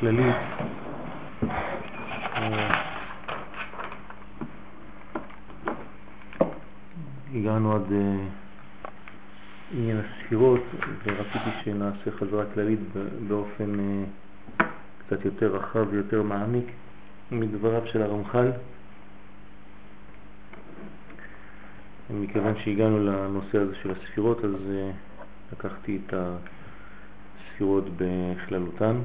כללית, אה, הגענו עד אה, עניין הספירות ורציתי שנעשה חזרה כללית באופן אה, קצת יותר רחב ויותר מעמיק מדבריו של הרמח"ל. מכיוון שהגענו לנושא הזה של הספירות, אז לקחתי את הספירות בכללותן,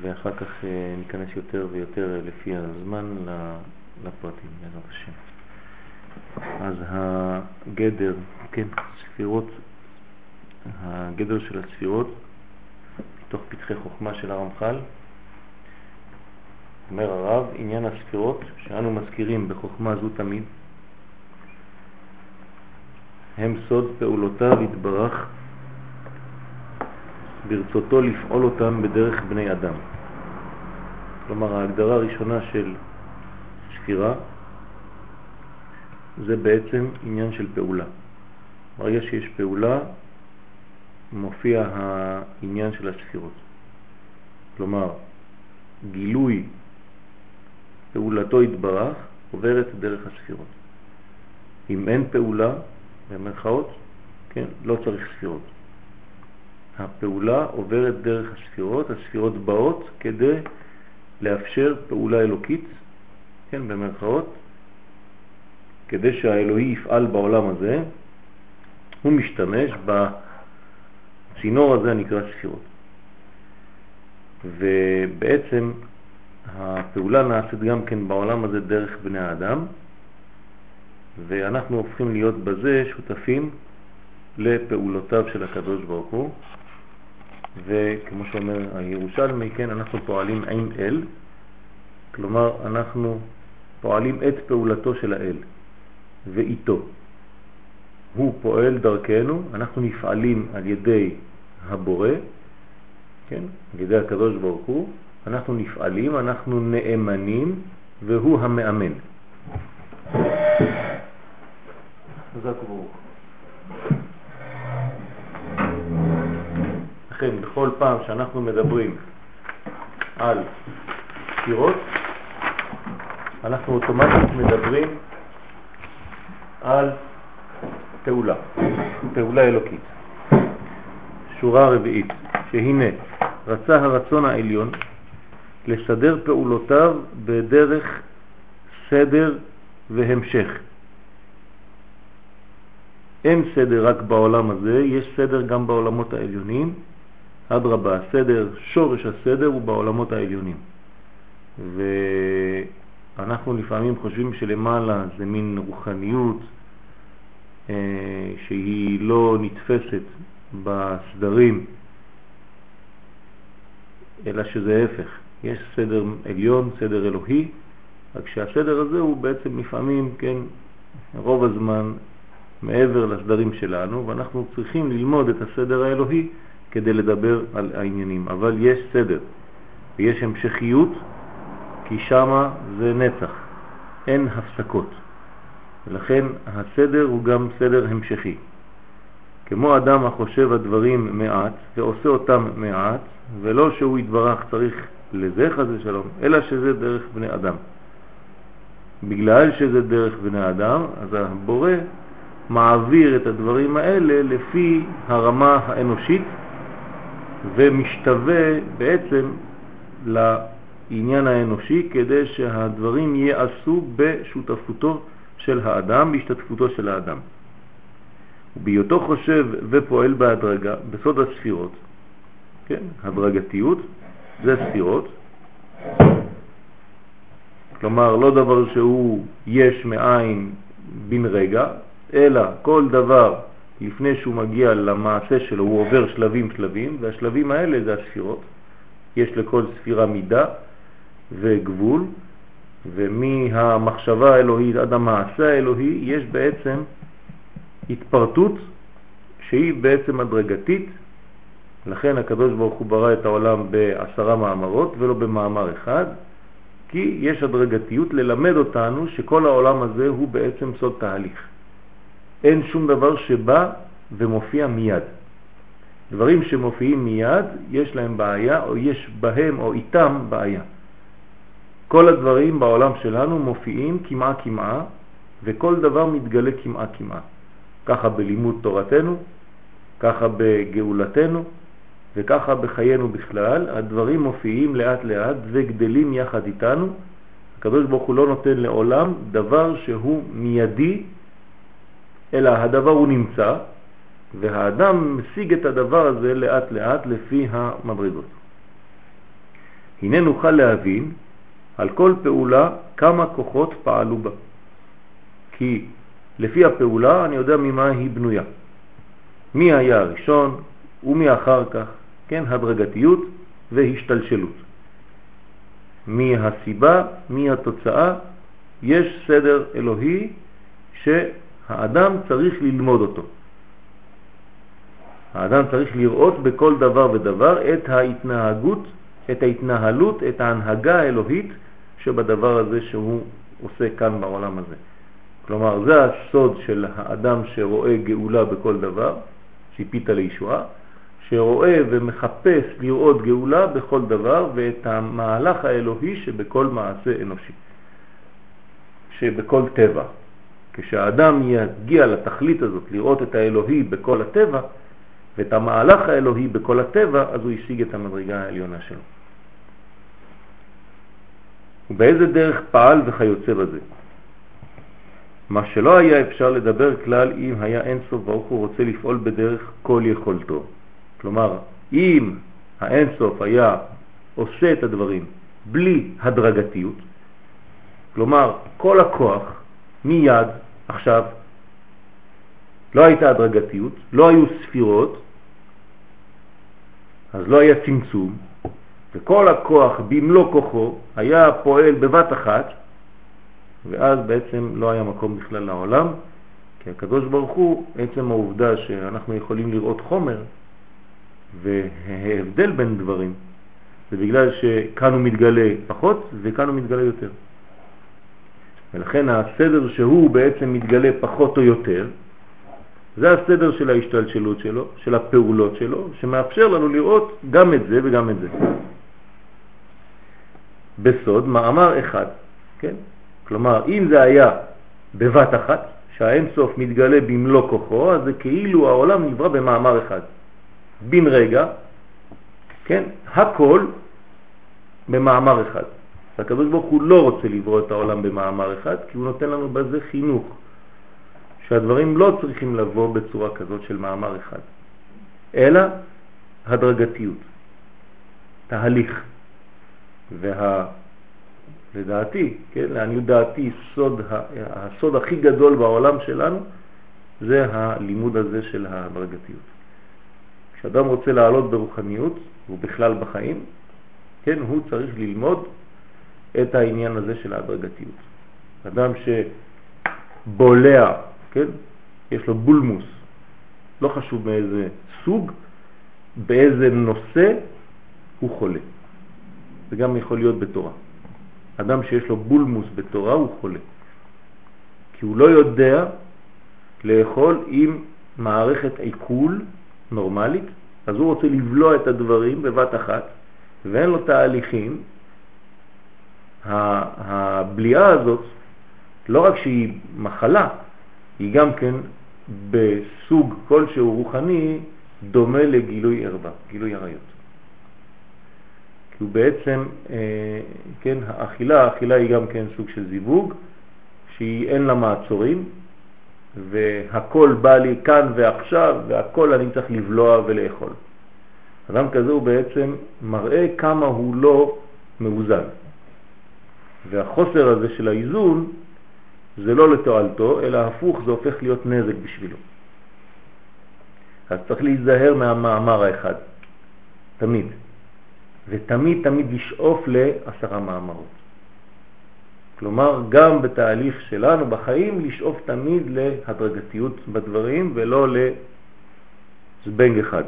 ואחר כך ניכנס יותר ויותר לפי הזמן לפרטים, בעזרת השם. אז הגדר, כן, ספירות, הגדר של הספירות, מתוך פתחי חוכמה של הרמח"ל, אומר הרב, עניין הספירות שאנו מזכירים בחוכמה זו תמיד, הם סוד פעולותיו התברך ברצותו לפעול אותם בדרך בני אדם. כלומר, ההגדרה הראשונה של ספירה זה בעצם עניין של פעולה. ברגע שיש פעולה, מופיע העניין של הספירות. כלומר, גילוי פעולתו התברך עוברת דרך הספירות. אם אין פעולה, במרכאות, כן, לא צריך ספירות. הפעולה עוברת דרך הספירות, הספירות באות כדי לאפשר פעולה אלוקית, כן, במרכאות, כדי שהאלוהי יפעל בעולם הזה, הוא משתמש בצינור הזה הנקרא ספירות. ובעצם הפעולה נעשית גם כן בעולם הזה דרך בני האדם, ואנחנו הופכים להיות בזה שותפים לפעולותיו של הקדוש ברוך הוא, וכמו שאומר הירושלמי, כן, אנחנו פועלים עם אל, כלומר אנחנו פועלים את פעולתו של האל. ואיתו. הוא פועל דרכנו, אנחנו נפעלים על ידי הבורא, כן? על ידי הקדוש ברוך הוא, אנחנו נפעלים, אנחנו נאמנים, והוא המאמן. חזק וברוך. לכן, בכל פעם שאנחנו מדברים על ספירות, אנחנו אוטומטית מדברים על פעולה, פעולה אלוקית. שורה רביעית, שהנה רצה הרצון העליון לסדר פעולותיו בדרך סדר והמשך. אין סדר רק בעולם הזה, יש סדר גם בעולמות העליונים. אדרבה, הסדר, שורש הסדר הוא בעולמות העליונים. ואנחנו לפעמים חושבים שלמעלה זה מין רוחניות, אה, שהיא לא נתפסת בסדרים, אלא שזה ההפך. יש סדר עליון, סדר אלוהי, רק שהסדר הזה הוא בעצם לפעמים, כן, רוב הזמן מעבר לסדרים שלנו, ואנחנו צריכים ללמוד את הסדר האלוהי כדי לדבר על העניינים. אבל יש סדר ויש המשכיות, כי שמה זה נצח, אין הפסקות. ולכן הסדר הוא גם סדר המשכי. כמו אדם החושב הדברים מעט ועושה אותם מעט, ולא שהוא יתברך צריך לזה חזה שלום, אלא שזה דרך בני אדם. בגלל שזה דרך בני אדם, אז הבורא מעביר את הדברים האלה לפי הרמה האנושית ומשתווה בעצם לעניין האנושי כדי שהדברים ייעשו בשותפותו של האדם בהשתתפותו של האדם. ובהיותו חושב ופועל בהדרגה, בסוד הספירות, כן, הדרגתיות זה ספירות, כלומר לא דבר שהוא יש מאין בן רגע, אלא כל דבר לפני שהוא מגיע למעשה שלו הוא עובר שלבים שלבים, והשלבים האלה זה הספירות. יש לכל ספירה מידה וגבול, ומהמחשבה האלוהית עד המעשה האלוהי יש בעצם התפרטות שהיא בעצם הדרגתית, לכן הקדוש ברוך הוא ברא את העולם בעשרה מאמרות ולא במאמר אחד, כי יש הדרגתיות ללמד אותנו שכל העולם הזה הוא בעצם סוד תהליך. אין שום דבר שבא ומופיע מיד. דברים שמופיעים מיד, יש להם בעיה, או יש בהם או איתם בעיה. כל הדברים בעולם שלנו מופיעים כמעה כמעה, וכל דבר מתגלה כמעה כמעה. ככה בלימוד תורתנו, ככה בגאולתנו, וככה בחיינו בכלל, הדברים מופיעים לאט לאט וגדלים יחד איתנו. הקדוש הוא לא נותן לעולם דבר שהוא מיידי, אלא הדבר הוא נמצא, והאדם משיג את הדבר הזה לאט לאט לפי המדרגות. הנה נוכל להבין על כל פעולה כמה כוחות פעלו בה. כי לפי הפעולה אני יודע ממה היא בנויה. מי היה הראשון ומי אחר כך, כן, הדרגתיות והשתלשלות. מי הסיבה, מי התוצאה, יש סדר אלוהי שהאדם צריך ללמוד אותו. האדם צריך לראות בכל דבר ודבר את ההתנהגות, את ההתנהלות, את ההנהגה האלוהית שבדבר הזה שהוא עושה כאן בעולם הזה. כלומר, זה הסוד של האדם שרואה גאולה בכל דבר, ציפית לישועה, שרואה ומחפש לראות גאולה בכל דבר ואת המהלך האלוהי שבכל מעשה אנושי, שבכל טבע. כשהאדם יגיע לתכלית הזאת, לראות את האלוהי בכל הטבע ואת המהלך האלוהי בכל הטבע, אז הוא השיג את המדרגה העליונה שלו. ובאיזה דרך פעל וכיוצא בזה. מה שלא היה אפשר לדבר כלל אם היה אינסוף ברוך הוא רוצה לפעול בדרך כל יכולתו. כלומר, אם האינסוף היה עושה את הדברים בלי הדרגתיות, כלומר כל הכוח מיד עכשיו לא הייתה הדרגתיות, לא היו ספירות, אז לא היה צמצום, וכל הכוח במלוא כוחו היה פועל בבת אחת, ואז בעצם לא היה מקום בכלל לעולם, כי הקדוש ברוך הוא, עצם העובדה שאנחנו יכולים לראות חומר, וההבדל בין דברים, זה בגלל שכאן הוא מתגלה פחות וכאן הוא מתגלה יותר. ולכן הסדר שהוא בעצם מתגלה פחות או יותר, זה הסדר של ההשתלשלות שלו, של הפעולות שלו, שמאפשר לנו לראות גם את זה וגם את זה. בסוד, מאמר אחד, כן? כלומר, אם זה היה בבת אחת, שהאין סוף מתגלה במלוא כוחו, אז זה כאילו העולם נברא במאמר אחד. בן רגע, כן? הכל במאמר אחד. הקדוש ברוך הוא לא רוצה לברוא את העולם במאמר אחד, כי הוא נותן לנו בזה חינוך, שהדברים לא צריכים לבוא בצורה כזאת של מאמר אחד, אלא הדרגתיות, תהליך. וה... לדעתי, כן, לעניות דעתי, סוד, הסוד הכי גדול בעולם שלנו זה הלימוד הזה של ההדרגתיות. כשאדם רוצה לעלות ברוחניות, ובכלל בחיים, כן, הוא צריך ללמוד את העניין הזה של ההדרגתיות. אדם שבולע, כן, יש לו בולמוס, לא חשוב מאיזה סוג, באיזה נושא הוא חולה. זה גם יכול להיות בתורה. אדם שיש לו בולמוס בתורה הוא חולה. כי הוא לא יודע לאכול עם מערכת עיכול נורמלית, אז הוא רוצה לבלוע את הדברים בבת אחת, ואין לו תהליכים. הבליעה הזאת, לא רק שהיא מחלה, היא גם כן בסוג כלשהו רוחני דומה לגילוי ערווה, גילוי עריות. כי הוא בעצם, אה, כן, האכילה, האכילה היא גם כן סוג של זיווג, שהיא אין לה מעצורים, והכל בא לי כאן ועכשיו, והכל אני צריך לבלוע ולאכול. אדם כזה הוא בעצם מראה כמה הוא לא מאוזן. והחוסר הזה של האיזון זה לא לתועלתו, אלא הפוך, זה הופך להיות נזק בשבילו. אז צריך להיזהר מהמאמר האחד, תמיד. ותמיד תמיד לשאוף לעשרה מאמרות. כלומר, גם בתהליך שלנו בחיים, לשאוף תמיד להדרגתיות בדברים ולא לזבנג אחד.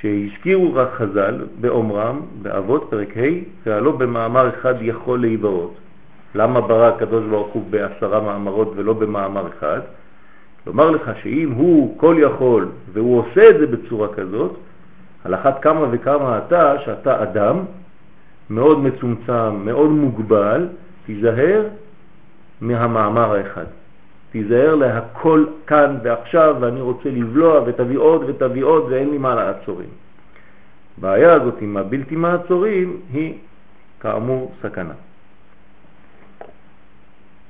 שהזכירו רק חז"ל באומרם, באבות פרק ה', והלא במאמר אחד יכול להיברות. למה ברא הקדוש ברוך הוא בעשרה מאמרות ולא במאמר אחד? לומר לך שאם הוא כל יכול והוא עושה את זה בצורה כזאת, על אחת כמה וכמה אתה, שאתה אדם מאוד מצומצם, מאוד מוגבל, תיזהר מהמאמר האחד. תיזהר להכל כאן ועכשיו, ואני רוצה לבלוע ותביא עוד ותביא עוד ואין לי מה לעצורים. הבעיה הזאת עם הבלתי מעצורים היא כאמור סכנה.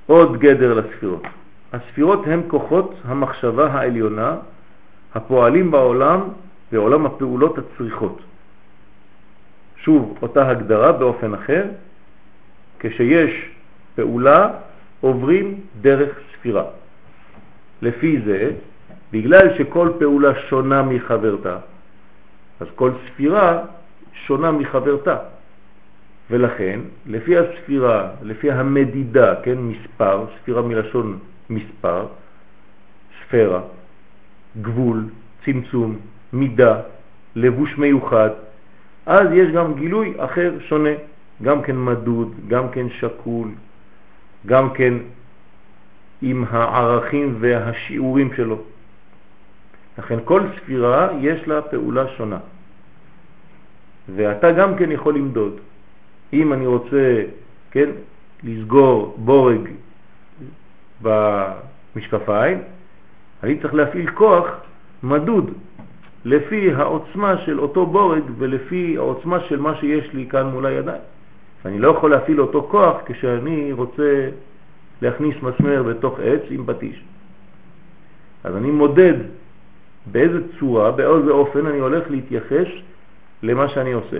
עוד גדר לספירות. הספירות הן כוחות המחשבה העליונה הפועלים בעולם, בעולם הפעולות הצריכות. שוב, אותה הגדרה באופן אחר, כשיש פעולה עוברים דרך ספירה. לפי זה, בגלל שכל פעולה שונה מחברתה, אז כל ספירה שונה מחברתה. ולכן, לפי הספירה, לפי המדידה, כן, מספר, ספירה מלשון מספר, ספירה, גבול, צמצום, מידה, לבוש מיוחד, אז יש גם גילוי אחר שונה, גם כן מדוד, גם כן שקול, גם כן עם הערכים והשיעורים שלו. לכן כל ספירה יש לה פעולה שונה. ואתה גם כן יכול למדוד. אם אני רוצה, כן, לסגור בורג במשקפיים, אני צריך להפעיל כוח מדוד לפי העוצמה של אותו בורג ולפי העוצמה של מה שיש לי כאן מול הידיים. אני לא יכול להפעיל אותו כוח כשאני רוצה להכניס מסמר בתוך עץ עם פטיש. אז אני מודד באיזה צורה, באיזה אופן אני הולך להתייחס למה שאני עושה.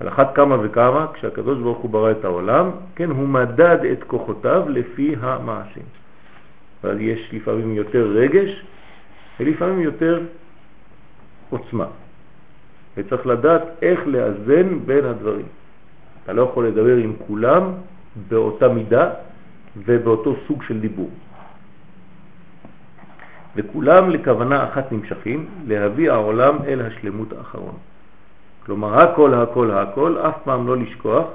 על אחת כמה וכמה, כשהקדוש ברוך הוא ברא את העולם, כן, הוא מדד את כוחותיו לפי המעשים. ואז יש לפעמים יותר רגש ולפעמים יותר עוצמה. וצריך לדעת איך לאזן בין הדברים. אתה לא יכול לדבר עם כולם באותה מידה ובאותו סוג של דיבור. וכולם לכוונה אחת נמשכים, להביא העולם אל השלמות האחרון. כלומר, הכל, הכל, הכל, אף פעם לא לשכוח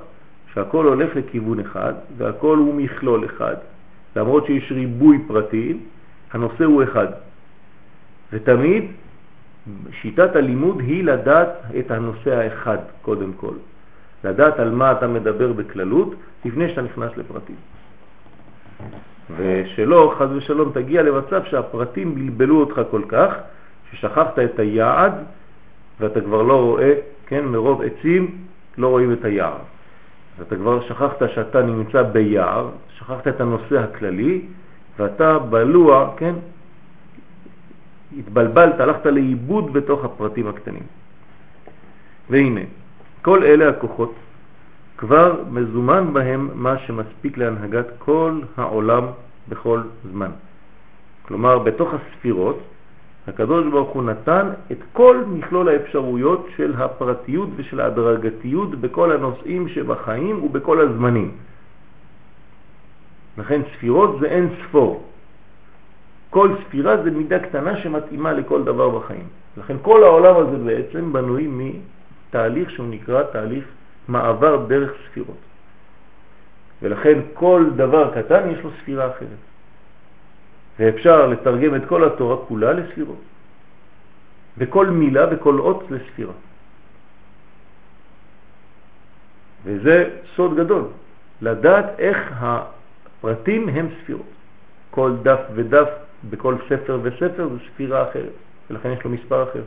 שהכל הולך לכיוון אחד והכל הוא מכלול אחד. למרות שיש ריבוי פרטים, הנושא הוא אחד. ותמיד שיטת הלימוד היא לדעת את הנושא האחד קודם כל. לדעת על מה אתה מדבר בכללות לפני שאתה נכנס לפרטים. ושלא, חז ושלום, תגיע למצב שהפרטים בלבלו אותך כל כך, ששכחת את היעד ואתה כבר לא רואה, כן, מרוב עצים לא רואים את היער. אתה כבר שכחת שאתה נמצא ביער, שכחת את הנושא הכללי, ואתה בלוע, כן, התבלבלת, הלכת לאיבוד בתוך הפרטים הקטנים. והנה, כל אלה הכוחות כבר מזומן בהם מה שמספיק להנהגת כל העולם בכל זמן. כלומר, בתוך הספירות, הקדוש ברוך הוא נתן את כל מכלול האפשרויות של הפרטיות ושל ההדרגתיות בכל הנושאים שבחיים ובכל הזמנים. לכן ספירות זה אין ספור. כל ספירה זה מידה קטנה שמתאימה לכל דבר בחיים. לכן כל העולם הזה בעצם בנוי מתהליך שהוא נקרא תהליך מעבר דרך ספירות. ולכן כל דבר קטן יש לו ספירה אחרת. ואפשר לתרגם את כל התורה כולה לספירות. וכל מילה וכל אות לספירה. וזה סוד גדול, לדעת איך הפרטים הם ספירות. כל דף ודף בכל ספר וספר זה ספירה אחרת, ולכן יש לו מספר אחר.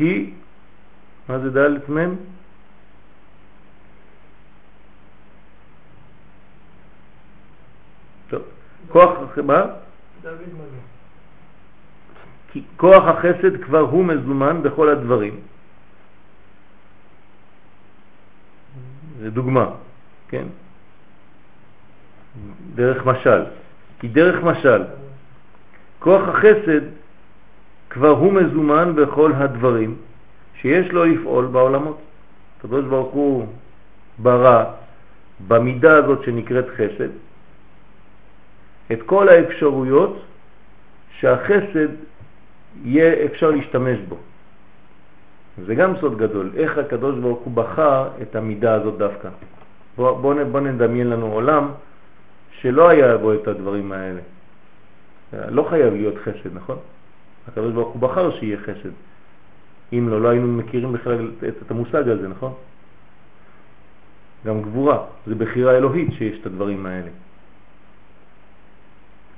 כי, מה זה ד' מ'? טוב, כוח, מה? כי כוח החסד כבר הוא מזומן בכל הדברים. זה דוגמה, כן? דרך משל. כי דרך משל, כוח החסד כבר הוא מזומן בכל הדברים שיש לו לפעול בעולמות. הקדוש ברוך הוא ברא במידה הזאת שנקראת חסד את כל האפשרויות שהחסד יהיה אפשר להשתמש בו. זה גם סוד גדול, איך הקדוש ברוך הוא בחר את המידה הזאת דווקא. בוא, בוא, בוא נדמיין לנו עולם שלא היה בו את הדברים האלה. לא חייב להיות חסד, נכון? הקדוש ברוך הוא בחר שיהיה חסד. אם לא, לא היינו מכירים בכלל את המושג הזה, נכון? גם גבורה, זה בחירה אלוהית שיש את הדברים האלה.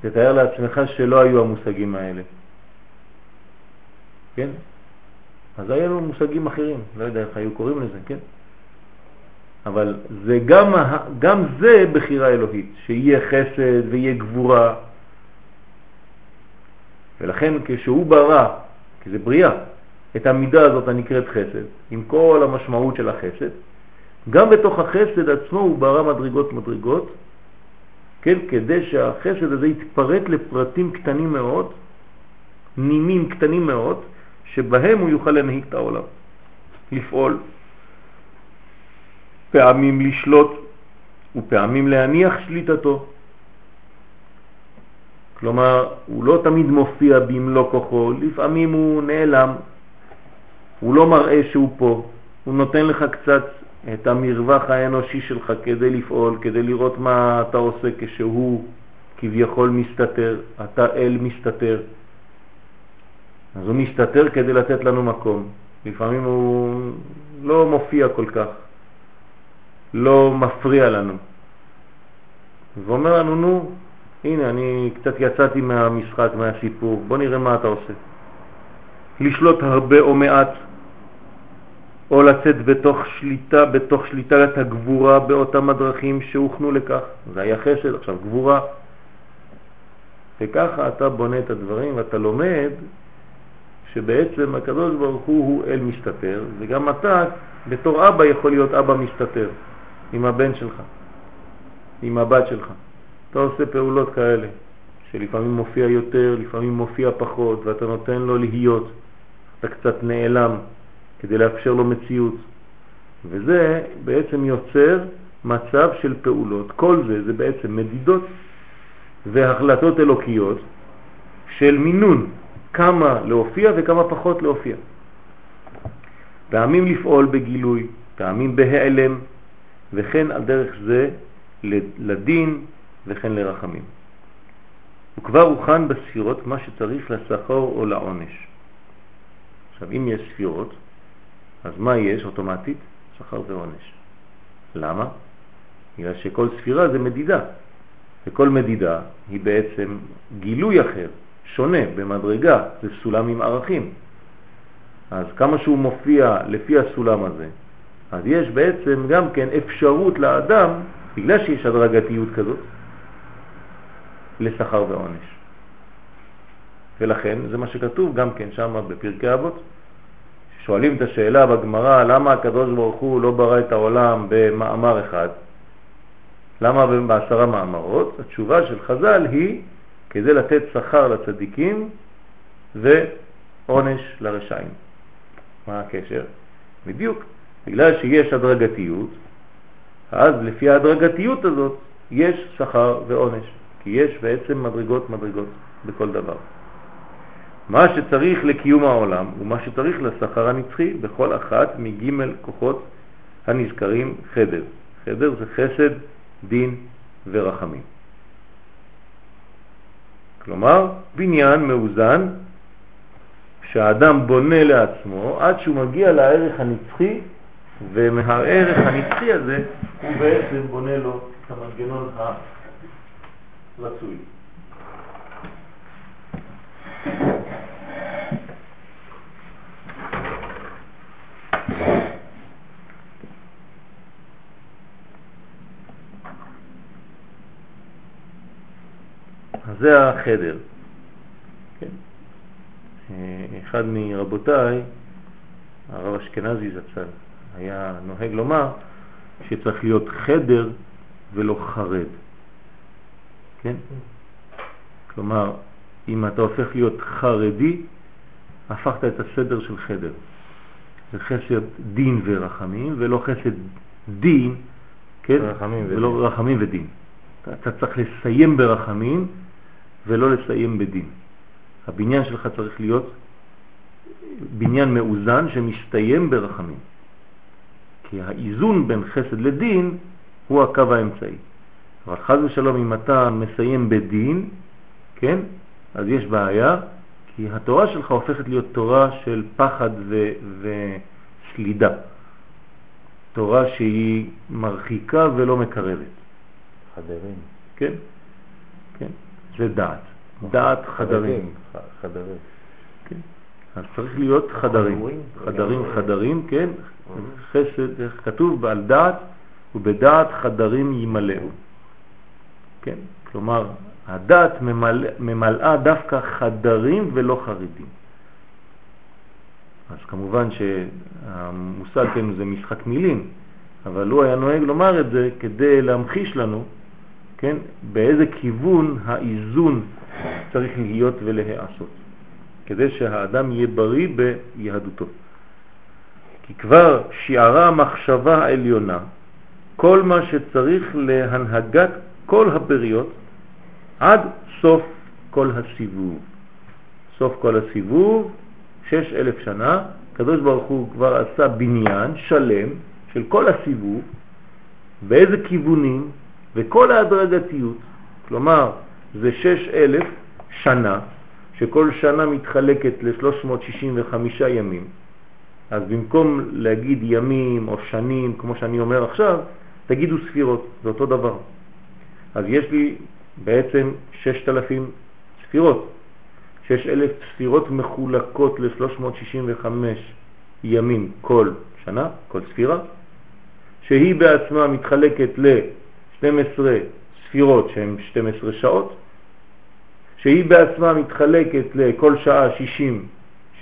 תתאר לעצמך שלא היו המושגים האלה. כן? אז היה לנו מושגים אחרים, לא יודע איך היו קוראים לזה, כן? אבל זה גם, גם זה בחירה אלוהית, שיהיה חסד ויהיה גבורה. ולכן כשהוא ברא, כי זה בריאה, את המידה הזאת הנקראת חסד, עם כל המשמעות של החסד, גם בתוך החסד עצמו הוא ברא מדרגות מדרגות, כן, כדי שהחסד הזה יתפרט לפרטים קטנים מאוד, נימים קטנים מאוד, שבהם הוא יוכל להנהיג את העולם, לפעול, פעמים לשלוט ופעמים להניח שליטתו. כלומר, הוא לא תמיד מופיע במלוא כוחו, לפעמים הוא נעלם, הוא לא מראה שהוא פה, הוא נותן לך קצת את המרווח האנושי שלך כדי לפעול, כדי לראות מה אתה עושה כשהוא כביכול מסתתר, אתה אל מסתתר. אז הוא מסתתר כדי לתת לנו מקום. לפעמים הוא לא מופיע כל כך, לא מפריע לנו. ואומר לנו, נו, הנה, אני קצת יצאתי מהמשחק, מהסיפור, בוא נראה מה אתה עושה. לשלוט הרבה או מעט, או לצאת בתוך שליטה, בתוך שליטת הגבורה באותם הדרכים שהוכנו לכך. זה היה חסד, עכשיו גבורה. וככה אתה בונה את הדברים ואתה לומד שבעצם הקדוש ברוך הוא הוא אל מסתתר, וגם אתה בתור אבא יכול להיות אבא מסתתר עם הבן שלך, עם הבת שלך. אתה עושה פעולות כאלה, שלפעמים מופיע יותר, לפעמים מופיע פחות, ואתה נותן לו להיות. אתה קצת נעלם כדי לאפשר לו מציאות. וזה בעצם יוצר מצב של פעולות. כל זה זה בעצם מדידות והחלטות אלוקיות של מינון, כמה להופיע וכמה פחות להופיע. פעמים לפעול בגילוי, פעמים בהיעלם, וכן על דרך זה לדין וכן לרחמים. וכבר הוכן בספירות מה שצריך לשכר או לעונש. עכשיו, אם יש ספירות, אז מה יש אוטומטית? שכר ועונש. למה? בגלל שכל ספירה זה מדידה, וכל מדידה היא בעצם גילוי אחר, שונה, במדרגה, זה סולם עם ערכים. אז כמה שהוא מופיע לפי הסולם הזה, אז יש בעצם גם כן אפשרות לאדם, בגלל שיש הדרגתיות כזאת, לשכר ועונש. ולכן זה מה שכתוב גם כן שם בפרקי אבות. שואלים את השאלה בגמרא, למה הקדוש ברוך הוא לא ברא את העולם במאמר אחד? למה בעשרה מאמרות? התשובה של חז"ל היא כדי לתת שכר לצדיקים ועונש לרשעים. מה הקשר? בדיוק, בגלל שיש הדרגתיות, אז לפי ההדרגתיות הזאת יש שכר ועונש, כי יש בעצם מדרגות מדרגות בכל דבר. מה שצריך לקיום העולם ומה שצריך לשכר הנצחי בכל אחת מג' כוחות הנזכרים חדר. חדר זה חסד, דין ורחמים. כלומר, בניין מאוזן שהאדם בונה לעצמו עד שהוא מגיע לערך הנצחי, ומהערך הנצחי הזה הוא בעצם בונה לו את המנגנון הרצוי. אז זה החדר. כן. אה, אחד מרבותיי, הרב אשכנזי זצ"ל, היה נוהג לומר שצריך להיות חדר ולא חרד. כן? כלומר, אם אתה הופך להיות חרדי, הפכת את הסדר של חדר. זה חסד דין ורחמים, ולא חסד דין, כן? רחמים ולא ודין. רחמים ודין. אתה, אתה צריך לסיים ברחמים ולא לסיים בדין. הבניין שלך צריך להיות בניין מאוזן שמסתיים ברחמים. כי האיזון בין חסד לדין הוא הקו האמצעי. אבל חז ושלום אם אתה מסיים בדין, כן, אז יש בעיה, כי התורה שלך הופכת להיות תורה של פחד ו- וסלידה. תורה שהיא מרחיקה ולא מקרבת. חדרים. כן, כן, זה דעת. דעת חדרים. חדרים. כן. אז צריך להיות חדרים. חדרים, חדרים, כן. חסד, איך כתוב? על דעת ובדעת חדרים ימלאו. כן? כלומר, הדעת ממלא, ממלאה דווקא חדרים ולא חרדים. אז כמובן שהמושג כן זה משחק מילים, אבל הוא היה נוהג לומר את זה כדי להמחיש לנו, כן, באיזה כיוון האיזון צריך להיות ולהיעשות, כדי שהאדם יהיה בריא ביהדותו. כי כבר שיערה המחשבה העליונה, כל מה שצריך להנהגת כל הבריות עד סוף כל הסיבוב. סוף כל הסיבוב, שש אלף שנה, קדוש ברוך הוא כבר עשה בניין שלם של כל הסיבוב, באיזה כיוונים וכל ההדרגתיות. כלומר, זה שש אלף שנה, שכל שנה מתחלקת ל-365 ימים. אז במקום להגיד ימים או שנים, כמו שאני אומר עכשיו, תגידו ספירות, זה אותו דבר. אז יש לי בעצם 6,000 ספירות. 6,000 ספירות מחולקות ל-365 ימים כל שנה, כל ספירה, שהיא בעצמה מתחלקת ל-12 ספירות שהן 12 שעות, שהיא בעצמה מתחלקת לכל שעה 60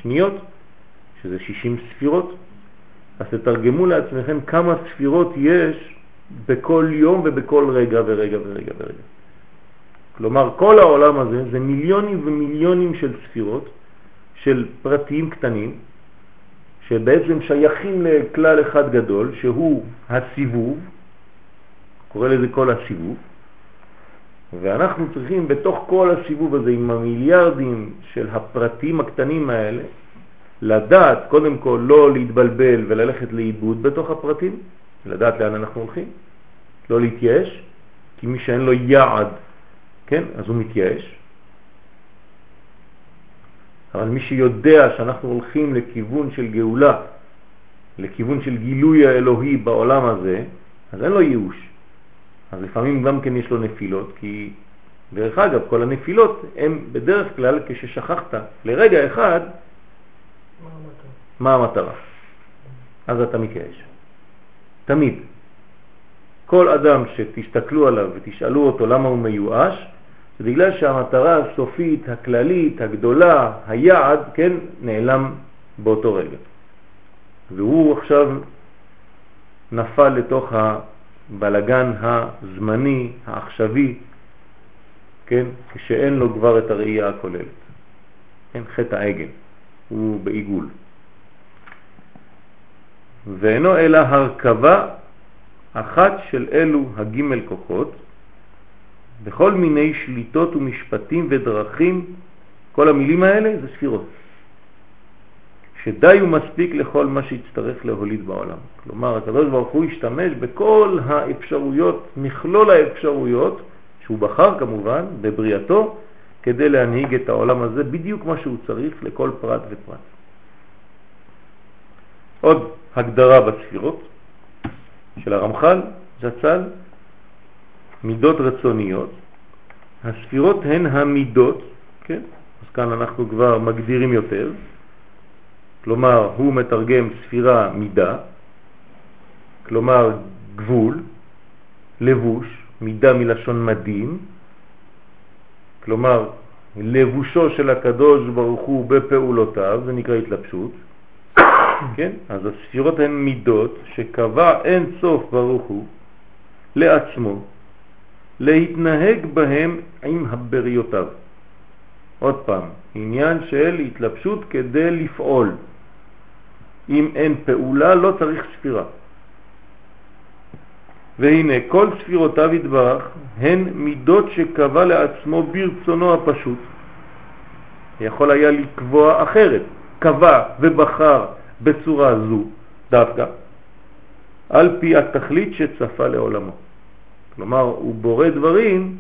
שניות, שזה 60 ספירות, אז תתרגמו לעצמכם כמה ספירות יש בכל יום ובכל רגע ורגע ורגע ורגע. כלומר, כל העולם הזה זה מיליונים ומיליונים של ספירות, של פרטים קטנים, שבעצם שייכים לכלל אחד גדול, שהוא הסיבוב, קורא לזה כל הסיבוב, ואנחנו צריכים בתוך כל הסיבוב הזה, עם המיליארדים של הפרטים הקטנים האלה, לדעת קודם כל לא להתבלבל וללכת לאיבוד בתוך הפרטים, לדעת לאן אנחנו הולכים, לא להתייאש, כי מי שאין לו יעד, כן, אז הוא מתייאש. אבל מי שיודע שאנחנו הולכים לכיוון של גאולה, לכיוון של גילוי האלוהי בעולם הזה, אז אין לו ייאוש. אז לפעמים גם כן יש לו נפילות, כי דרך אגב, כל הנפילות הן בדרך כלל כששכחת לרגע אחד מה המטרה. אז אתה מתייאש. תמיד. כל אדם שתסתכלו עליו ותשאלו אותו למה הוא מיואש, זה בגלל שהמטרה הסופית, הכללית, הגדולה, היעד, כן, נעלם באותו רגע. והוא עכשיו נפל לתוך הבלגן הזמני, העכשווי, כן, כשאין לו כבר את הראייה הכוללת. כן, חטא העגל, הוא בעיגול. ואינו אלא הרכבה אחת של אלו הגימל כוחות, בכל מיני שליטות ומשפטים ודרכים, כל המילים האלה זה ספירות. שדי ומספיק לכל מה שיצטרך להוליד בעולם. כלומר, הקדוש ברוך הוא השתמש בכל האפשרויות, מכלול האפשרויות, שהוא בחר כמובן, בבריאתו, כדי להנהיג את העולם הזה בדיוק מה שהוא צריך לכל פרט ופרט. עוד הגדרה בספירות של הרמח"ל, זצ"ל, מידות רצוניות. הספירות הן המידות, כן? אז כאן אנחנו כבר מגדירים יותר, כלומר הוא מתרגם ספירה מידה, כלומר גבול, לבוש, מידה מלשון מדים, כלומר לבושו של הקדוש ברוך הוא בפעולותיו, זה נקרא התלבשות, כן? אז הספירות הן מידות שקבע אין סוף ברוך הוא לעצמו להתנהג בהם עם הבריותיו. עוד פעם, עניין של התלבשות כדי לפעול. אם אין פעולה לא צריך ספירה. והנה כל ספירותיו יתברך הן מידות שקבע לעצמו ברצונו הפשוט. יכול היה לקבוע אחרת, קבע ובחר בצורה זו דווקא, על פי התכלית שצפה לעולמו. כלומר, הוא בורא דברים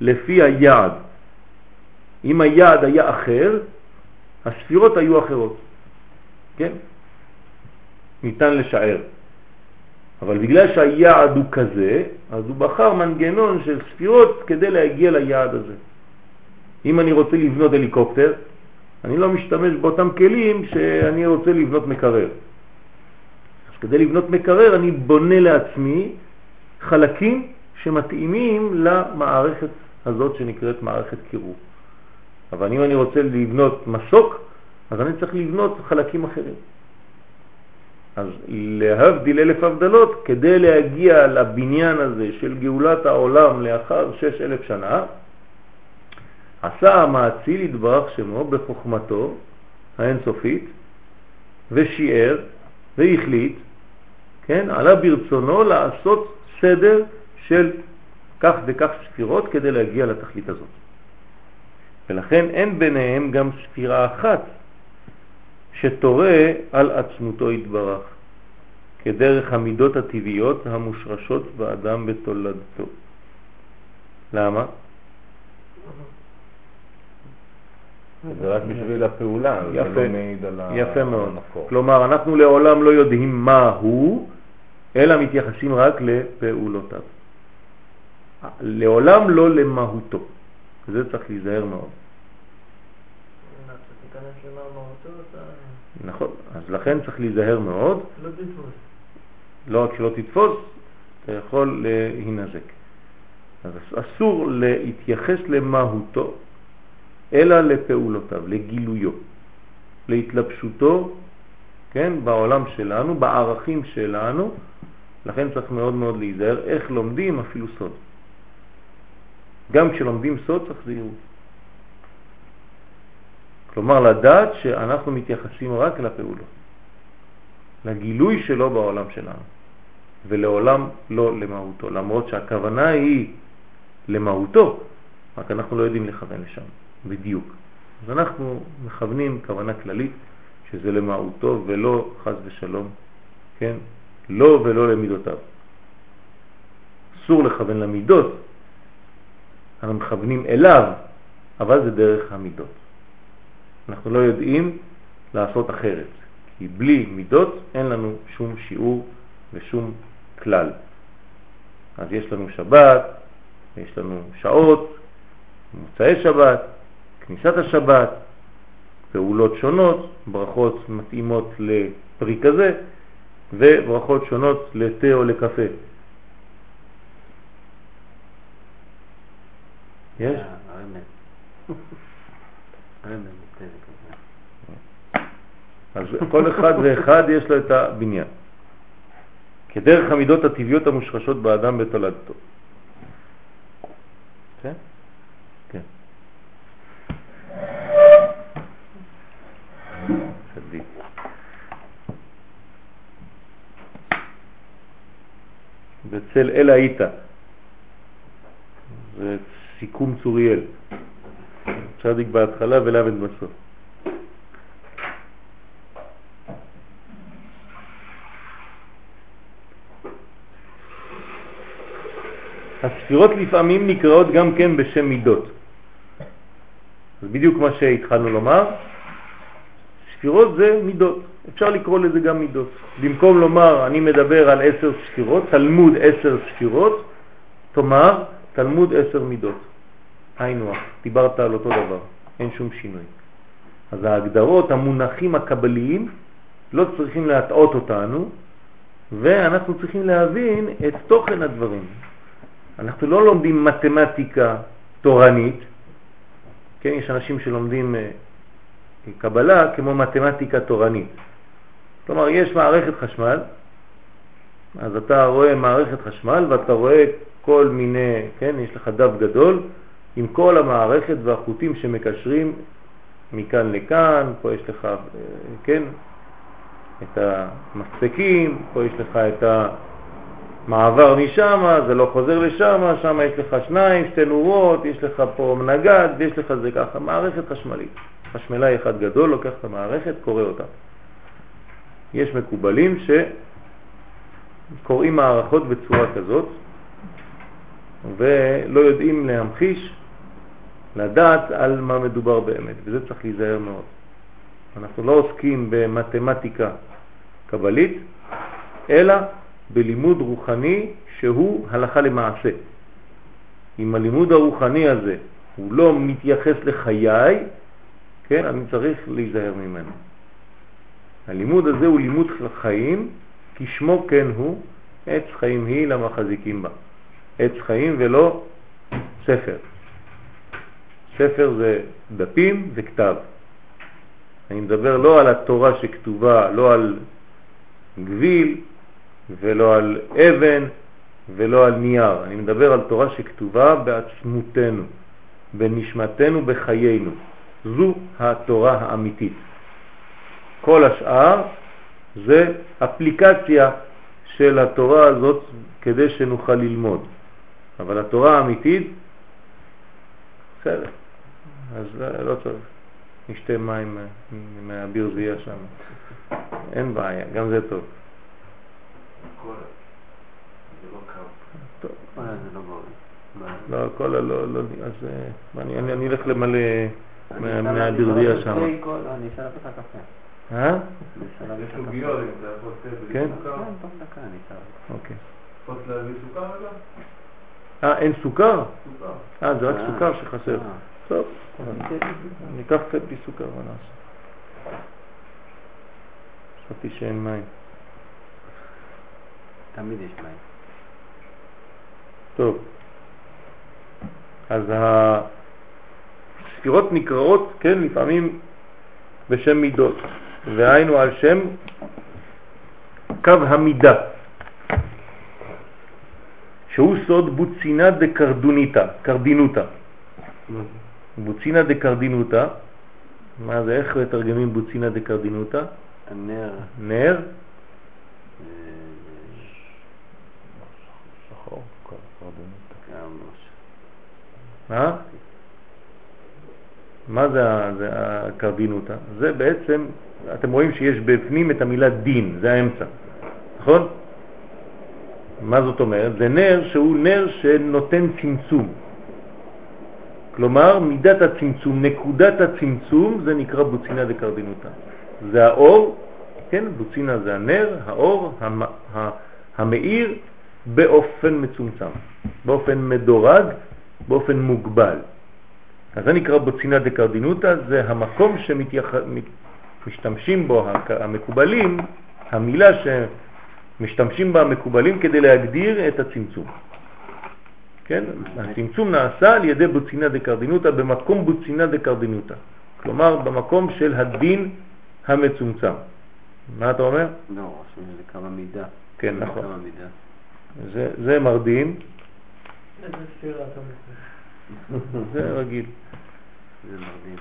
לפי היעד. אם היעד היה אחר, הספירות היו אחרות. כן? ניתן לשער. אבל בגלל שהיעד הוא כזה, אז הוא בחר מנגנון של ספירות כדי להגיע ליעד הזה. אם אני רוצה לבנות הליקופטר, אני לא משתמש באותם כלים שאני רוצה לבנות מקרר. אז כדי לבנות מקרר אני בונה לעצמי חלקים שמתאימים למערכת הזאת שנקראת מערכת קירור. אבל אם אני רוצה לבנות מסוק, אז אני צריך לבנות חלקים אחרים. אז להבדיל אלף הבדלות, כדי להגיע לבניין הזה של גאולת העולם לאחר שש אלף שנה, עשה המעציל יתברך שמו בחוכמתו האינסופית ושיער והחליט, כן, עלה ברצונו לעשות סדר של כך וכך ספירות כדי להגיע לתכלית הזאת. ולכן אין ביניהם גם ספירה אחת שתורה על עצמותו יתברך, כדרך המידות הטבעיות המושרשות באדם בתולדתו. למה? זה רק בשביל הפעולה, יפה, זה לא מעיד על יפה מאוד. המקור. כלומר, אנחנו לעולם לא יודעים מה הוא, אלא מתייחסים רק לפעולותיו. לעולם לא למהותו. זה צריך להיזהר מאוד. נכון, אז לכן צריך להיזהר מאוד, לא תתפוס. לא רק שלא תתפוס, אתה יכול להינזק. אז אסור להתייחס למהותו, אלא לפעולותיו, לגילויו, להתלבשותו, כן, בעולם שלנו, בערכים שלנו, לכן צריך מאוד מאוד להיזהר איך לומדים אפילו סוד. גם כשלומדים סוד צריך זהירות. כלומר, לדעת שאנחנו מתייחסים רק לפעולות, לגילוי שלו בעולם שלנו, ולעולם לא למהותו, למרות שהכוונה היא למהותו, רק אנחנו לא יודעים לכוון לשם, בדיוק. אז אנחנו מכוונים כוונה כללית שזה למהותו ולא חז ושלום, כן? לא ולא למידותיו. אסור לכוון למידות, אנחנו מכוונים אליו, אבל זה דרך המידות. אנחנו לא יודעים לעשות אחרת, כי בלי מידות אין לנו שום שיעור ושום כלל. אז יש לנו שבת, יש לנו שעות, מוצאי שבת, כניסת השבת, פעולות שונות, ברכות מתאימות לפרי כזה, וברכות שונות לתה או לקפה. יש? אז כל אחד ואחד יש לו את הבניין. כדרך המידות הטבעיות המושרשות באדם בתולדתו. כן? כן. צדיק. בצל אל היית. זה סיכום צוריאל. צדיק בהתחלה ולמד בסוף. הספירות לפעמים נקראות גם כן בשם מידות. זה בדיוק מה שהתחלנו לומר. ספירות זה מידות, אפשר לקרוא לזה גם מידות. במקום לומר אני מדבר על עשר ספירות, תלמוד עשר ספירות, תאמר תלמוד עשר מידות. היינו, דיברת על אותו דבר, אין שום שינוי. אז ההגדרות, המונחים הקבליים, לא צריכים להטעות אותנו, ואנחנו צריכים להבין את תוכן הדברים. אנחנו לא לומדים מתמטיקה תורנית, כן, יש אנשים שלומדים קבלה כמו מתמטיקה תורנית. כלומר, יש מערכת חשמל, אז אתה רואה מערכת חשמל ואתה רואה כל מיני, כן, יש לך דף גדול עם כל המערכת והחוטים שמקשרים מכאן לכאן, פה יש לך, אה, כן, את המספקים, פה יש לך את המעבר משם, זה לא חוזר לשם, שם יש לך שניים, שתי נורות, יש לך פה מנגד ויש לך זה ככה, מערכת חשמלית. חשמלאי אחד גדול לוקח את המערכת, קורא אותה. יש מקובלים שקוראים מערכות בצורה כזאת ולא יודעים להמחיש, לדעת על מה מדובר באמת, וזה צריך להיזהר מאוד. אנחנו לא עוסקים במתמטיקה קבלית, אלא בלימוד רוחני שהוא הלכה למעשה. אם הלימוד הרוחני הזה הוא לא מתייחס לחיי, כן, אני צריך להיזהר ממנו. הלימוד הזה הוא לימוד חיים, כי שמו כן הוא, עץ חיים היא למחזיקים בה. עץ חיים ולא ספר. ספר זה דפים וכתב. אני מדבר לא על התורה שכתובה, לא על גביל ולא על אבן ולא על נייר. אני מדבר על תורה שכתובה בעצמותנו, בנשמתנו, בחיינו. זו התורה האמיתית. כל השאר זה אפליקציה של התורה הזאת כדי שנוכל ללמוד. אבל התורה האמיתית, בסדר, אז לא צריך. נשתה מים מהברזייה שם. אין בעיה, גם זה טוב. לא, קולה לא, לא, אז אני אלך למלא מהברזייה שם. אה? יש עוגיות, אם אתה יכול לתת כן? כן. אוקיי. אה, אין סוכר? סוכר. אה, זה רק אה, סוכר שחסר. אה. טוב, ניקח קצת בלי סוכר, מה נעשה? חשבתי שאין מים. תמיד יש מים. טוב, אז הספירות נקראות, כן, לפעמים בשם מידות, והיינו על שם קו המידה, שהוא סוד בוצינה דקרדוניתא, קרדינותא. בוצינה דקרדינותא, מה זה, איך מתרגמים בוצינה דקרדינותא? הנר, נר, אה, שחור, קרדונית. גם אה? מה זה, זה הקרדינותא? זה בעצם, אתם רואים שיש בפנים את המילה דין, זה האמצע, נכון? מה זאת אומרת? זה נר שהוא נר שנותן צמצום. כלומר, מידת הצמצום, נקודת הצמצום, זה נקרא בוצינה דקרדינותא. זה האור, כן, בוצינה זה הנר, האור המ, המאיר באופן מצומצם, באופן מדורג, באופן מוגבל. אז זה נקרא בוצינה דקרדינותא, זה המקום שמשתמשים בו המקובלים, המילה שמשתמשים בה המקובלים כדי להגדיר את הצמצום. כן? הצמצום נעשה על ידי בוצינה דקרדינותא במקום בוצינה דקרדינותא, כלומר במקום של הדין המצומצם. מה אתה אומר? לא, רשום שזה קו המידה. כן, נכון. זה, זה מרדים, איזה ספירה אתה מצליח. זה רגיל, זה מרדים.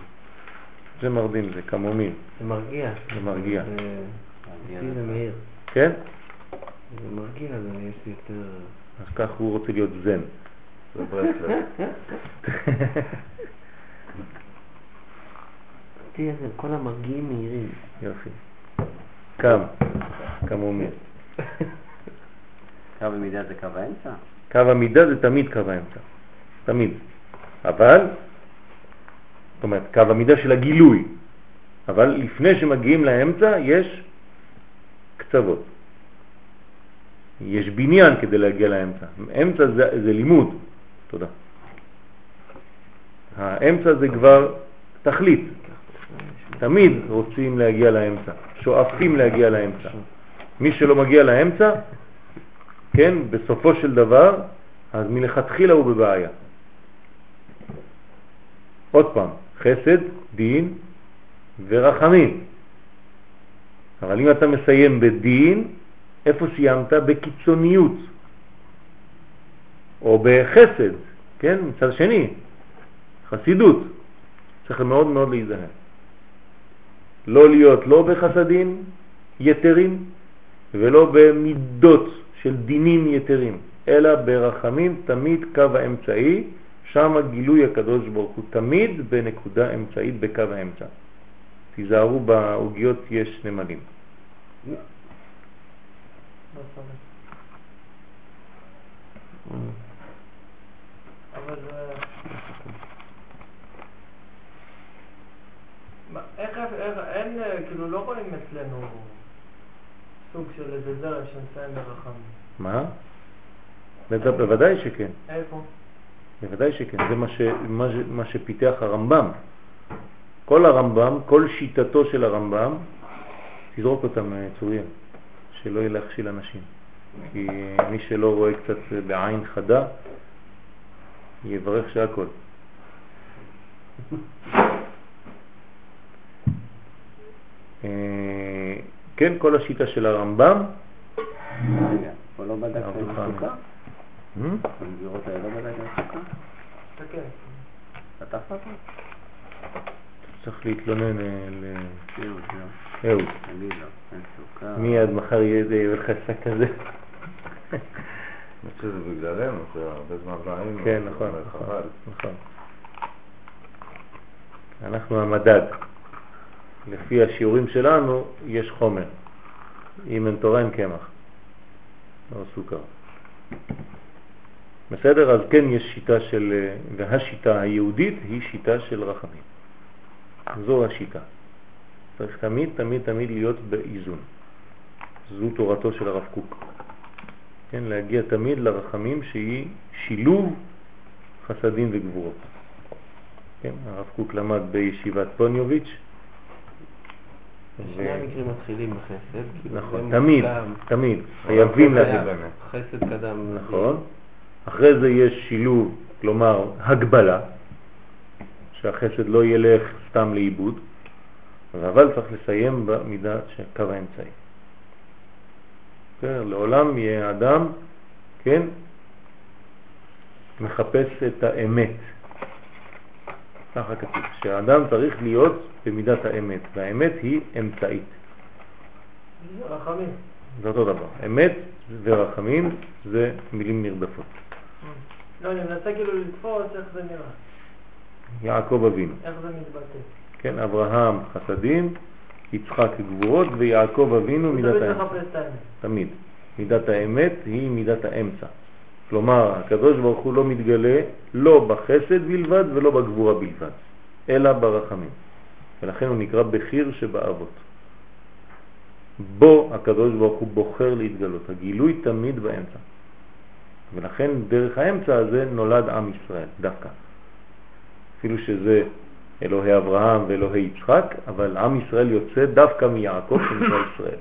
זה מרדים, זה כמומים, זה מרגיע. זה מרגיע. זה מאיר. כן? זה מרגיע, אז אני יש לי יותר... אז כך הוא רוצה להיות זן. זה כל המרגיעים מהירים. יופי. קם, כמומים. קו המידה זה קו האמצע? קו המידה זה תמיד קו האמצע, תמיד. אבל, זאת אומרת, קו המידה של הגילוי, אבל לפני שמגיעים לאמצע יש קצוות. יש בניין כדי להגיע לאמצע. אמצע זה, זה לימוד. תודה. האמצע זה כבר תכלית. תמיד רוצים להגיע לאמצע, שואפים להגיע לאמצע. מי שלא מגיע לאמצע, כן, בסופו של דבר, אז מלכתחילה הוא בבעיה. עוד פעם, חסד, דין ורחמים. אבל אם אתה מסיים בדין, איפה סיימת? בקיצוניות. או בחסד, כן, מצד שני, חסידות. צריך מאוד מאוד להיזהר. לא להיות לא בחסדים יתרים ולא במידות של דינים יתרים, אלא ברחמים תמיד קו האמצעי שם גילוי הקדוש ברוך הוא תמיד בנקודה אמצעית בקו האמצע. תיזהרו בעוגיות יש נמלים. איך, איך, אין, כאילו לא רואים אצלנו סוג של איזה זרם שמסיים ברחמים. מה? בוודאי שכן, איפה? בוודאי שכן, זה מה, ש, מה, ש, מה שפיתח הרמב"ם. כל הרמב"ם, כל שיטתו של הרמב"ם, תזרוק אותם אה, צוריה, שלא יהיה להכשיל אנשים. כי מי שלא רואה קצת בעין חדה, יברך שהכל. אה, כן, כל השיטה של הרמב"ם, פה לא בדקת הרבה עם במגירות האלה עם הסוכה? תסתכל. פתחת אותו? צריך להתלונן אה, לו, אין סוכה. מיד מחר יהיה לך שק כזה. אני חושב שזה בגללנו, שהרבה זמן לא היינו. כן, נכון, נכון. אנחנו המדד. לפי השיעורים שלנו יש חומר. אם אין תורה אין קמח. סוכר. בסדר? אז כן יש שיטה של, והשיטה היהודית היא שיטה של רחמים. זו השיטה. צריך תמיד תמיד תמיד להיות באיזון. זו תורתו של הרב קוק. כן, להגיע תמיד לרחמים שהיא שילוב חסדים וגבורות. כן, הרב קוק למד בישיבת פוניוביץ'. שני המקרים מתחילים בחסד. נכון, תמיד. תמיד, חייבים חייב. להגיד. חסד קדם. נכון. אחרי זה יש שילוב, כלומר הגבלה, שהחסד לא ילך סתם לאיבוד, אבל צריך לסיים במידה של קו האמצעי. כן, לעולם יהיה אדם, כן, מחפש את האמת. ככה כתוב, שהאדם צריך להיות במידת האמת, והאמת היא אמצעית. רחמים. זה אותו דבר. אמת ורחמים זה מילים נרדפות. לא, אני מנסה כאילו לתפוס איך זה נראה. יעקב אבינו, איך זה מתבטא. כן, אברהם חסדים, יצחק גבורות ויעקב אבינו מידת האמת. תמיד. מידת האמת היא מידת האמצע. כלומר, הקדוש ברוך הוא לא מתגלה לא בחסד בלבד ולא בגבורה בלבד, אלא ברחמים. ולכן הוא נקרא בחיר שבאבות. בו הקדוש ברוך הוא בוחר להתגלות. הגילוי תמיד באמצע. ולכן דרך האמצע הזה נולד עם ישראל, דווקא. אפילו שזה אלוהי אברהם ואלוהי יצחק, אבל עם ישראל יוצא דווקא מיעקב שנקרא ישראל,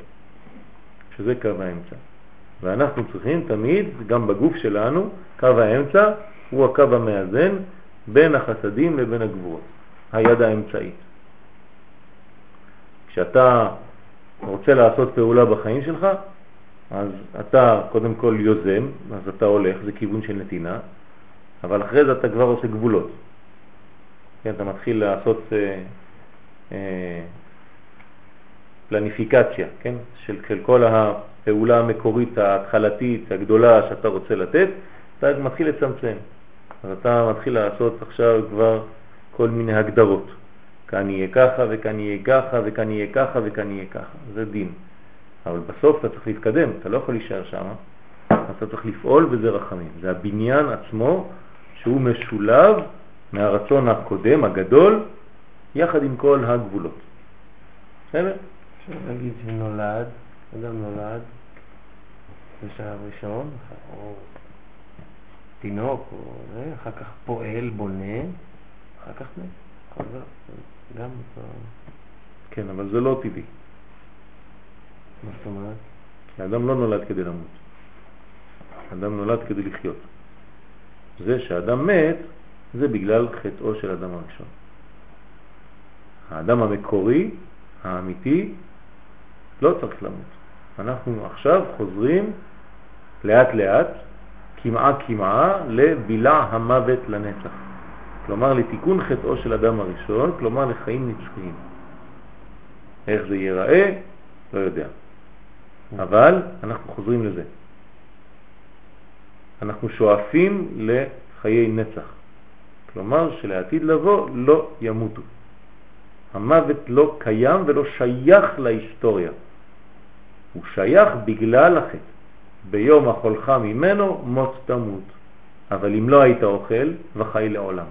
שזה קו האמצע. ואנחנו צריכים תמיד, גם בגוף שלנו, קו האמצע הוא הקו המאזן בין החסדים לבין הגבורות, היד האמצעית. כשאתה רוצה לעשות פעולה בחיים שלך, אז אתה קודם כל יוזם, אז אתה הולך, זה כיוון של נתינה, אבל אחרי זה אתה כבר עושה גבולות. כן, אתה מתחיל לעשות אה, אה, פלניפיקציה, כן, של, של כל הפעולה המקורית ההתחלתית הגדולה שאתה רוצה לתת, אתה מתחיל לצמצם. אז אתה מתחיל לעשות עכשיו כבר כל מיני הגדרות. כאן יהיה ככה וכאן יהיה ככה וכאן יהיה ככה וכאן יהיה ככה. זה דין. אבל בסוף אתה צריך להתקדם, אתה לא יכול להישאר שם, אתה צריך לפעול וזה רחמים. זה הבניין עצמו שהוא משולב מהרצון הקודם, הגדול, יחד עם כל הגבולות. בסדר? אפשר להגיד שנולד, אדם נולד בשלב ראשון, או תינוק, או זה, אחר כך פועל, בונה, אחר כך מת. חוזר, גם. כן, אבל זה לא טבעי. מה זאת אומרת? האדם לא נולד כדי למות. האדם נולד כדי לחיות. זה שאדם מת, זה בגלל חטאו של אדם הראשון. האדם המקורי, האמיתי, לא צריך למות. אנחנו עכשיו חוזרים לאט לאט, כמעה כמעה, לבילע המוות לנצח. כלומר לתיקון חטאו של אדם הראשון, כלומר לחיים נצחיים. איך זה ייראה? לא יודע. אבל אנחנו חוזרים לזה. אנחנו שואפים לחיי נצח. כלומר שלעתיד לבוא לא ימותו. המוות לא קיים ולא שייך להיסטוריה. הוא שייך בגלל החטא. ביום אכולך ממנו מות תמות. אבל אם לא היית אוכל, וחי לעולם.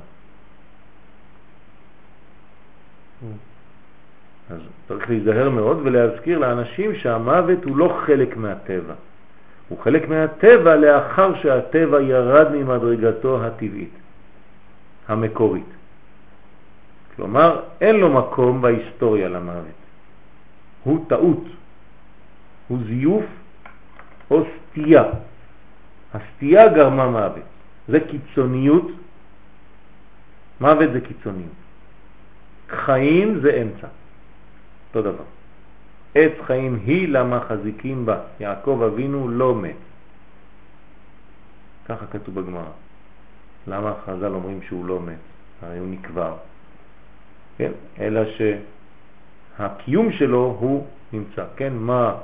אז צריך להיזהר מאוד ולהזכיר לאנשים שהמוות הוא לא חלק מהטבע. הוא חלק מהטבע לאחר שהטבע ירד ממדרגתו הטבעית, המקורית. כלומר, אין לו מקום בהיסטוריה למוות. הוא טעות, הוא זיוף או סטייה. הסטייה גרמה מוות. זה קיצוניות, מוות זה קיצוניות. חיים זה אמצע, אותו דבר. עץ חיים היא למה חזיקים בה, יעקב אבינו לא מת. ככה כתוב בגמרא. למה חז"ל אומרים שהוא לא מת? הרי הוא נקבר. כן? אלא שהקיום שלו הוא נמצא. כן, מה...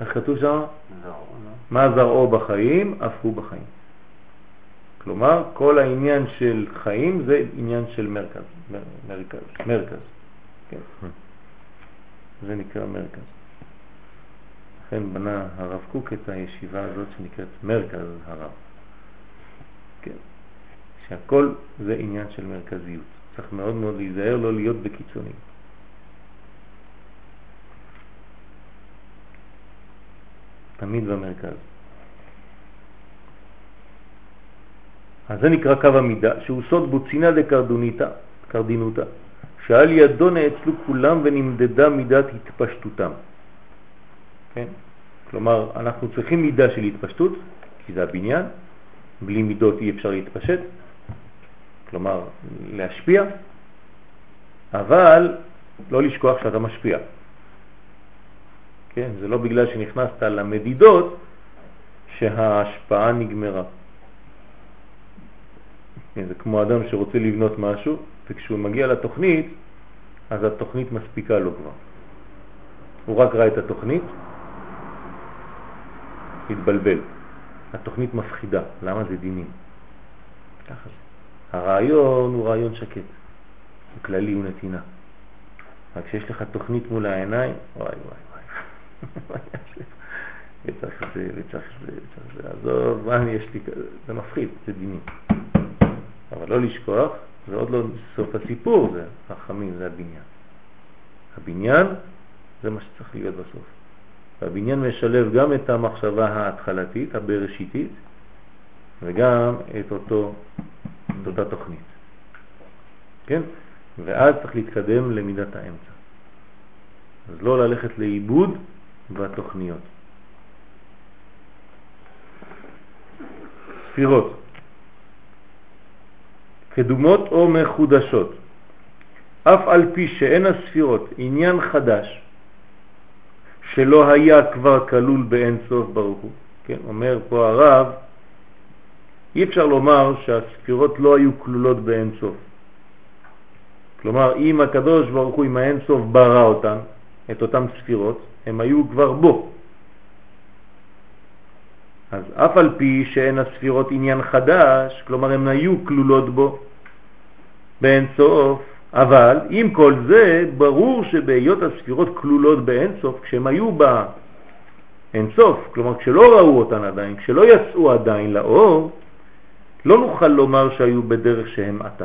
איך כתוב שם? מה זרעו בחיים, אף הוא בחיים. כלומר, כל העניין של חיים זה עניין של מרכז. מרכז. מרכז. כן. זה נקרא מרכז. לכן בנה הרב קוק את הישיבה הזאת שנקראת מרכז הרב. כן. שהכל זה עניין של מרכזיות. צריך מאוד מאוד להיזהר לא להיות בקיצונים. תמיד במרכז. אז זה נקרא קו המידה, שהוא סוד בוצינה דקרדוניתא, קרדינותא, שעל ידו נאצלו כולם ונמדדה מידת התפשטותם. כן? כלומר, אנחנו צריכים מידה של התפשטות, כי זה הבניין, בלי מידות אי אפשר להתפשט, כלומר להשפיע, אבל לא לשכוח שאתה משפיע. כן? זה לא בגלל שנכנסת למדידות שההשפעה נגמרה. זה כמו אדם שרוצה לבנות משהו, וכשהוא מגיע לתוכנית, אז התוכנית מספיקה לו כבר. הוא רק ראה את התוכנית, התבלבל. התוכנית מפחידה. למה זה דינים? ככה זה. הרעיון הוא רעיון שקט, הוא כללי, הוא נתינה. רק כשיש לך תוכנית מול העיניים, וואי וואי וואי. וצריך זה, וצריך זה, וצריך זה, עזוב, מה יש לי, זה מפחיד, זה דינים. אבל לא לשכוח, זה עוד לא סוף הסיפור, זה חכמים, זה הבניין. הבניין זה מה שצריך להיות בסוף. והבניין משלב גם את המחשבה ההתחלתית, הבראשיתית, וגם את, אותו, את אותה תוכנית. כן? ואז צריך להתקדם למידת האמצע. אז לא ללכת לאיבוד בתוכניות. ספירות. קדומות או מחודשות. אף על פי שאין הספירות עניין חדש שלא היה כבר כלול באין סוף ברוך הוא, כן, אומר פה הרב, אי אפשר לומר שהספירות לא היו כלולות באין סוף. כלומר, אם הקדוש ברוך הוא עם האין סוף ברא אותן, את אותן ספירות, הם היו כבר בו. אז אף על פי שאין הספירות עניין חדש, כלומר הן היו כלולות בו באין סוף, אבל עם כל זה ברור שבהיות הספירות כלולות באין סוף, כשהם היו באין סוף, כלומר כשלא ראו אותן עדיין, כשלא יצאו עדיין לאור, לא נוכל לומר שהיו בדרך שהם עתה.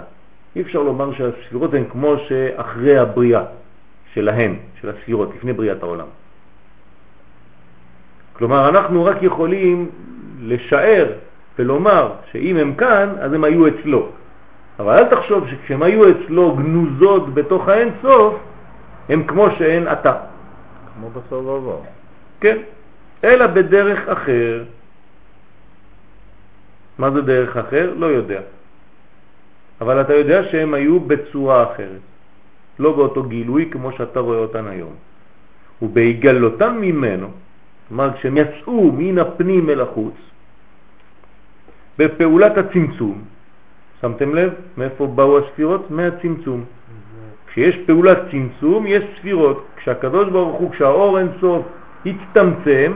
אי אפשר לומר שהספירות הן כמו שאחרי הבריאה שלהן, של הספירות, לפני בריאת העולם. כלומר, אנחנו רק יכולים לשער ולומר שאם הם כאן, אז הם היו אצלו. אבל אל תחשוב שכשהם היו אצלו גנוזות בתוך האין סוף, הם כמו שאין אתה. כמו בסוף ובוא. כן, אלא בדרך אחר. מה זה דרך אחר? לא יודע. אבל אתה יודע שהם היו בצורה אחרת, לא באותו גילוי כמו שאתה רואה אותן היום. ובהיגלותם ממנו, כלומר כשהם יצאו מן הפנים אל החוץ, בפעולת הצמצום, שמתם לב מאיפה באו הספירות? מהצמצום. כשיש פעולת צמצום יש ספירות. כשהקדוש ברוך הוא, כשהאור אין סוף הצטמצם,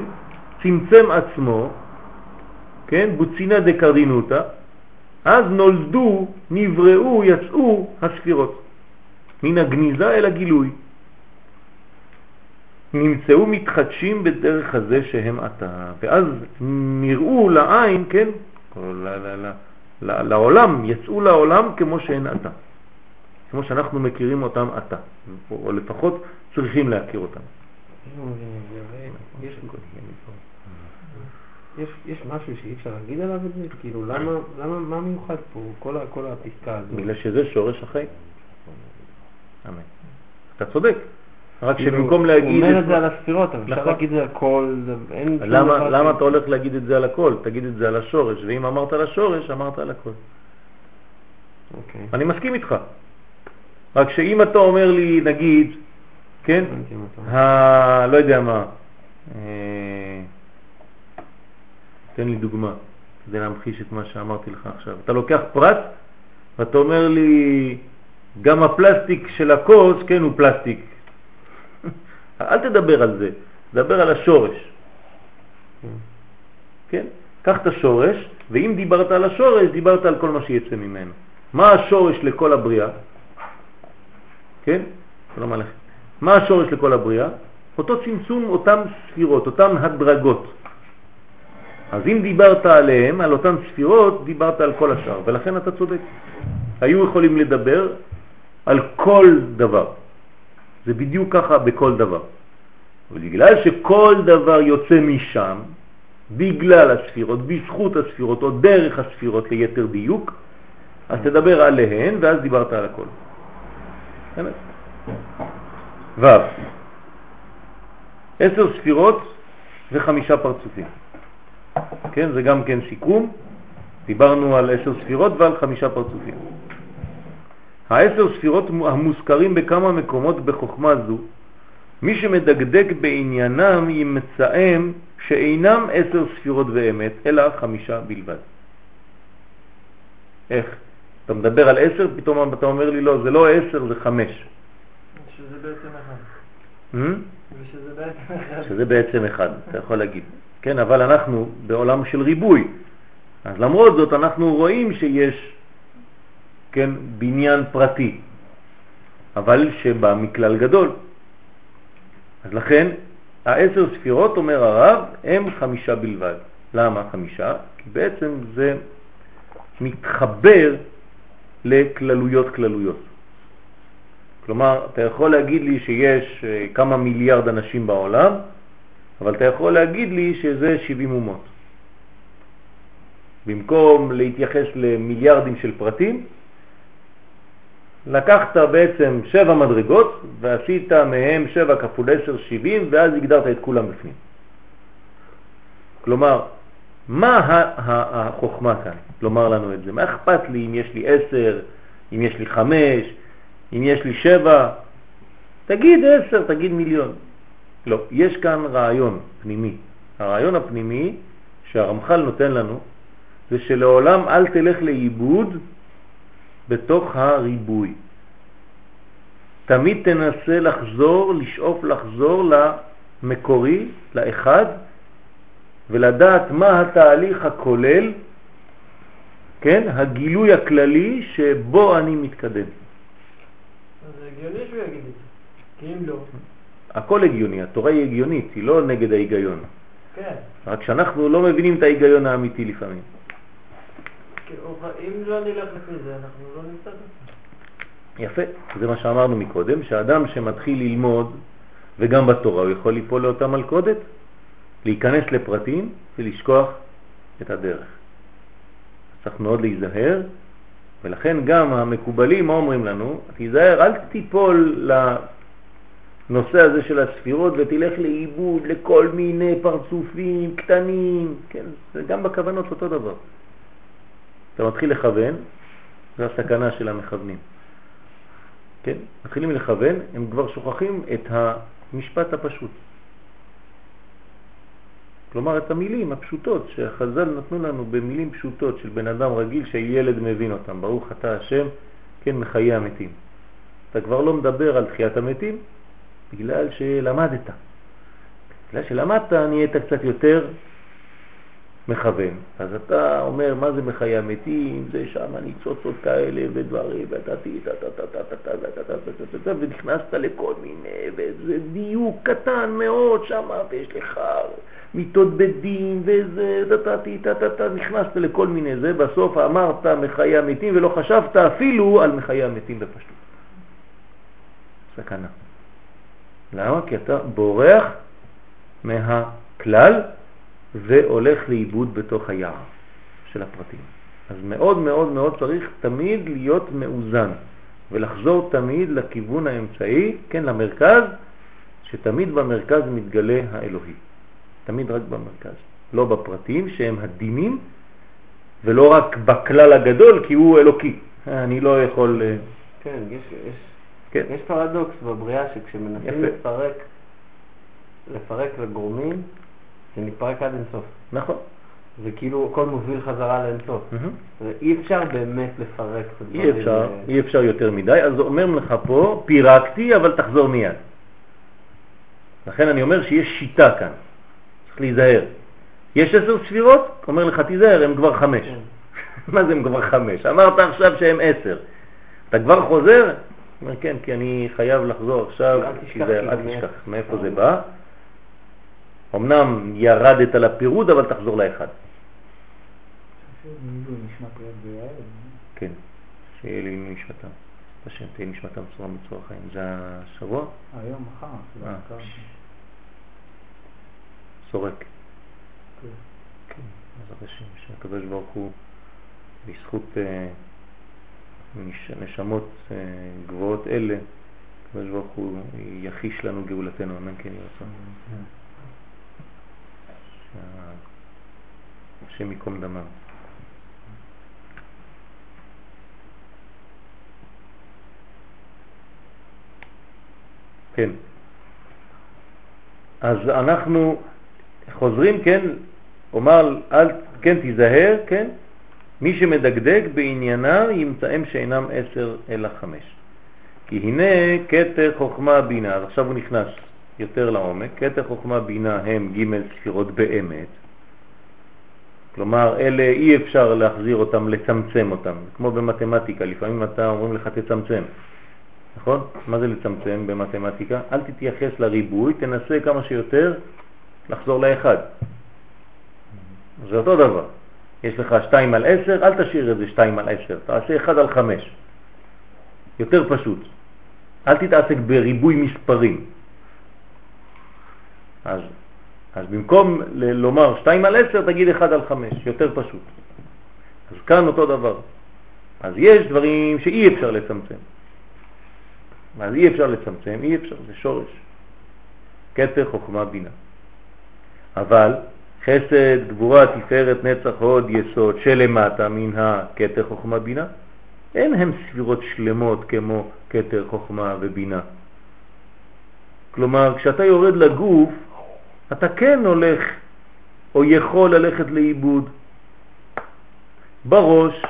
צמצם עצמו, כן, בוצינה דקרדינותא, אז נולדו, נבראו, יצאו הספירות. מן הגניזה אל הגילוי. נמצאו מתחדשים בדרך הזה שהם עתה, ואז נראו לעין, כן, לעולם, יצאו לעולם כמו שהן עתה, כמו שאנחנו מכירים אותם עתה, או, לפחות צריכים להכיר אותם. יש, יש, משהו שאי אפשר להגיד עליו את זה? כאילו, למה, למה, מה מיוחד פה, כל, כל הפסקה הזאת? בגלל שזה שורש החיים. אמן. אתה צודק, רק כאילו, שבמקום להגיד... הוא אומר את זה על הספירות, אבל אפשר נכון. להגיד את זה על כל... למה, אתה הולך להגיד את זה על הכל? תגיד את זה על השורש, ואם אמרת על השורש, אמרת על הכל. אוקיי. אני מסכים איתך. רק שאם אתה אומר לי, נגיד, כן. ה... לא יודע מה, אה, תן לי דוגמה, כדי להמחיש את מה שאמרתי לך עכשיו. אתה לוקח פרט, ואתה אומר לי, גם הפלסטיק של הכוס, כן, הוא פלסטיק. אל תדבר על זה, דבר על השורש. כן? קח את השורש, ואם דיברת על השורש, דיברת על כל מה שיצא ממנו. מה השורש לכל הבריאה? כן? שלום עליכם. מה השורש לכל הבריאה? אותו צמצום, אותם ספירות, אותם הדרגות. אז אם דיברת עליהם, על אותן ספירות, דיברת על כל השאר, ולכן אתה צודק. היו יכולים לדבר על כל דבר. זה בדיוק ככה בכל דבר. ובגלל שכל דבר יוצא משם, בגלל הספירות, בזכות הספירות או דרך הספירות ליתר דיוק, אז תדבר עליהן ואז דיברת על הכל. באמת. ו' עשר ספירות וחמישה פרצופים. כן, זה גם כן סיכום. דיברנו על עשר ספירות ועל חמישה פרצופים. העשר ספירות המוזכרים בכמה מקומות בחוכמה זו, מי שמדקדק בעניינם ימצאם שאינם עשר ספירות ואמת, אלא חמישה בלבד. איך? אתה מדבר על עשר, פתאום אתה אומר לי לא, זה לא עשר, זה חמש. שזה בעצם אחד. Hmm? ושזה בעצם אחד. שזה בעצם אחד, אתה יכול להגיד. כן, אבל אנחנו בעולם של ריבוי. אז למרות זאת אנחנו רואים שיש, כן, בניין פרטי, אבל שבא מכלל גדול. אז לכן, העשר ספירות, אומר הרב, הם חמישה בלבד. למה חמישה? כי בעצם זה מתחבר לכללויות כללויות. כלומר, אתה יכול להגיד לי שיש אה, כמה מיליארד אנשים בעולם, אבל אתה יכול להגיד לי שזה 70 אומות. במקום להתייחס למיליארדים של פרטים, לקחת בעצם שבע מדרגות ועשית מהם שבע כפול עשר שבעים ואז הגדרת את כולם בפנים. כלומר, מה החוכמה כאן? לומר לנו את זה. מה אכפת לי אם יש לי עשר, אם יש לי חמש, אם יש לי שבע? תגיד עשר, תגיד מיליון. לא, יש כאן רעיון פנימי. הרעיון הפנימי שהרמח"ל נותן לנו זה שלעולם אל תלך לאיבוד בתוך הריבוי. תמיד תנסה לחזור, לשאוף לחזור למקורי, לאחד, ולדעת מה התהליך הכולל, כן, הגילוי הכללי שבו אני מתקדם. אז זה הגיוני שהוא יגיד את זה. כי אם לא, הכל הגיוני, התורה היא הגיונית, היא לא נגד ההיגיון. כן. רק שאנחנו לא מבינים את ההיגיון האמיתי לפעמים. הוא- אם לא נלך לפי זה, אנחנו לא נמצא את. יפה, זה מה שאמרנו מקודם, שאדם שמתחיל ללמוד, וגם בתורה הוא יכול ליפול לאותה מלכודת, להיכנס לפרטים ולשכוח את הדרך. צריך מאוד להיזהר, ולכן גם המקובלים, מה אומרים לנו? תיזהר, אל תיפול לנושא הזה של הספירות ותלך לאיבוד לכל מיני פרצופים קטנים, כן, זה גם בכוונות אותו דבר. אתה מתחיל לכוון, זה הסכנה של המכוונים. כן? מתחילים לכוון, הם כבר שוכחים את המשפט הפשוט. כלומר, את המילים הפשוטות שהחז"ל נתנו לנו במילים פשוטות של בן אדם רגיל שילד מבין אותם. ברוך אתה השם, כן, מחיי המתים. אתה כבר לא מדבר על תחיית המתים בגלל שלמדת. בגלל שלמדת נהיית קצת יותר מכוון. אז אתה אומר, מה זה מחיי המתים? זה שם ניצוצות כאלה ודברים, ונכנסת לכל מיני, וזה דיוק קטן מאוד שם, ויש לך מיטות בית דין, וזה, נכנסת לכל מיני זה, בסוף אמרת מחיי המתים ולא חשבת אפילו על מחיי המתים בפשטות. סכנה. למה? כי אתה בורח מהכלל והולך לאיבוד בתוך היער של הפרטים. אז מאוד מאוד מאוד צריך תמיד להיות מאוזן ולחזור תמיד לכיוון האמצעי, כן, למרכז, שתמיד במרכז מתגלה האלוהי. תמיד רק במרכז, לא בפרטים שהם הדינים ולא רק בכלל הגדול כי הוא אלוקי. אני לא יכול... אה, כן, יש, יש, כן. יש פרדוקס בבריאה שכשמנסים לפרק, לפרק לגורמים, זה מתפרק עד אינסוף. נכון. וכאילו הכל מוביל חזרה לאינסוף. אי אפשר באמת לפרק את הדברים. אי אפשר, אי אפשר יותר מדי, אז אומר לך פה, פירקתי אבל תחזור מיד. לכן אני אומר שיש שיטה כאן, צריך להיזהר. יש עשר ספירות, אומר לך תיזהר, הם כבר חמש. כן. מה זה הם כבר חמש? אמרת עכשיו שהם עשר. אתה כבר חוזר? אומר כן, כי אני חייב לחזור עכשיו, אל תשכח מאיפה זה בא. אמנם ירדת לפירוד, אבל תחזור לאחד. כן, שיהיה לי נשמתם. השם תהיה נשמתם צורה מצורה חיים. זה השבוע? היום, מחר. אה. סורק. כן. כן, בעזרת השם, שהקדוש ברוך הוא, בזכות אה, נשמות אה, גבוהות אלה, הקדוש ברוך הוא יחיש לנו גאולתנו, אמן כן ירצה. השם ייקום דמם. כן. אז אנחנו חוזרים, כן, אומר, אל, כן, תיזהר, כן, מי שמדקדק בענייניו ימצאם שאינם עשר אלא חמש. כי הנה כתר חוכמה בינה, אז עכשיו הוא נכנס יותר לעומק, כתר חוכמה בינה הם ג' ספירות באמת, כלומר אלה אי אפשר להחזיר אותם, לצמצם אותם, כמו במתמטיקה, לפעמים אתה אומרים לך תצמצם, נכון? מה זה לצמצם במתמטיקה? אל תתייחס לריבוי, תנסה כמה שיותר לחזור לאחד. זה אותו דבר. יש לך 2 על 10, אל תשאיר את זה 2 על 10, תעשה 1 על 5. יותר פשוט. אל תתעסק בריבוי מספרים. אז, אז במקום לומר 2 על 10, תגיד 1 על 5, יותר פשוט. אז כאן אותו דבר. אז יש דברים שאי אפשר לצמצם. אז אי אפשר לצמצם, אי אפשר, זה שורש. כתר חוכמה בינה. אבל חסד, גבורה, תפארת, נצח, הוד, יסוד, שלמטה מן הכתר חוכמה בינה, אין הם ספירות שלמות כמו כתר חוכמה ובינה. כלומר, כשאתה יורד לגוף, אתה כן הולך או יכול ללכת לאיבוד. בראש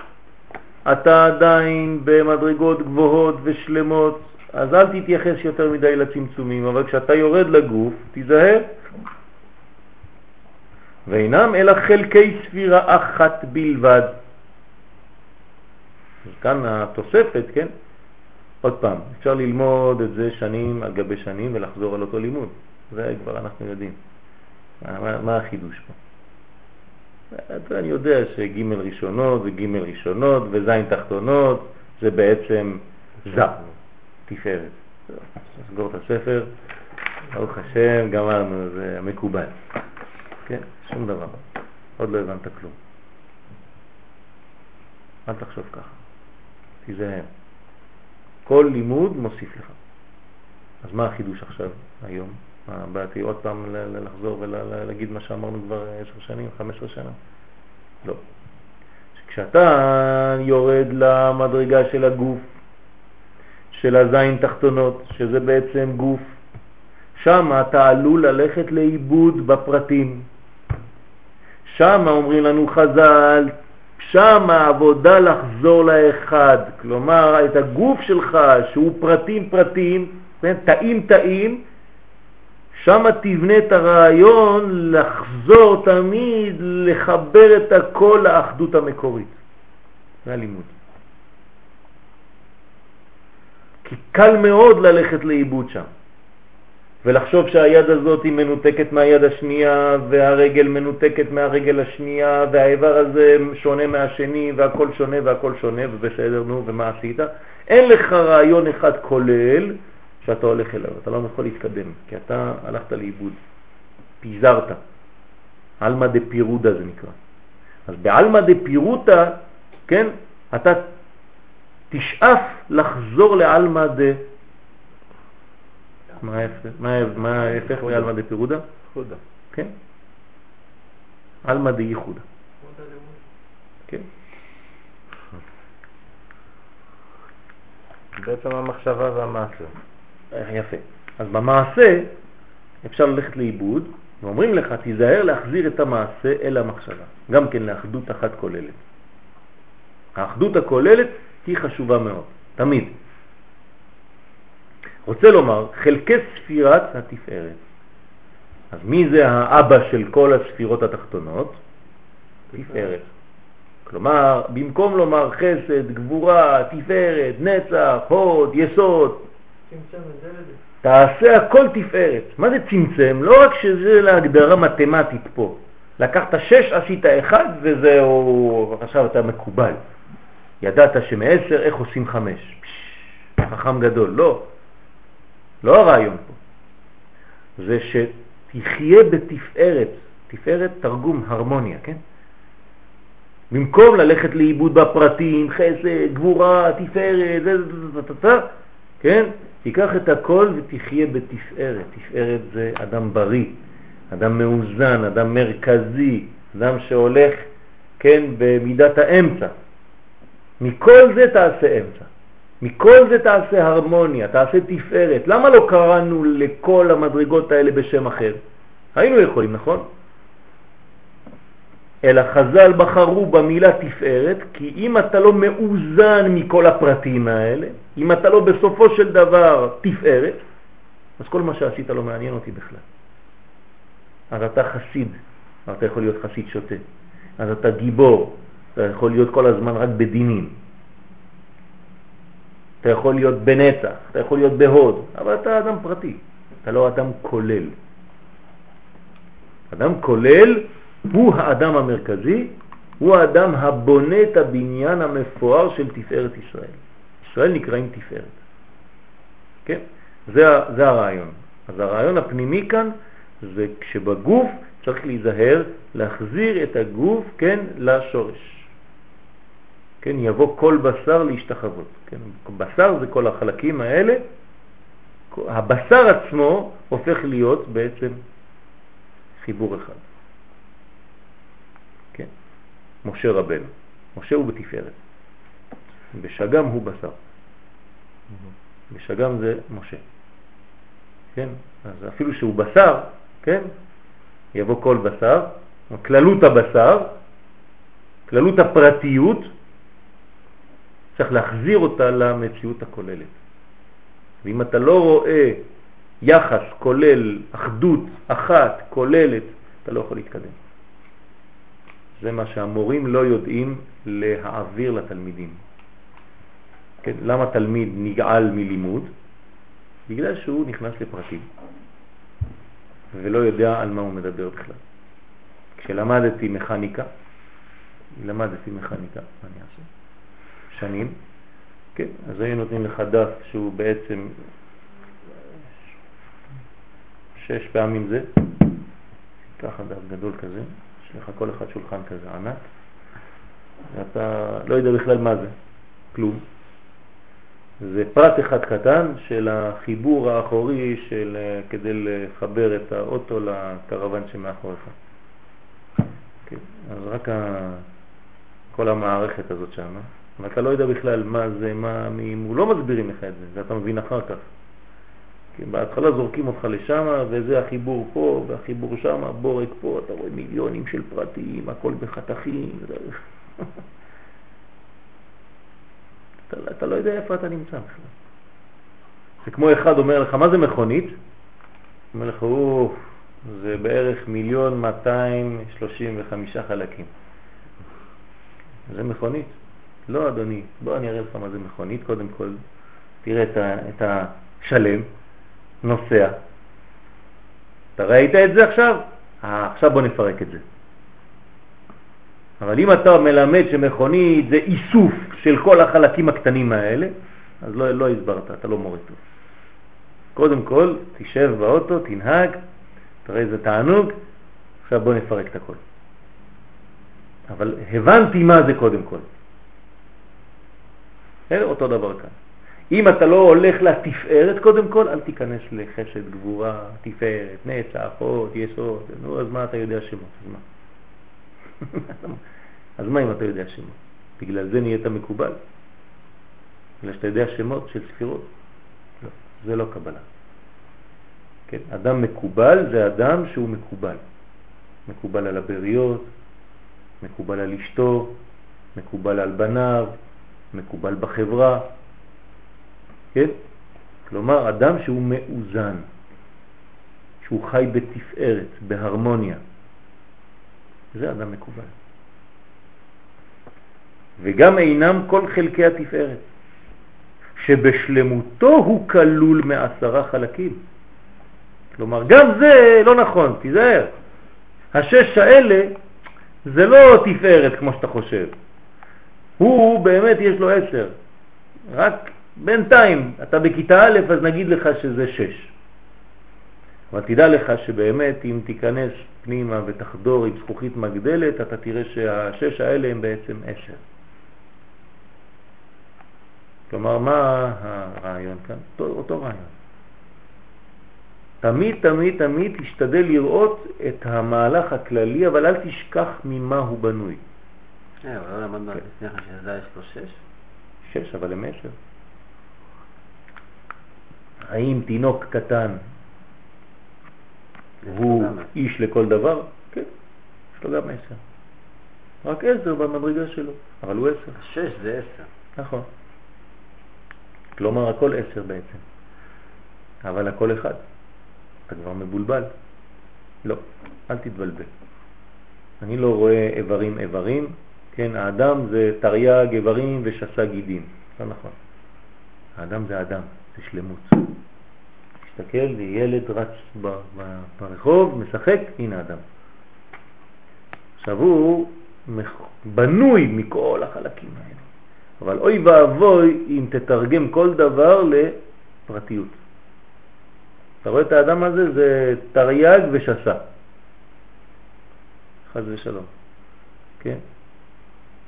אתה עדיין במדרגות גבוהות ושלמות, אז אל תתייחס יותר מדי לצמצומים, אבל כשאתה יורד לגוף, תיזהר. ואינם אלא חלקי ספירה אחת בלבד. כאן התוספת, כן? עוד פעם, אפשר ללמוד את זה שנים על גבי שנים ולחזור על אותו לימוד. זה כבר אנחנו יודעים. מה, מה החידוש פה? אני יודע שג' ראשונות וג' ראשונות וז' תחתונות זה בעצם ז', תפארת. נסגור את הספר, ברוך השם, גמרנו, זה מקובל. כן, שום דבר. עוד לא הבנת כלום. אל תחשוב ככה, תיזהר. כל לימוד מוסיף לך. אז מה החידוש עכשיו, היום? באתי עוד פעם לחזור ולהגיד מה שאמרנו כבר עשר שנים, חמש עשר שנה? לא. כשאתה יורד למדרגה של הגוף, של הזין תחתונות, שזה בעצם גוף, שם אתה עלול ללכת לאיבוד בפרטים. שם אומרים לנו חז"ל, שם העבודה לחזור לאחד, כלומר את הגוף שלך שהוא פרטים פרטים, תאים תאים, שם תבנה את הרעיון לחזור תמיד, לחבר את הכל לאחדות המקורית. זה הלימוד. כי קל מאוד ללכת לאיבוד שם. ולחשוב שהיד הזאת היא מנותקת מהיד השנייה והרגל מנותקת מהרגל השנייה והאיבר הזה שונה מהשני והכל שונה והכל שונה ובסדר נו ומה עשית? אין לך רעיון אחד כולל שאתה הולך אליו, אתה לא יכול להתקדם כי אתה הלכת לאיבוד, פיזרת, אלמא דפירודה זה נקרא. אז באלמא דפירוטה, כן, אתה תשאף לחזור לאלמא ד... מה ההפך? לעלמא דפירודה? חודה. כן. עלמא דייחודה. כן. בעצם המחשבה והמעשה. יפה. אז במעשה אפשר ללכת לאיבוד, ואומרים לך, תיזהר להחזיר את המעשה אל המחשבה, גם כן לאחדות אחת כוללת. האחדות הכוללת היא חשובה מאוד, תמיד. רוצה לומר, חלקי ספירת התפארת. אז מי זה האבא של כל הספירות התחתונות? תפארת. כלומר, במקום לומר חסד, גבורה, תפארת, נצח, הוד, יסוד, תעשה הכל תפארת. מה זה צמצם? לא רק שזה להגדרה מתמטית פה. לקחת שש, עשית אחד וזהו, עכשיו אתה מקובל. ידעת שמעשר איך עושים חמש. חכם גדול. לא. לא הרעיון פה. זה שתחיה בתפארת, תפארת תרגום הרמוניה, כן? במקום ללכת לאיבוד בפרטים, חסד, גבורה, תפארת, כן? תיקח את הכל ותחיה בתפארת. תפארת זה אדם בריא, אדם מאוזן, אדם מרכזי, אדם שהולך, כן, במידת האמצע. מכל זה תעשה אמצע. מכל זה תעשה הרמוניה, תעשה תפארת. למה לא קראנו לכל המדרגות האלה בשם אחר? היינו יכולים, נכון? אלא חז"ל בחרו במילה תפארת, כי אם אתה לא מאוזן מכל הפרטים האלה, אם אתה לא בסופו של דבר תפארת, אז כל מה שעשית לא מעניין אותי בכלל. אז אתה חסיד, אתה יכול להיות חסיד שוטה. אז אתה גיבור, אתה יכול להיות כל הזמן רק בדינים. אתה יכול להיות בנצח, אתה יכול להיות בהוד, אבל אתה אדם פרטי, אתה לא אדם כולל. אדם כולל הוא האדם המרכזי, הוא האדם הבונה את הבניין המפואר של תפארת ישראל. ישראל נקראים תפארת. כן? זה, זה הרעיון. אז הרעיון הפנימי כאן זה כשבגוף צריך להיזהר להחזיר את הגוף, כן, לשורש. כן, יבוא כל בשר להשתחוות. כן, בשר זה כל החלקים האלה, הבשר עצמו הופך להיות בעצם חיבור אחד. משה רבנו, משה הוא בתפארת, בשגם הוא בשר, בשגם זה משה. כן, אז אפילו שהוא בשר, כן, יבוא כל בשר, כללות הבשר, כללות הפרטיות, צריך להחזיר אותה למציאות הכוללת. ואם אתה לא רואה יחס כולל, אחדות אחת, כוללת, אתה לא יכול להתקדם. זה מה שהמורים לא יודעים להעביר לתלמידים. כן, למה תלמיד נגעל מלימוד? בגלל שהוא נכנס לפרטים ולא יודע על מה הוא מדבר בכלל. כשלמדתי מכניקה, למדתי מכניקה, אני אעשה? שנים, כן, אז היו נותנים לך דף שהוא בעצם שש פעמים זה, ככה דף גדול כזה, לך כל אחד שולחן כזה ענק, ואתה לא יודע בכלל מה זה, כלום. זה פרט אחד קטן של החיבור האחורי של, כדי לחבר את האוטו לקרוון שמאחוריך. כן, אז רק. כל המערכת הזאת שם, ואתה לא יודע בכלל מה זה, מה, מי, לא מסבירים לך את זה, ואתה מבין אחר כך. כי בהתחלה זורקים אותך לשם, וזה החיבור פה, והחיבור שם, בורק פה, אתה רואה מיליונים של פרטים, הכל בחתכים. אתה, אתה לא יודע איפה אתה נמצא בכלל. זה כמו אחד אומר לך, מה זה מכונית? אומר לך, אוף, זה בערך מיליון 235 חלקים. זה מכונית? לא, אדוני, בוא אני אראה לך מה זה מכונית. קודם כל, תראה את השלם, נוסע. אתה ראית את זה עכשיו? אה, עכשיו בוא נפרק את זה. אבל אם אתה מלמד שמכונית זה איסוף של כל החלקים הקטנים האלה, אז לא, לא הסברת, אתה לא מורה טוב. קודם כל, תשב באוטו, תנהג, תראה איזה תענוג, עכשיו בוא נפרק את הכל. אבל הבנתי מה זה קודם כל. אותו דבר כאן. אם אתה לא הולך לתפארת, קודם כל, אל תיכנס לחשד, גבורה, תפארת, נצח, חוד, יסוד. נו, אז מה אתה יודע שמות? אז מה? אז מה אם אתה יודע שמות? בגלל זה נהיית מקובל? בגלל שאתה יודע שמות של ספירות? לא, זה לא קבלה. כן, אדם מקובל זה אדם שהוא מקובל. מקובל על הבריות, מקובל על אשתו, מקובל על בניו, מקובל בחברה. כן? כלומר, אדם שהוא מאוזן, שהוא חי בתפארת, בהרמוניה. זה אדם מקובל. וגם אינם כל חלקי התפארת, שבשלמותו הוא כלול מעשרה חלקים. כלומר, גם זה לא נכון, תיזהר. השש האלה זה לא תפארת כמו שאתה חושב. הוא באמת יש לו עשר. רק בינתיים, אתה בכיתה א', אז נגיד לך שזה שש. אבל תדע לך שבאמת אם תיכנס פנימה ותחדור עם זכוכית מגדלת, אתה תראה שהשש האלה הם בעצם עשר. כלומר, מה הרעיון כאן? אותו, אותו רעיון. תמיד, תמיד, תמיד תשתדל לראות את המהלך הכללי, אבל אל תשכח ממה הוא בנוי. אה, אבל לא למדנו לפני כן שזה יש לו שש? שש, אבל הם עשר. האם תינוק קטן הוא איש לכל דבר? כן, יש לו גם עשר. רק עשר במדרגה שלו, אבל הוא עשר. שש זה עשר. נכון. כלומר הכל עשר בעצם, אבל הכל אחד. אתה כבר מבולבל. לא, אל תתבלבל. אני לא רואה איברים איברים, כן, האדם זה תרי"ג איברים ושסה גידים, לא נכון. האדם זה אדם, זה שלמות. תסתכל, ילד רץ ברחוב, משחק, הנה אדם. עכשיו הוא בנוי מכל החלקים האלה. אבל אוי ואבוי אם תתרגם כל דבר לפרטיות. אתה רואה את האדם הזה? זה תרי"ג ושסה. חז ושלום. כן?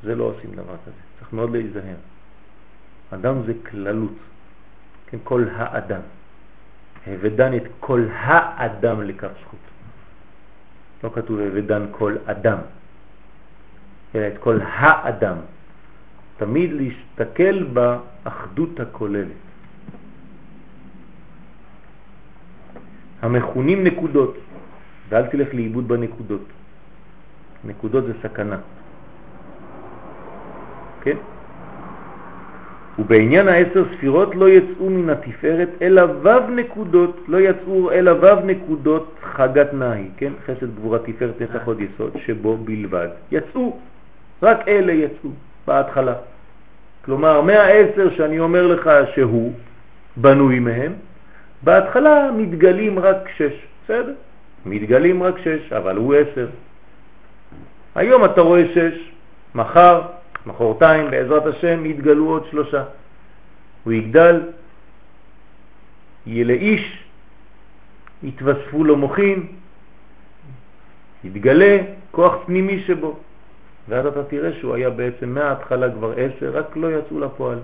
זה לא עושים דבר כזה. צריך מאוד להיזהר. אדם זה כללות. כן? כל האדם. הבדן את כל האדם לכף זכות. לא כתוב הבדן כל אדם, אלא את כל האדם. תמיד להסתכל באחדות הכוללת. המכונים נקודות, ואל תלך לאיבוד בנקודות. נקודות זה סכנה. כן? ובעניין העשר ספירות לא יצאו מן התפארת אלא וו נקודות, לא יצאו אלא וו נקודות חגת נאי, כן? חסד גבורה תפארת נצח עוד יסוד, שבו בלבד. יצאו, רק אלה יצאו בהתחלה. כלומר, מהעשר שאני אומר לך שהוא בנוי מהם, בהתחלה מתגלים רק שש, בסדר? מתגלים רק שש, אבל הוא עשר. היום אתה רואה שש, מחר, מחורתיים, בעזרת השם, יתגלו עוד שלושה. הוא יגדל, יהיה לאיש, יתווספו לו מוחים, יתגלה כוח פנימי שבו. ואז אתה תראה שהוא היה בעצם מההתחלה כבר עשר, רק לא יצאו לפועל,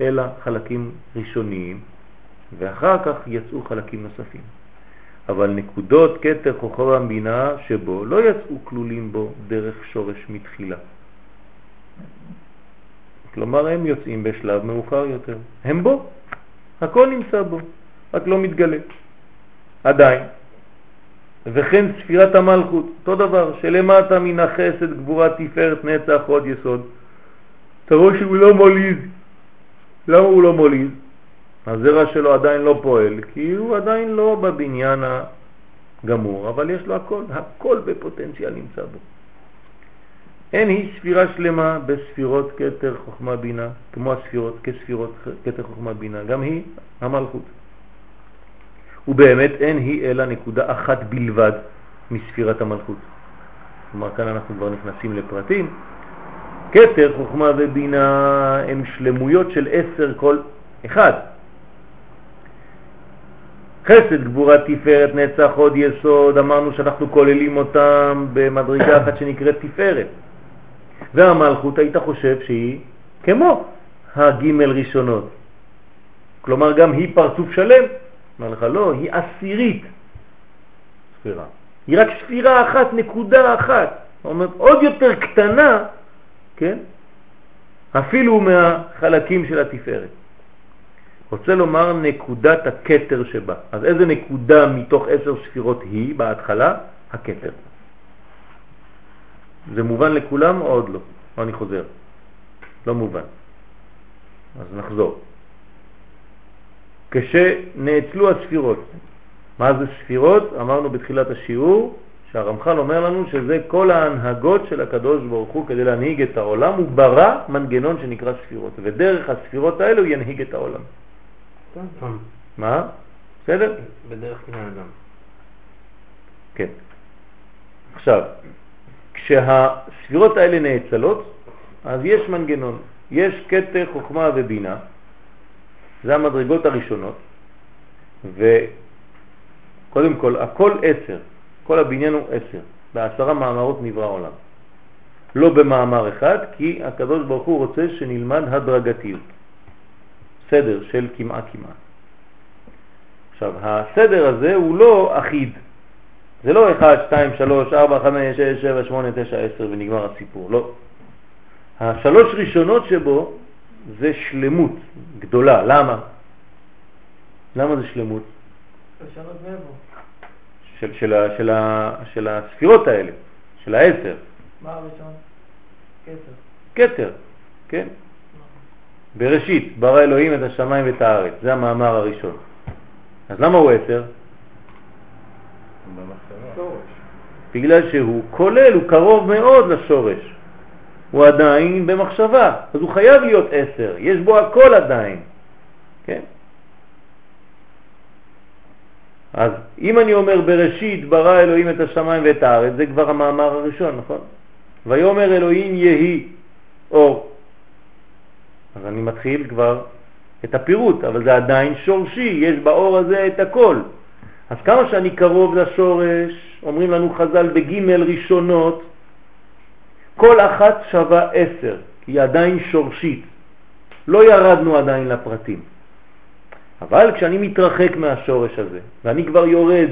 אלא חלקים ראשוניים, ואחר כך יצאו חלקים נוספים. אבל נקודות כתר כוכב המבינה שבו לא יצאו כלולים בו דרך שורש מתחילה. כלומר הם יוצאים בשלב מאוחר יותר. הם בו, הכל נמצא בו, רק לא מתגלה. עדיין. וכן ספירת המלכות, אותו דבר, שלמטה מן החסד, גבורה, תפארת, נצח, עוד יסוד. אתה רואה שהוא לא מוליד. למה הוא לא מוליד? הזרע שלו עדיין לא פועל, כי הוא עדיין לא בבניין הגמור, אבל יש לו הכל, הכל בפוטנציאל נמצא בו. אין היא ספירה שלמה בספירות כתר חוכמה בינה, כמו הספירות כספירות כתר חוכמה בינה, גם היא המלכות. ובאמת אין היא אלא נקודה אחת בלבד מספירת המלכות. כלומר, כאן אנחנו כבר נכנסים לפרטים. כתר, חוכמה ובינה הם שלמויות של עשר כל אחד. חסד, גבורה, תפארת, נצח, עוד יסוד, אמרנו שאנחנו כוללים אותם במדרגה אחת שנקראת תפארת. והמלכות היית חושב שהיא כמו הגימל ראשונות. כלומר גם היא פרצוף שלם. אומר לך, לא, היא עשירית ספירה. היא רק ספירה אחת, נקודה אחת. זאת אומרת, עוד יותר קטנה, כן? אפילו מהחלקים של התפארת. רוצה לומר נקודת הקטר שבה. אז איזה נקודה מתוך עשר ספירות היא בהתחלה? הקטר. זה מובן לכולם או עוד לא? או אני חוזר? לא מובן. אז נחזור. כשנאצלו הספירות, מה זה ספירות? אמרנו בתחילת השיעור שהרמח"ל אומר לנו שזה כל ההנהגות של הקדוש ברוך הוא כדי להנהיג את העולם, הוא ברא מנגנון שנקרא ספירות, ודרך הספירות האלו הוא ינהיג את העולם. מה? בסדר? בדרך כלל אדם. כן. עכשיו, כשהספירות האלה נאצלות, אז יש מנגנון. יש קטע חוכמה ובינה, זה המדרגות הראשונות, וקודם כל, הכל עשר, כל הבניין הוא עשר, בעשרה מאמרות נברא עולם. לא במאמר אחד, כי הקדוש ברוך הוא רוצה שנלמד הדרגתיות, סדר של כמעה כמעה. עכשיו, הסדר הזה הוא לא אחיד, זה לא 1, 2, 3, 4, 5, 6, 7, 8, 9, 10 ונגמר הסיפור, לא. השלוש ראשונות שבו זה שלמות גדולה. למה? למה זה שלמות? של, של, של, של הספירות האלה, של העשר. מה הראשון? כסף. כתר, כן. בראשית ברא אלוהים את השמיים ואת הארץ, זה המאמר הראשון. אז למה הוא עשר? בגלל שהוא כולל, הוא קרוב מאוד לשורש. הוא עדיין במחשבה, אז הוא חייב להיות עשר, יש בו הכל עדיין, כן? אז אם אני אומר בראשית ברא אלוהים את השמיים ואת הארץ, זה כבר המאמר הראשון, נכון? ויאמר אלוהים יהי אור. אז אני מתחיל כבר את הפירוט, אבל זה עדיין שורשי, יש באור הזה את הכל. אז כמה שאני קרוב לשורש, אומרים לנו חז"ל בג' ראשונות, כל אחת שווה עשר, היא עדיין שורשית. לא ירדנו עדיין לפרטים. אבל כשאני מתרחק מהשורש הזה, ואני כבר יורד,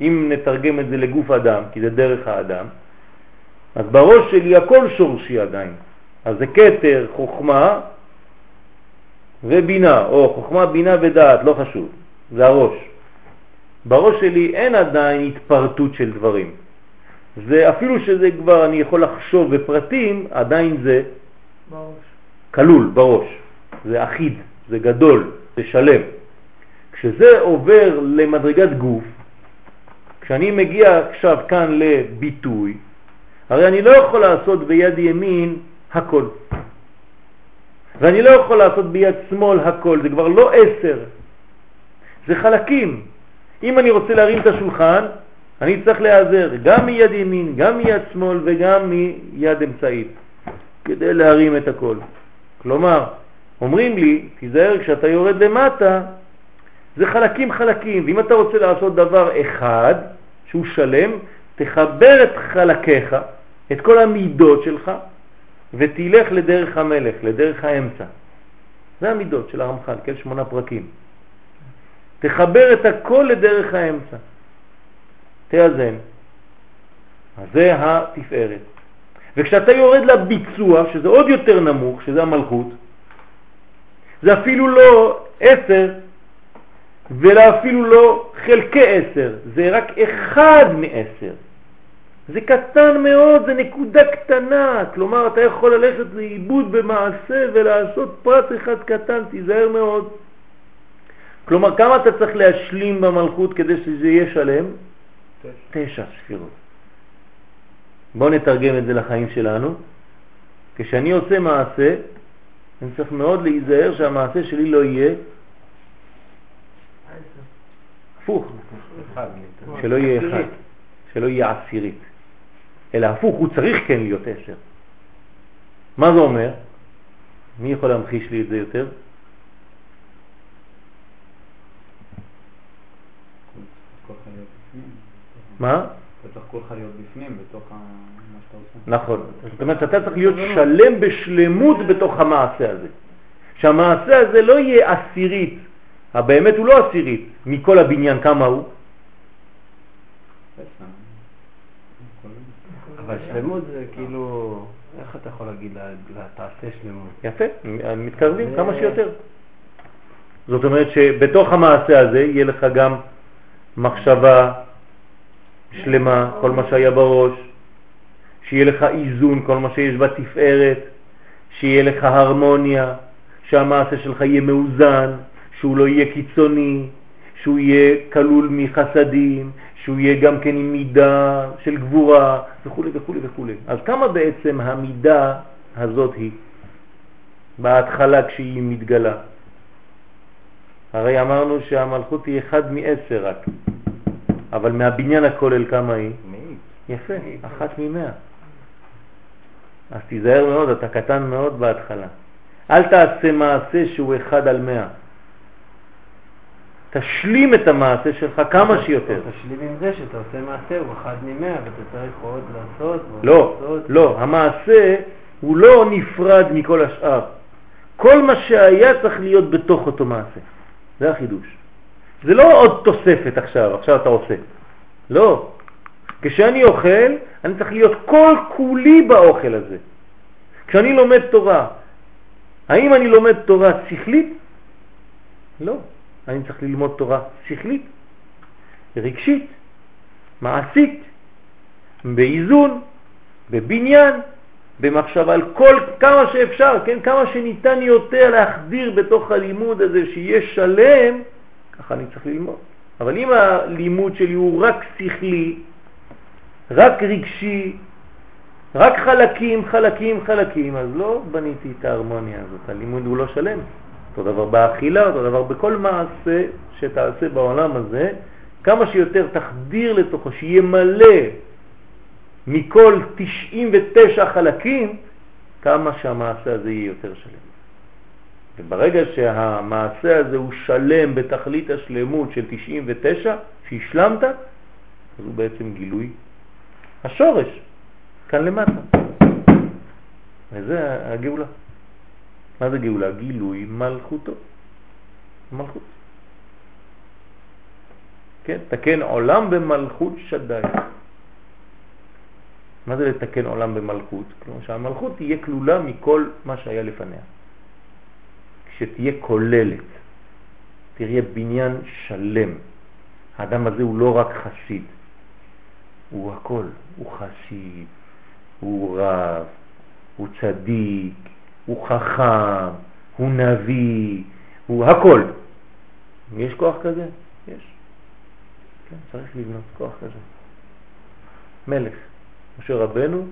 אם נתרגם את זה לגוף אדם, כי זה דרך האדם, אז בראש שלי הכל שורשי עדיין. אז זה קטר, חוכמה ובינה, או חוכמה, בינה ודעת, לא חשוב, זה הראש. בראש שלי אין עדיין התפרטות של דברים. זה אפילו שזה כבר, אני יכול לחשוב בפרטים, עדיין זה בראש. כלול בראש. זה אחיד, זה גדול, זה שלם. כשזה עובר למדרגת גוף, כשאני מגיע עכשיו כאן לביטוי, הרי אני לא יכול לעשות ביד ימין הכל. ואני לא יכול לעשות ביד שמאל הכל, זה כבר לא עשר, זה חלקים. אם אני רוצה להרים את השולחן, אני צריך להיעזר גם מיד ימין, גם מיד שמאל וגם מיד אמצעית, כדי להרים את הכל. כלומר, אומרים לי, תיזהר כשאתה יורד למטה, זה חלקים חלקים, ואם אתה רוצה לעשות דבר אחד, שהוא שלם, תחבר את חלקיך, את כל המידות שלך, ותלך לדרך המלך, לדרך האמצע. זה המידות של הרמח"ל, כן, שמונה פרקים. תחבר את הכל לדרך האמצע. תאזן. אז זה התפארת. וכשאתה יורד לביצוע, שזה עוד יותר נמוך, שזה המלכות, זה אפילו לא עשר, ואפילו לא חלקי עשר, זה רק אחד מעשר. זה קטן מאוד, זה נקודה קטנה, כלומר אתה יכול ללכת לאיבוד במעשה ולעשות פרט אחד קטן, תיזהר מאוד. כלומר, כמה אתה צריך להשלים במלכות כדי שזה יהיה שלם? תשע ספירות. בואו נתרגם את זה לחיים שלנו. כשאני עושה מעשה, אני צריך מאוד להיזהר שהמעשה שלי לא יהיה הפוך, שלא יהיה אחד, שלא יהיה עשירית, אלא הפוך, הוא צריך כן להיות עשר. מה זה אומר? מי יכול להמחיש לי את זה יותר? מה? אתה צריך כולך להיות בפנים, בתוך מה שאתה עושה. נכון. זאת אומרת, אתה צריך להיות שלם בשלמות בתוך המעשה הזה. שהמעשה הזה לא יהיה עשירית, באמת הוא לא עשירית, מכל הבניין כמה הוא? אבל שלמות זה כאילו, איך אתה יכול להגיד לה, לה תעשה שלמות? יפה, מתקרבים כמה שיותר. זאת אומרת שבתוך המעשה הזה יהיה לך גם מחשבה שלמה, כל מה שהיה בראש, שיהיה לך איזון, כל מה שיש בתפארת, שיהיה לך הרמוניה, שהמעשה שלך יהיה מאוזן, שהוא לא יהיה קיצוני, שהוא יהיה כלול מחסדים, שהוא יהיה גם כן עם מידה של גבורה וכו' וכו' וכו'. אז כמה בעצם המידה הזאת היא בהתחלה כשהיא מתגלה? הרי אמרנו שהמלכות היא אחד מעשר רק, אבל מהבניין הכולל כמה היא? יפה, אחת ממאה. אז תיזהר מאוד, אתה קטן מאוד בהתחלה. אל תעשה מעשה שהוא אחד על מאה. תשלים את המעשה שלך כמה שיותר. תשלים עם זה שאתה עושה מעשה, הוא אחד ממאה, ואתה צריך עוד לעשות. לא, לעשות. לא, המעשה הוא לא נפרד מכל השאר. כל מה שהיה צריך להיות בתוך אותו מעשה. זה החידוש. זה לא עוד תוספת עכשיו, עכשיו אתה עושה. לא. כשאני אוכל, אני צריך להיות כל כולי באוכל הזה. כשאני לומד תורה, האם אני לומד תורה שכלית? לא. אני צריך ללמוד תורה שכלית, רגשית, מעשית, באיזון, בבניין, במחשבה על כל כמה שאפשר, כן, כמה שניתן יותר להחדיר בתוך הלימוד הזה שיהיה שלם, ככה אני צריך ללמוד. אבל אם הלימוד שלי הוא רק שכלי, רק רגשי, רק חלקים, חלקים, חלקים, אז לא בניתי את ההרמוניה הזאת, הלימוד הוא לא שלם. אותו דבר באכילה, אותו דבר בכל מעשה שתעשה בעולם הזה, כמה שיותר תחדיר לתוכו, שיהיה מלא מכל 99 חלקים, כמה שהמעשה הזה יהיה יותר שלם. וברגע שהמעשה הזה הוא שלם בתכלית השלמות של 99, שהשלמת, אז הוא בעצם גילוי השורש, כאן למטה. וזה הגאולה. מה זה גאולה? גילוי מלכותו. מלכות. כן, תקן עולם במלכות שדי. מה זה לתקן עולם במלכות? כלומר שהמלכות תהיה כלולה מכל מה שהיה לפניה. כשתהיה כוללת, תראה בניין שלם. האדם הזה הוא לא רק חסיד, הוא הכל, הוא חסיד, הוא רב, הוא צדיק, הוא חכם, הוא נביא, הוא הכל. יש כוח כזה? יש. כן, צריך לבנות כוח כזה. מלך. משה רבנו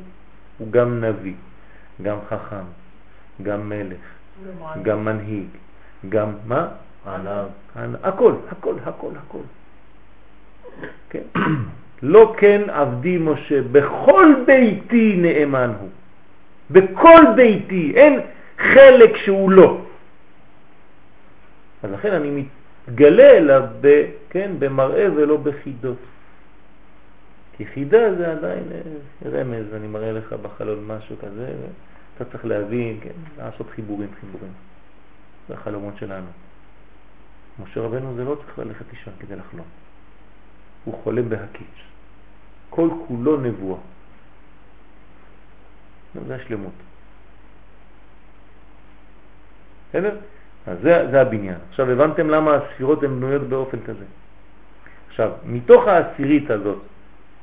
הוא גם נביא, גם חכם, גם מלך, גם מנהיג, גם מה? ענב. הכל, הכל, הכל, הכל. כן. לא כן עבדי משה, בכל ביתי נאמן הוא. בכל ביתי, אין חלק שהוא לא. אז לכן אני מתגלה אליו ב, כן, במראה ולא בחידות. כי חידה זה עדיין אה, רמז, אני מראה לך בחלום משהו כזה, אתה צריך להבין, כן, לעשות חיבורים, חיבורים. זה החלומות שלנו. משה רבנו זה לא צריך ללכת לישון כדי לחלום. הוא חולם בהקיץ. כל כולו נבואה. זה השלמות. בסדר? אז זה, זה הבניין. עכשיו הבנתם למה הספירות הן בנויות באופן כזה. עכשיו, מתוך העשירית הזאת,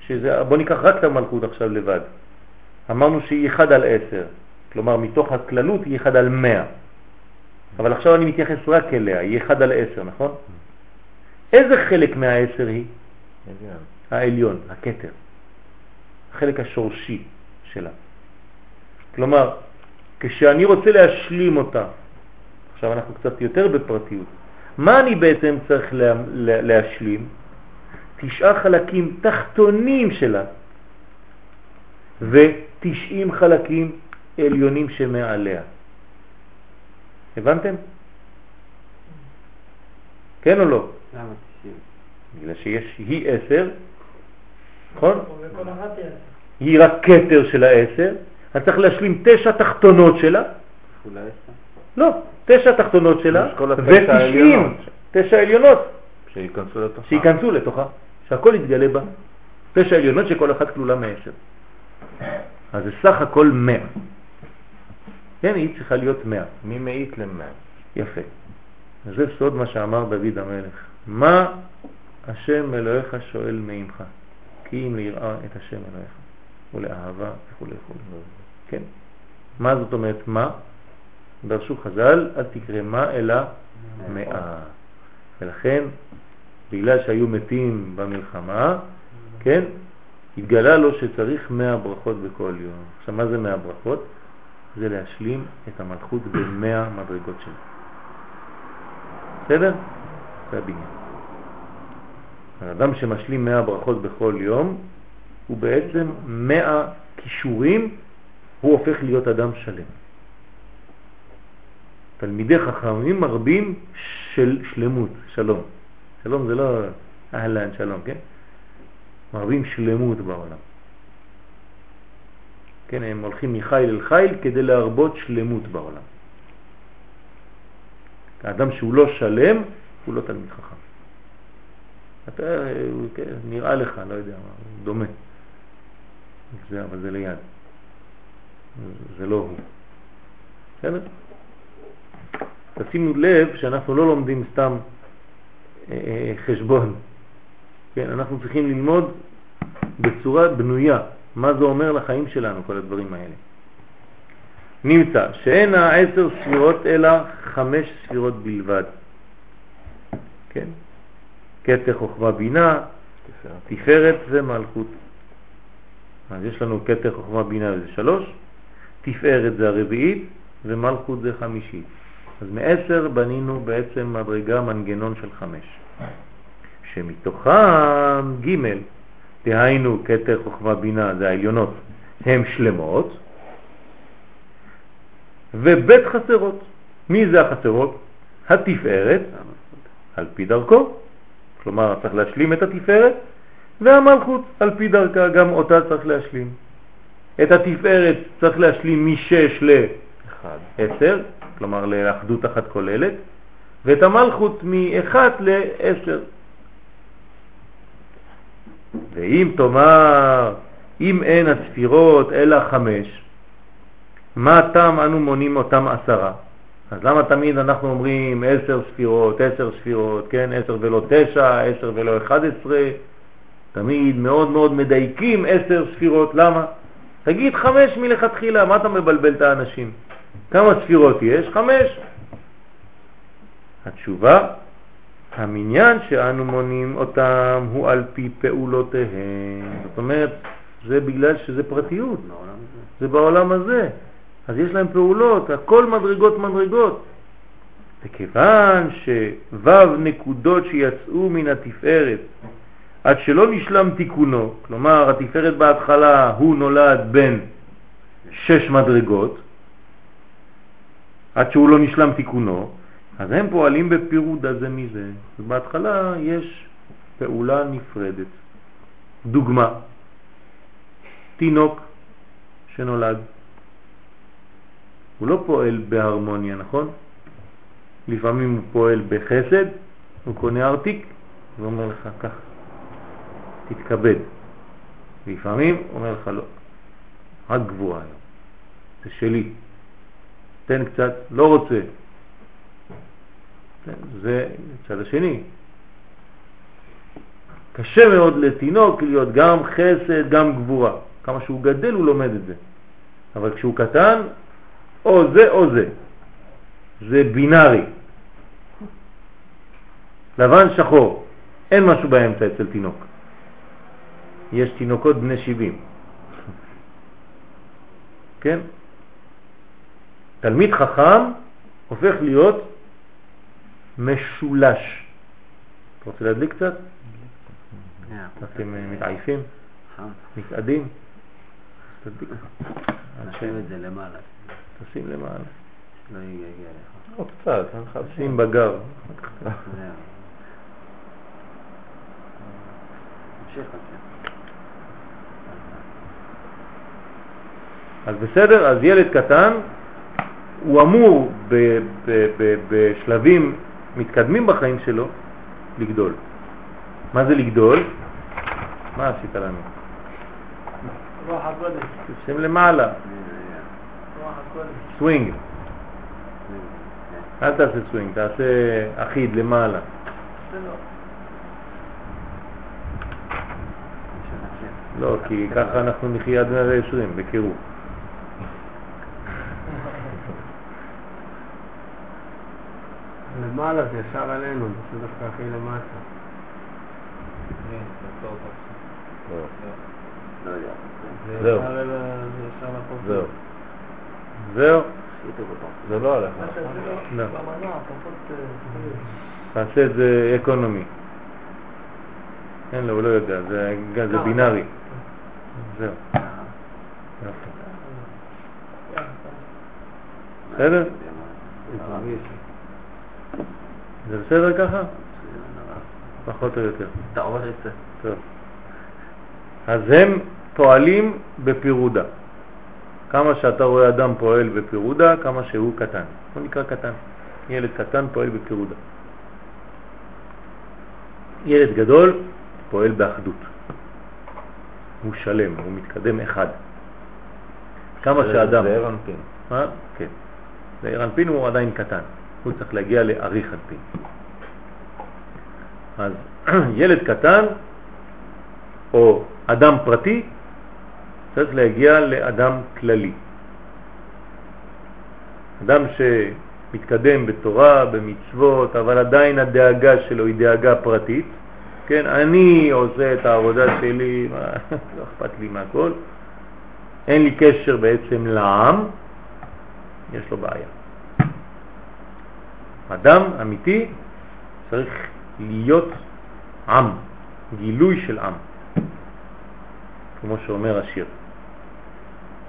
שזה, בוא ניקח רק את המלכות עכשיו לבד. אמרנו שהיא 1 על 10, כלומר מתוך הכללות היא 1 על 100. אבל עכשיו אני מתייחס רק אליה, היא 1 על 10, נכון? איזה חלק מהעשר היא? עליון. העליון, הכתר, החלק השורשי שלה. כלומר, כשאני רוצה להשלים אותה, עכשיו אנחנו קצת יותר בפרטיות, מה אני בעצם צריך לה, לה, להשלים? תשעה חלקים תחתונים שלה ו-90 חלקים עליונים שמעליה. הבנתם? כן או לא? למה 90? בגלל שיש, היא עשר, נכון? היא רק כתר של העשר, אז צריך להשלים תשע תחתונות שלה, כפולה 10? לא, תשע תחתונות שלה, יש כל התשע ו-90, העליונות. תשע עליונות, שייכנסו לתוכה. שהכל יתגלה בה. תשע עליונות שכל אחת כלולה מעשר. אז זה סך הכל מאה. כן, היא צריכה להיות מאה. מי מאית למאה? יפה. זה סוד מה שאמר דוד המלך. מה השם אלוהיך שואל מעמך? כי אם ליראה את השם אלוהיך, ולאהבה וכו' וכו'. כן. מה זאת אומרת מה? דרשו חז"ל, אל תקרא מה אלא מאה. ולכן, בגלל שהיו מתים במלחמה, כן, התגלה לו שצריך מאה ברכות בכל יום. עכשיו, מה זה מאה ברכות? זה להשלים את המלכות במאה מדרגות שלה. בסדר? זה הבניין. האדם שמשלים מאה ברכות בכל יום, הוא בעצם מאה כישורים, הוא הופך להיות אדם שלם. תלמידי חכמים מרבים של שלמות, שלום. שלום זה לא אהלן, שלום, כן? מרבים שלמות בעולם. כן, הם הולכים מחיל אל חיל כדי להרבות שלמות בעולם. האדם שהוא לא שלם, הוא לא תלמיד חכם. אתה כן, נראה לך, לא יודע מה, דומה. זה, אבל זה ליד. זה לא הוא. בסדר? תשימו לב שאנחנו לא לומדים סתם חשבון. כן, אנחנו צריכים ללמוד בצורה בנויה. מה זה אומר לחיים שלנו, כל הדברים האלה. נמצא שאין העשר ספירות אלא חמש ספירות בלבד. כן? כתר חוכמה בינה, תפארת ומלכות. אז יש לנו כתר חוכמה בינה זה שלוש, תפארת זה הרביעית ומלכות זה חמישית. אז מעשר בנינו בעצם מדרגה מנגנון של חמש. שמתוכם ג' דהיינו כתר חוכמה בינה זה העליונות הם שלמות ובית חסרות. מי זה החסרות? התפארת על פי דרכו, כלומר צריך להשלים את התפארת והמלכות על פי דרכה גם אותה צריך להשלים. את התפארת צריך להשלים משש ל-10, כלומר לאחדות אחת כוללת, ואת המלכות מ-1 ל-10. ואם תאמר, אם אין הספירות אלא חמש, מה טעם אנו מונים אותם עשרה? אז למה תמיד אנחנו אומרים עשר ספירות, עשר ספירות, כן, עשר ולא תשע, עשר ולא אחד עשרה, תמיד מאוד מאוד מדייקים עשר ספירות, למה? תגיד חמש מלכתחילה, מה אתה מבלבל את האנשים? כמה ספירות יש? חמש. התשובה, המניין שאנו מונים אותם הוא על פי פעולותיהם. זאת אומרת, זה בגלל שזה פרטיות. זה בעולם הזה. אז יש להם פעולות, הכל מדרגות מדרגות. וכיוון שוו נקודות שיצאו מן התפארת עד שלא נשלם תיקונו, כלומר התפארת בהתחלה הוא נולד בין שש מדרגות, עד שהוא לא נשלם תיקונו, אז הם פועלים בפירוד הזה מזה. בהתחלה יש פעולה נפרדת. דוגמה, תינוק שנולד, הוא לא פועל בהרמוניה, נכון? לפעמים הוא פועל בחסד, הוא קונה ארתיק ואומר לך כך, תתכבד. לפעמים אומר לך לא, רק גבוהה זה שלי, תן קצת, לא רוצה. כן, זה צד השני. קשה מאוד לתינוק להיות גם חסד, גם גבורה. כמה שהוא גדל הוא לומד את זה. אבל כשהוא קטן, או זה או זה. זה בינארי. לבן שחור, אין משהו באמצע אצל תינוק. יש תינוקות בני 70. כן? תלמיד חכם הופך להיות משולש. אתה רוצה להדליק קצת? אתם אה, מתעייפים? מתאדים? תדליק. נשים את זה למעלה, תשים למעלה. שלא יגיע לך. עוד קצת, לך שים על זה. אז בסדר, אז ילד קטן הוא אמור בשלבים מתקדמים בחיים שלו לגדול. מה זה לגדול? מה עשית לנו? רוח הקודש, שים למעלה. סווינג. אל תעשה סווינג, תעשה אחיד למעלה. לא. לא, כי ככה אנחנו נחיה עד 120 בקירוב. למעלה זה ישר עלינו, זה דווקא הכי למטה. לא יודע. זה זהו. זהו. זהו? זה לא הולך. לא. אה, תעשה את זה אקונומי. אין לו, הוא לא יודע, זה, זה בינארי. זהו. בסדר? זה בסדר ככה? פחות או יותר. את זה. טוב. אז הם פועלים בפירודה. כמה שאתה רואה אדם פועל בפירודה, כמה שהוא קטן. הוא נקרא קטן. ילד קטן פועל בפירודה. ילד גדול פועל באחדות. הוא שלם, הוא מתקדם אחד. כמה שאדם... זה אנפין. מה? כן. זעיר אנפין הוא עדיין קטן, הוא צריך להגיע לאריך אנפין. אז ילד קטן או אדם פרטי צריך להגיע לאדם כללי. אדם שמתקדם בתורה, במצוות, אבל עדיין הדאגה שלו היא דאגה פרטית, כן, אני עושה את העבודה שלי, לא אכפת לי מהכל, אין לי קשר בעצם לעם, יש לו בעיה. אדם אמיתי צריך להיות עם, גילוי של עם, כמו שאומר השיר.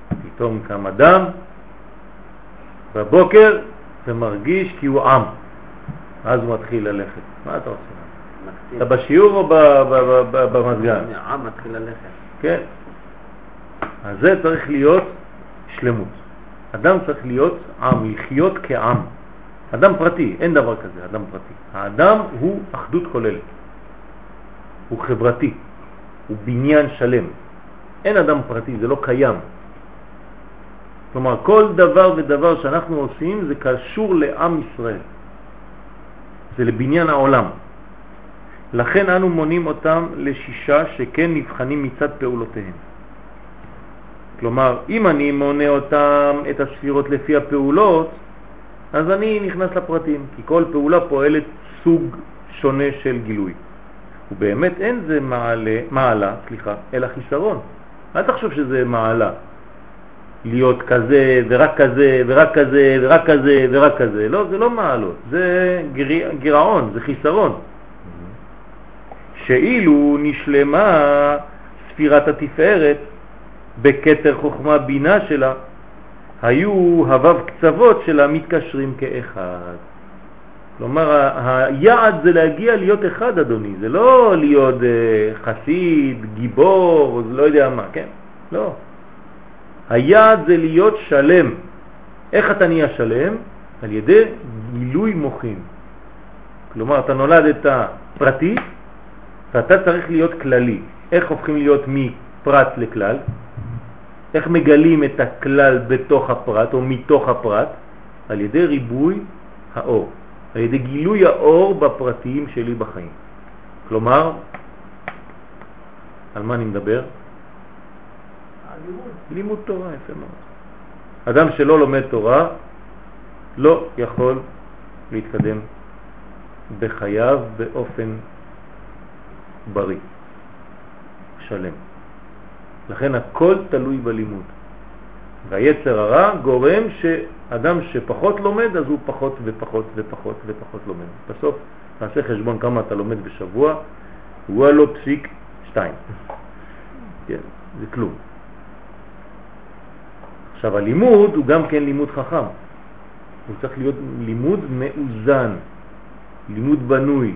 פתאום קם אדם בבוקר ומרגיש כי הוא עם, אז הוא מתחיל ללכת. מה אתה עושה? אתה בשיעור או במזגן? העם מתחיל ללכת. כן. אז זה צריך להיות שלמות. אדם צריך להיות עם, לחיות כעם. אדם פרטי, אין דבר כזה, אדם פרטי. האדם הוא אחדות כוללת. הוא חברתי. הוא בניין שלם. אין אדם פרטי, זה לא קיים. כלומר, כל דבר ודבר שאנחנו עושים זה קשור לעם ישראל. זה לבניין העולם. לכן אנו מונים אותם לשישה שכן נבחנים מצד פעולותיהם. כלומר, אם אני מונה אותם, את הספירות לפי הפעולות, אז אני נכנס לפרטים, כי כל פעולה פועלת סוג שונה של גילוי. ובאמת אין זה מעלה, מעלה, סליחה, אלא חיסרון. אל תחשוב שזה מעלה. להיות כזה ורק כזה ורק כזה ורק כזה ורק כזה. לא, זה לא מעלות, זה גיר, גירעון, זה חיסרון. שאילו נשלמה ספירת התפארת בקטר חוכמה בינה שלה, היו הוו קצוות שלה מתקשרים כאחד. כלומר, היעד זה להגיע להיות אחד, אדוני, זה לא להיות uh, חסיד, גיבור, או לא יודע מה, כן? לא. היעד זה להיות שלם. איך אתה נהיה שלם? על ידי גילוי מוחין. כלומר, אתה נולדת פרטי, ואתה צריך להיות כללי. איך הופכים להיות מפרט לכלל? איך מגלים את הכלל בתוך הפרט או מתוך הפרט? על ידי ריבוי האור, על ידי גילוי האור בפרטיים שלי בחיים. כלומר, על מה אני מדבר? לימוד תורה, יפה מאוד. אדם שלא לומד תורה, לא יכול להתקדם בחייו באופן בריא, שלם. לכן הכל תלוי בלימוד. והיצר הרע גורם שאדם שפחות לומד, אז הוא פחות ופחות ופחות ופחות לומד. בסוף נעשה חשבון כמה אתה לומד בשבוע, הוא לא פסיק שתיים. כן, זה כלום. עכשיו הלימוד הוא גם כן לימוד חכם. הוא צריך להיות לימוד מאוזן, לימוד בנוי,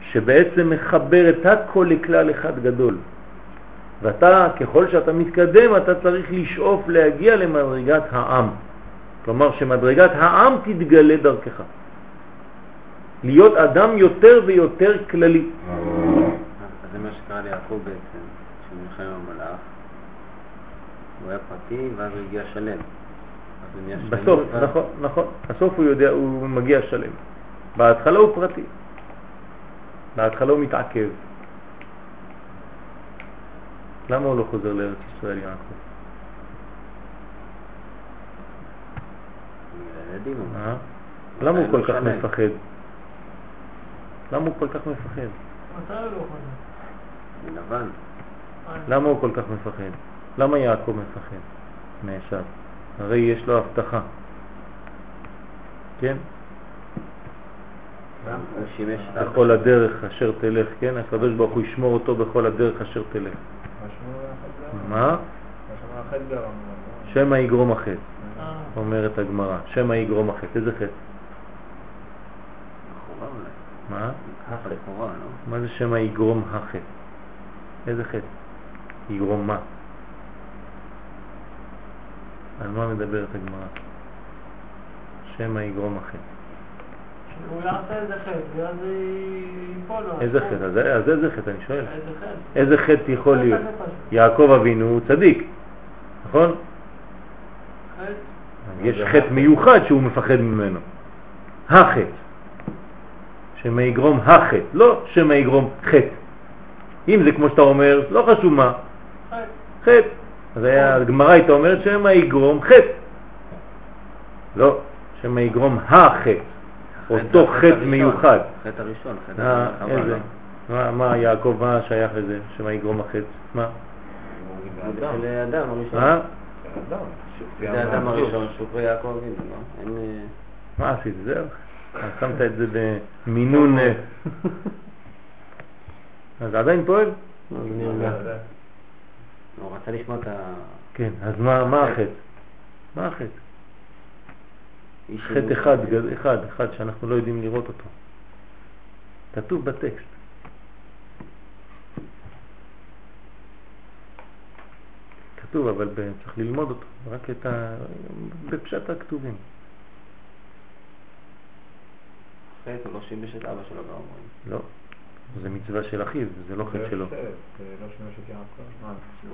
שבעצם מחבר את הכל לכלל אחד גדול. ואתה, ככל שאתה מתקדם, אתה צריך לשאוף להגיע למדרגת העם. כלומר שמדרגת העם תתגלה דרכך. להיות אדם יותר ויותר כללי. אז זה מה שקרה ליעקב בעצם, שהוא נלחם עם המלאך. הוא היה פרטי, ואז הוא הגיע שלם. בסוף, נכון, נכון. בסוף הוא יודע, הוא מגיע שלם. בהתחלה הוא פרטי. בהתחלה הוא מתעכב. למה הוא לא חוזר לארץ ישראל, יעקב? אה? למה הוא לא כל כך. מפחד? למה הוא כל כך מפחד? לא למה הוא כל כך מפחד? למה יעקב מפחד מעשיו? הרי יש לו הבטחה. כן? בכל הדרך אשר תלך, כן? הקדוש ברוך הוא ישמור אותו בכל הדרך אשר תלך. מה? שמא יגרום החטא, אה, אומרת הגמרא. שמא יגרום החטא. איזה חטא? מה? לא? מה זה שמא יגרום החטא? איזה חטא? יגרום מה? על מה מדברת הגמרא? שמא יגרום החטא. הוא יעשה איזה חטא, ואז ייפול לו. איזה חטא? אז אז איזה חטא? אני שואל. איזה חטא? איזה חטא יכול להיות? יעקב אבינו הוא צדיק, נכון? יש חטא מיוחד שהוא מפחד ממנו. החטא. שמא יגרום החטא, לא שמא יגרום חטא. אם זה כמו שאתה אומר, לא חשוב מה, חטא. אז הגמרא הייתה אומרת שמא יגרום חטא. לא, שמא יגרום החטא. אותו חטא. מיוחד. חטא הראשון, חטא אה, איזה? לא? מה, מה יעקב, מה שייך לזה? שמא יגרום החטא? מה? זה של האדם הראשון. מה? זה האדם הראשון, כבר יעקב אבינו, לא? אה, מה עשית? זהו. שמת את זה במינון... אה, אז עדיין פועל? הוא רצה לשמוע את ה... כן, אז מה מה החטא? מה החטא? חטא. אחד, אחד, אחד שאנחנו לא יודעים לראות אותו. כתוב בטקסט. כתוב, אבל צריך ללמוד אותו, רק את ה... בפשט הכתובים. חטא, הוא לא שיבש את אבא שלו, לא אומרים. לא, זה מצווה של אחיו, זה לא חטא שלו.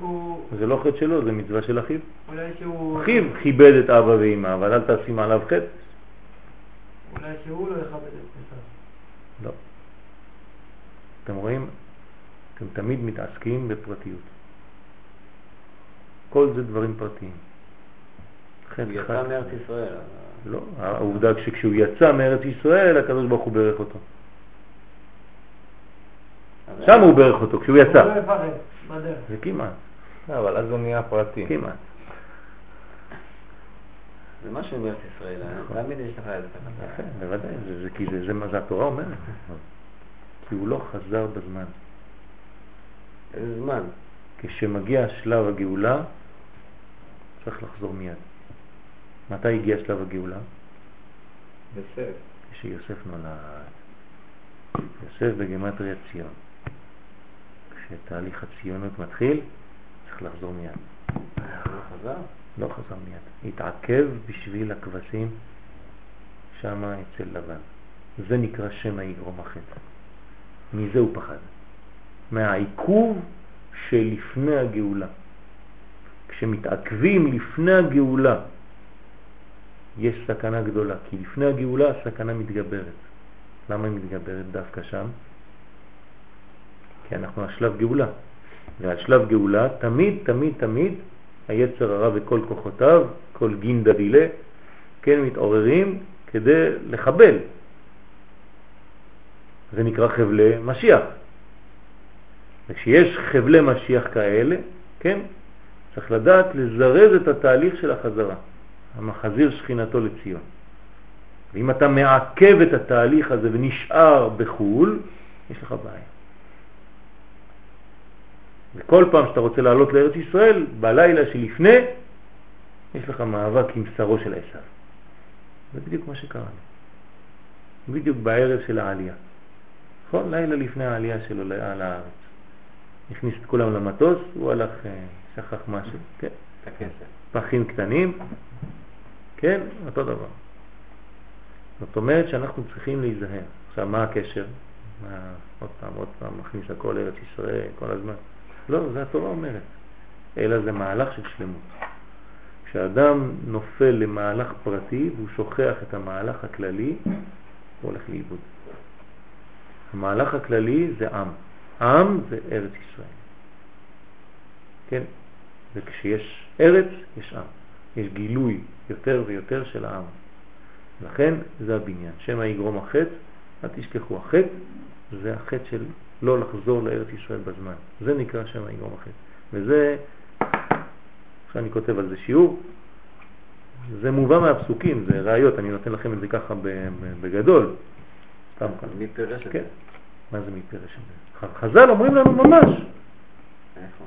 הוא... זה לא חטא שלו, זה מצווה של אחיו. אולי שהוא... אחיו כיבד את אבא ואמא, אבל אל תשים עליו חטא. אולי שהוא לא יכבד את פסח. לא. אתם רואים? אתם תמיד מתעסקים בפרטיות. כל זה דברים פרטיים. חטא הוא יצא מארץ ישראל. לא, העובדה שכשהוא יצא מארץ ישראל, הקדוש ברוך הוא ברך אותו. שם הוא ברך אותו, כשהוא הוא לא יצא. יפחד בדרך. זה כמעט, אבל אז הוא נהיה פרטי. כמעט. זה משהו מארץ ישראל, אה? תמיד יש לך איזה תחת. בוודאי, זה, כי מה זה התורה אומרת. כי הוא לא חזר בזמן. איזה זמן? כשמגיע שלב הגאולה, צריך לחזור מיד. מתי הגיע שלב הגאולה? בסדר. כשיוסף נולד. יוסף בגמטריה ציון. כשתהליך הציונות מתחיל, צריך לחזור מיד. לא חזר? לא חזר מיד. התעכב בשביל הכבשים שמה אצל לבן. זה נקרא שמא יגרום החטא. מזה הוא פחד. מהעיכוב שלפני הגאולה. כשמתעכבים לפני הגאולה, יש סכנה גדולה, כי לפני הגאולה הסכנה מתגברת. למה היא מתגברת דווקא שם? כי אנחנו על שלב גאולה. ועל שלב גאולה תמיד, תמיד, תמיד היצר הרע וכל כוחותיו, כל גינדה דילה, כן, מתעוררים כדי לחבל. זה נקרא חבלי משיח. וכשיש חבלי משיח כאלה, כן, צריך לדעת לזרז את התהליך של החזרה, המחזיר שכינתו לציון. ואם אתה מעכב את התהליך הזה ונשאר בחו"ל, יש לך בעיה. וכל פעם שאתה רוצה לעלות לארץ ישראל, בלילה שלפני, יש לך מאבק עם שרו של עשיו. זה בדיוק מה שקרה לי. בדיוק בערב של העלייה. נכון? לילה לפני העלייה שלו לארץ. הכניס את כולם למטוס, הוא הלך, אה, שכח משהו, כן? פחים קטנים, כן? אותו דבר. זאת אומרת שאנחנו צריכים להיזהר. עכשיו, מה הקשר? מה, עוד פעם, עוד פעם, מכניס הכל ארץ ישראל כל הזמן. לא, זה התורה אומרת. אלא זה מהלך של שלמות. כשאדם נופל למהלך פרטי והוא שוכח את המהלך הכללי, הוא הולך לאיבוד. המהלך הכללי זה עם. עם זה ארץ ישראל. כן? וכשיש ארץ, יש עם. יש גילוי יותר ויותר של העם. לכן זה הבניין. שמא יגרום החטא, אל תשכחו, החטא זה החטא של לא לחזור לארץ ישראל בזמן. זה נקרא שמא יגרום החטא. וזה, עכשיו אני כותב על זה שיעור, זה מובא מהפסוקים, זה ראיות, אני נותן לכם את זה ככה בגדול. סתם כאן. מי פירש את כן. זה? מה זה מי פירש את זה? חז"ל אומרים לנו ממש.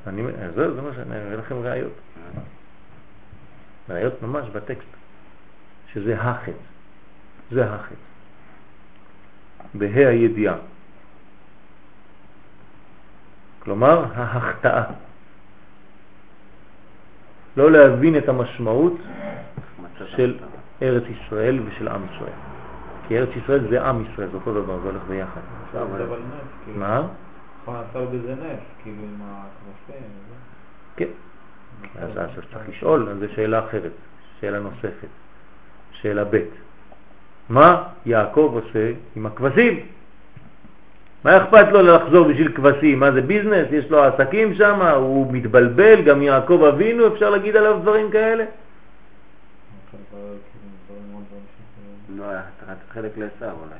אני, זה, זה מה שאני אראה לכם ראיות. ראיות ממש בטקסט, שזה החטא. זה החטא. בה"א הידיעה. כלומר, ההחטאה. לא להבין את המשמעות של. ארץ ישראל ושל עם ישראל. כי ארץ ישראל זה עם ישראל, זה אותו דבר, זה הולך ביחד. כאילו. מה? לעשות בזה נס, כאילו עם. וזה. כן. אז אז צריך לשאול, אז זו שאלה אחרת, שאלה נוספת. שאלה ב' מה יעקב עושה עם הכבשים? מה אכפת לו לחזור בשביל כבשים? מה זה ביזנס? יש לו עסקים שם, הוא מתבלבל, גם יעקב אבינו, אפשר להגיד עליו דברים כאלה? לא, חלק לעשו אולי.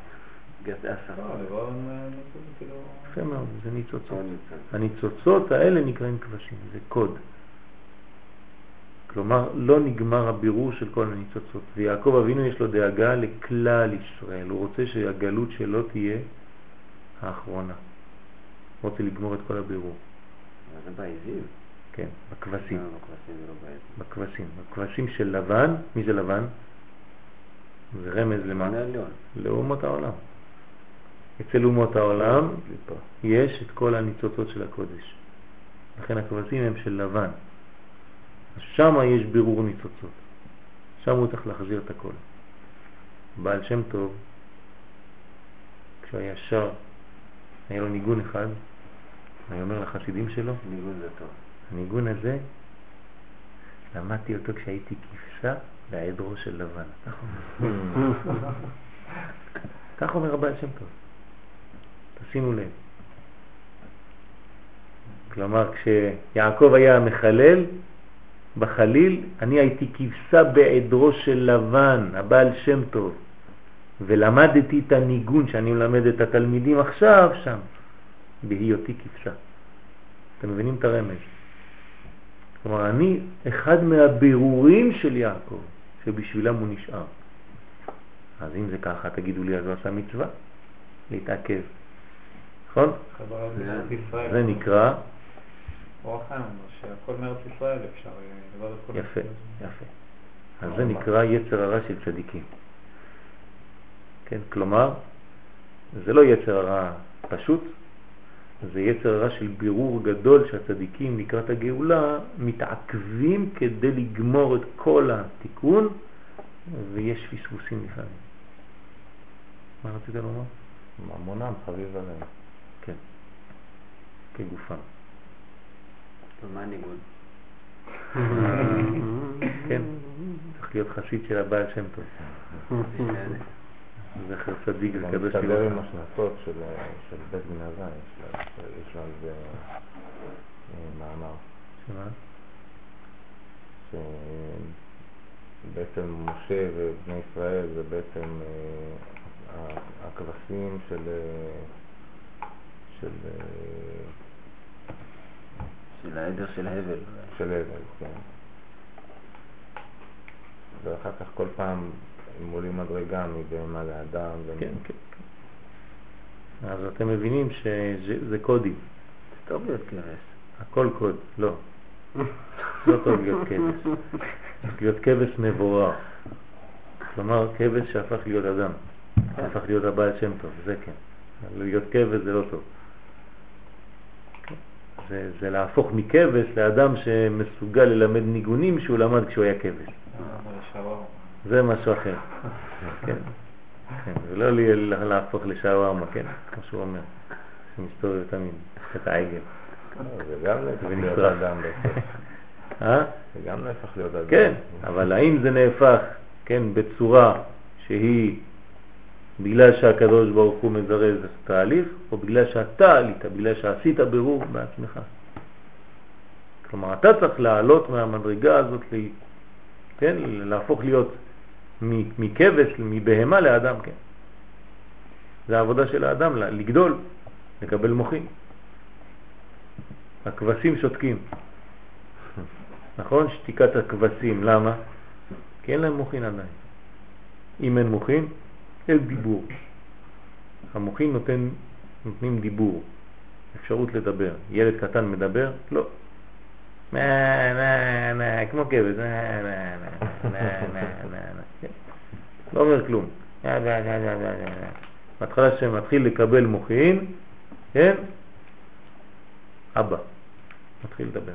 לא, נס, כאילו... יפה מאוד, זה ניצוצות. לא. הניצוצות האלה נקראים כבשים, זה קוד. כלומר, לא נגמר הבירור של כל הניצוצות. ויעקב אבינו יש לו דאגה לכלל ישראל. הוא רוצה שהגלות שלו תהיה האחרונה. רוצה לגמור את כל הבירור. זה בעזים. כן, בכבשים. לא, בכבשים לא. בכבשים. בכבשים של לבן, מי זה לבן? זה רמז למה? לאומות העולם. אצל אומות העולם יש את כל הניצוצות של הקודש. לכן הכבשים הם של לבן. שם יש בירור ניצוצות. שם הוא צריך להחזיר את הכל. בעל שם טוב, כשהוא היה שר, היה לו ניגון אחד, אני אומר לחסידים שלו, ניגון זה טוב. הניגון הזה, למדתי אותו כשהייתי כבשה בעדרו של לבן. כך אומר. הבעל שם טוב. תשימו לב. כלומר, כשיעקב היה מחלל בחליל, אני הייתי כבשה בעדרו של לבן, הבעל שם טוב, ולמדתי את הניגון שאני מלמד את התלמידים עכשיו שם, בהיותי כבשה. אתם מבינים את הרמז? כלומר, אני אחד מהבירורים של יעקב, שבשבילם הוא נשאר. אז אם זה ככה, תגידו לי, אז הוא עשה מצווה, להתעכב. נכון? זה- נקרא, אור החיים אומר שהכל מארץ ישראל אפשר אה, יפה. יפה. אז זה נקרא יצר הרע של צדיקים. כן, כלומר, זה לא יצר הרע פשוט, זה יצר הרע של בירור גדול שהצדיקים לקראת הגאולה מתעכבים כדי לגמור את כל התיקון ויש פספוסים לפעמים. מה רצית לומר? ממונם חביב עליהם. כן, כגופם. טוב, מה הניגון? כן, צריך להיות חסיד של הבעל שם טוב. זכר צדיק וקדוש מסתדר עם. השנתות של, של בית יש לה- יש לה על זה מאמר, שמה? בעצם משה ובני ישראל זה בעצם אה, הכבשים של... אה, של... אה, של העדר של הבל. של הבל, כן. ואחר כך כל פעם הם עולים מדרגה מבהמה לאדם. כן, כן. כן. אז אתם מבינים שזה קודים, זה טוב להיות כבש. הכל קוד, לא. לא טוב להיות כבש. להיות כבש מבורר. כלומר, כבש שהפך להיות אדם. הפך להיות הבעל שם טוב, זה כן. להיות כבש זה לא טוב. זה, זה להפוך מכבש לאדם שמסוגל ללמד ניגונים שהוא למד כשהוא היה כבש. זה משהו אחר. כן. כן, ולא לי- להפוך לשווארמה, כן, כמו שהוא אומר. שמסתובב תמיד, את העגל. לא, זה גם נהפך להיות ונשרף. אדם בעצם. אה? זה גם נהפך להיות אדם. כן, אבל האם זה נהפך, כן, בצורה שהיא בגלל שהקדוש ברוך הוא מזרז את התהליך, או בגלל שאתה עלית, בגלל שעשית בירור בעצמך. כלומר, אתה צריך לעלות מהמדרגה הזאת. כן, להפוך להיות מכבש, מבהמה לאדם, כן. זה העבודה של האדם, לגדול, לקבל מוחים. הכבשים שותקים. נכון? שתיקת הכבשים, למה? כי אין להם מוחין עדיין. אם אין מוחין, אין דיבור. המוחין נותן, נותנים דיבור, אפשרות לדבר. ילד קטן מדבר? לא. נה, נה, נה, כמו כבש, נה, נה, נה, נה, נה. לא אומר כלום. בהתחלה שמתחיל לקבל מוחין, כן? אבא מתחיל לדבר.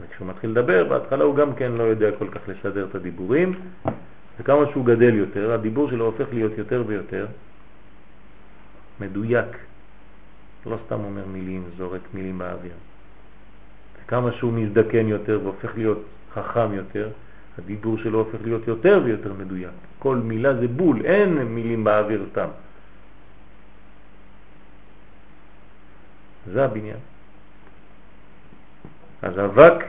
וכשהוא מתחיל לדבר, בהתחלה הוא גם כן לא יודע כל כך לשדר את הדיבורים, וכמה שהוא גדל יותר, הדיבור שלו הופך להיות יותר ויותר מדויק. לא סתם אומר מילים, זורק מילים באוויר. וכמה שהוא מזדקן יותר והופך להיות חכם יותר, הדיבור שלו הופך להיות יותר ויותר מדויק. כל מילה זה בול, אין מילים באוויר סתם. זה הבניין. אז אבק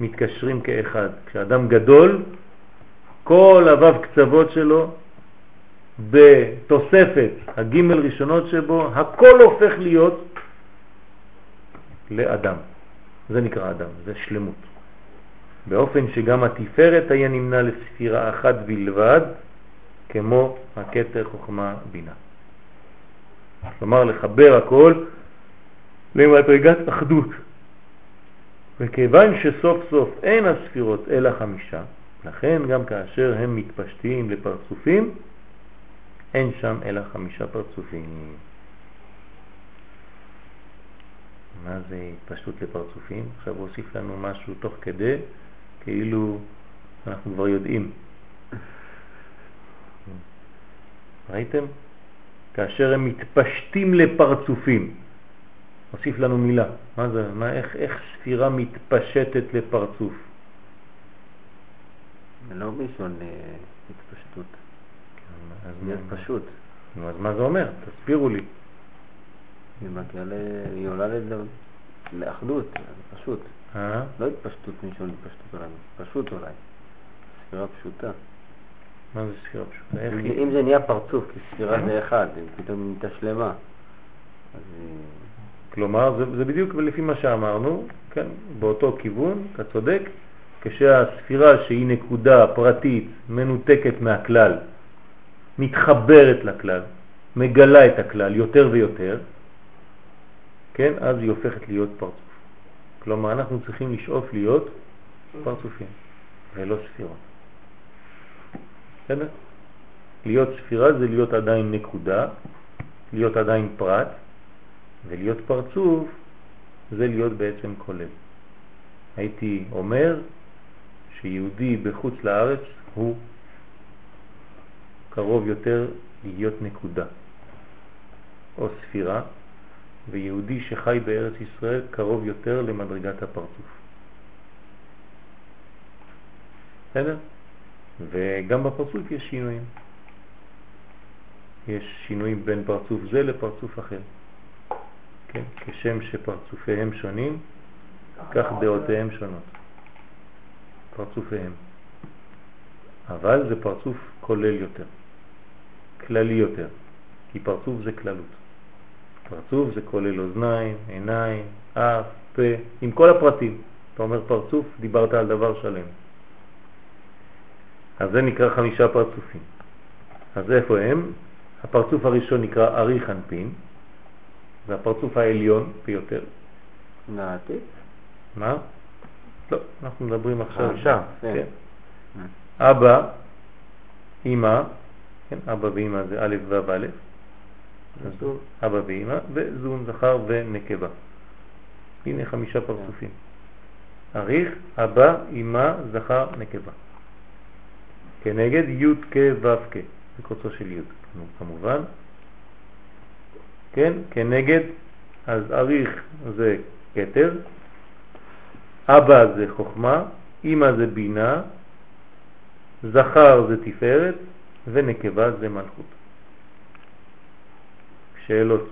מתקשרים כאחד. כשאדם גדול, כל אבב קצוות שלו, בתוספת הגימל ראשונות שבו, הכל הופך להיות לאדם. זה נקרא אדם, זה שלמות. באופן שגם התפארת היה נמנה לספירה אחת בלבד, כמו הכתר חוכמה בינה. כלומר, לחבר הכל למדרגת אחדות. וכיוון שסוף סוף אין הספירות אלא חמישה, לכן גם כאשר הם מתפשטים לפרצופים, אין שם אלא חמישה פרצופים. מה זה התפשטות לפרצופים? עכשיו הוא הוסיף לנו משהו תוך כדי, כאילו אנחנו כבר יודעים. ראיתם? כאשר הם מתפשטים לפרצופים. הוסיף לנו מילה. מה זה? מה, איך, איך ספירה מתפשטת לפרצוף? לא מלשון אה, התפשטות. אז מה- פשוט. אז מה זה אומר? תסבירו לי. היא עולה לאחדות, זה פשוט. אה? לא התפשטות מלשון התפשטות עולם, פשוט אולי. ספירה פשוטה. מה זה ספירה פשוטה? אם זה נהיה פרצוף, כי ספירה זה אחד, אם פתאום נהייתה שלמה. אז היא... כלומר, זה, זה בדיוק לפי מה שאמרנו, כן, באותו כיוון, אתה צודק, כשהספירה שהיא נקודה פרטית, מנותקת מהכלל, מתחברת לכלל, מגלה את הכלל יותר ויותר, כן, אז היא הופכת להיות פרצוף. כלומר, אנחנו צריכים לשאוף להיות פרצופים, ולא ספירות. בסדר? להיות ספירה זה להיות עדיין נקודה, להיות עדיין פרט, ולהיות פרצוף זה להיות בעצם כולל. הייתי אומר שיהודי בחוץ לארץ הוא קרוב יותר להיות נקודה או ספירה, ויהודי שחי בארץ ישראל קרוב יותר למדרגת הפרצוף. בסדר? וגם בפרצוף יש שינויים. יש שינויים בין פרצוף זה לפרצוף אחר. כן, כשם שפרצופיהם שונים, כך דעותיהם שונות. פרצופיהם. אבל זה פרצוף כולל יותר, כללי יותר, כי פרצוף זה כללות. פרצוף זה כולל אוזניים, עיניים, אף, פה, עם כל הפרטים. אתה אומר פרצוף, דיברת על דבר שלם. אז זה נקרא חמישה פרצופים. אז איפה הם? הפרצוף הראשון נקרא אריך אנפין, והפרצוף העליון ביותר. נעתיק? מה? לא, אנחנו מדברים עכשיו. חמישה. כן. אה. אבא, אמא, כן, אבא ואמא זה א' ו' א', אז אבא ואמא, וזון זכר ונקבה. הנה חמישה פרצופים. אריך, אבא, אמא, זכר, נקבה. כנגד י' כ' ו' כ', זה קוצו של י', כמובן. כן, כנגד, אז אריך זה כתר, אבא זה חוכמה, אמא זה בינה, זכר זה תפארת ונקבה זה מלכות. שאלות?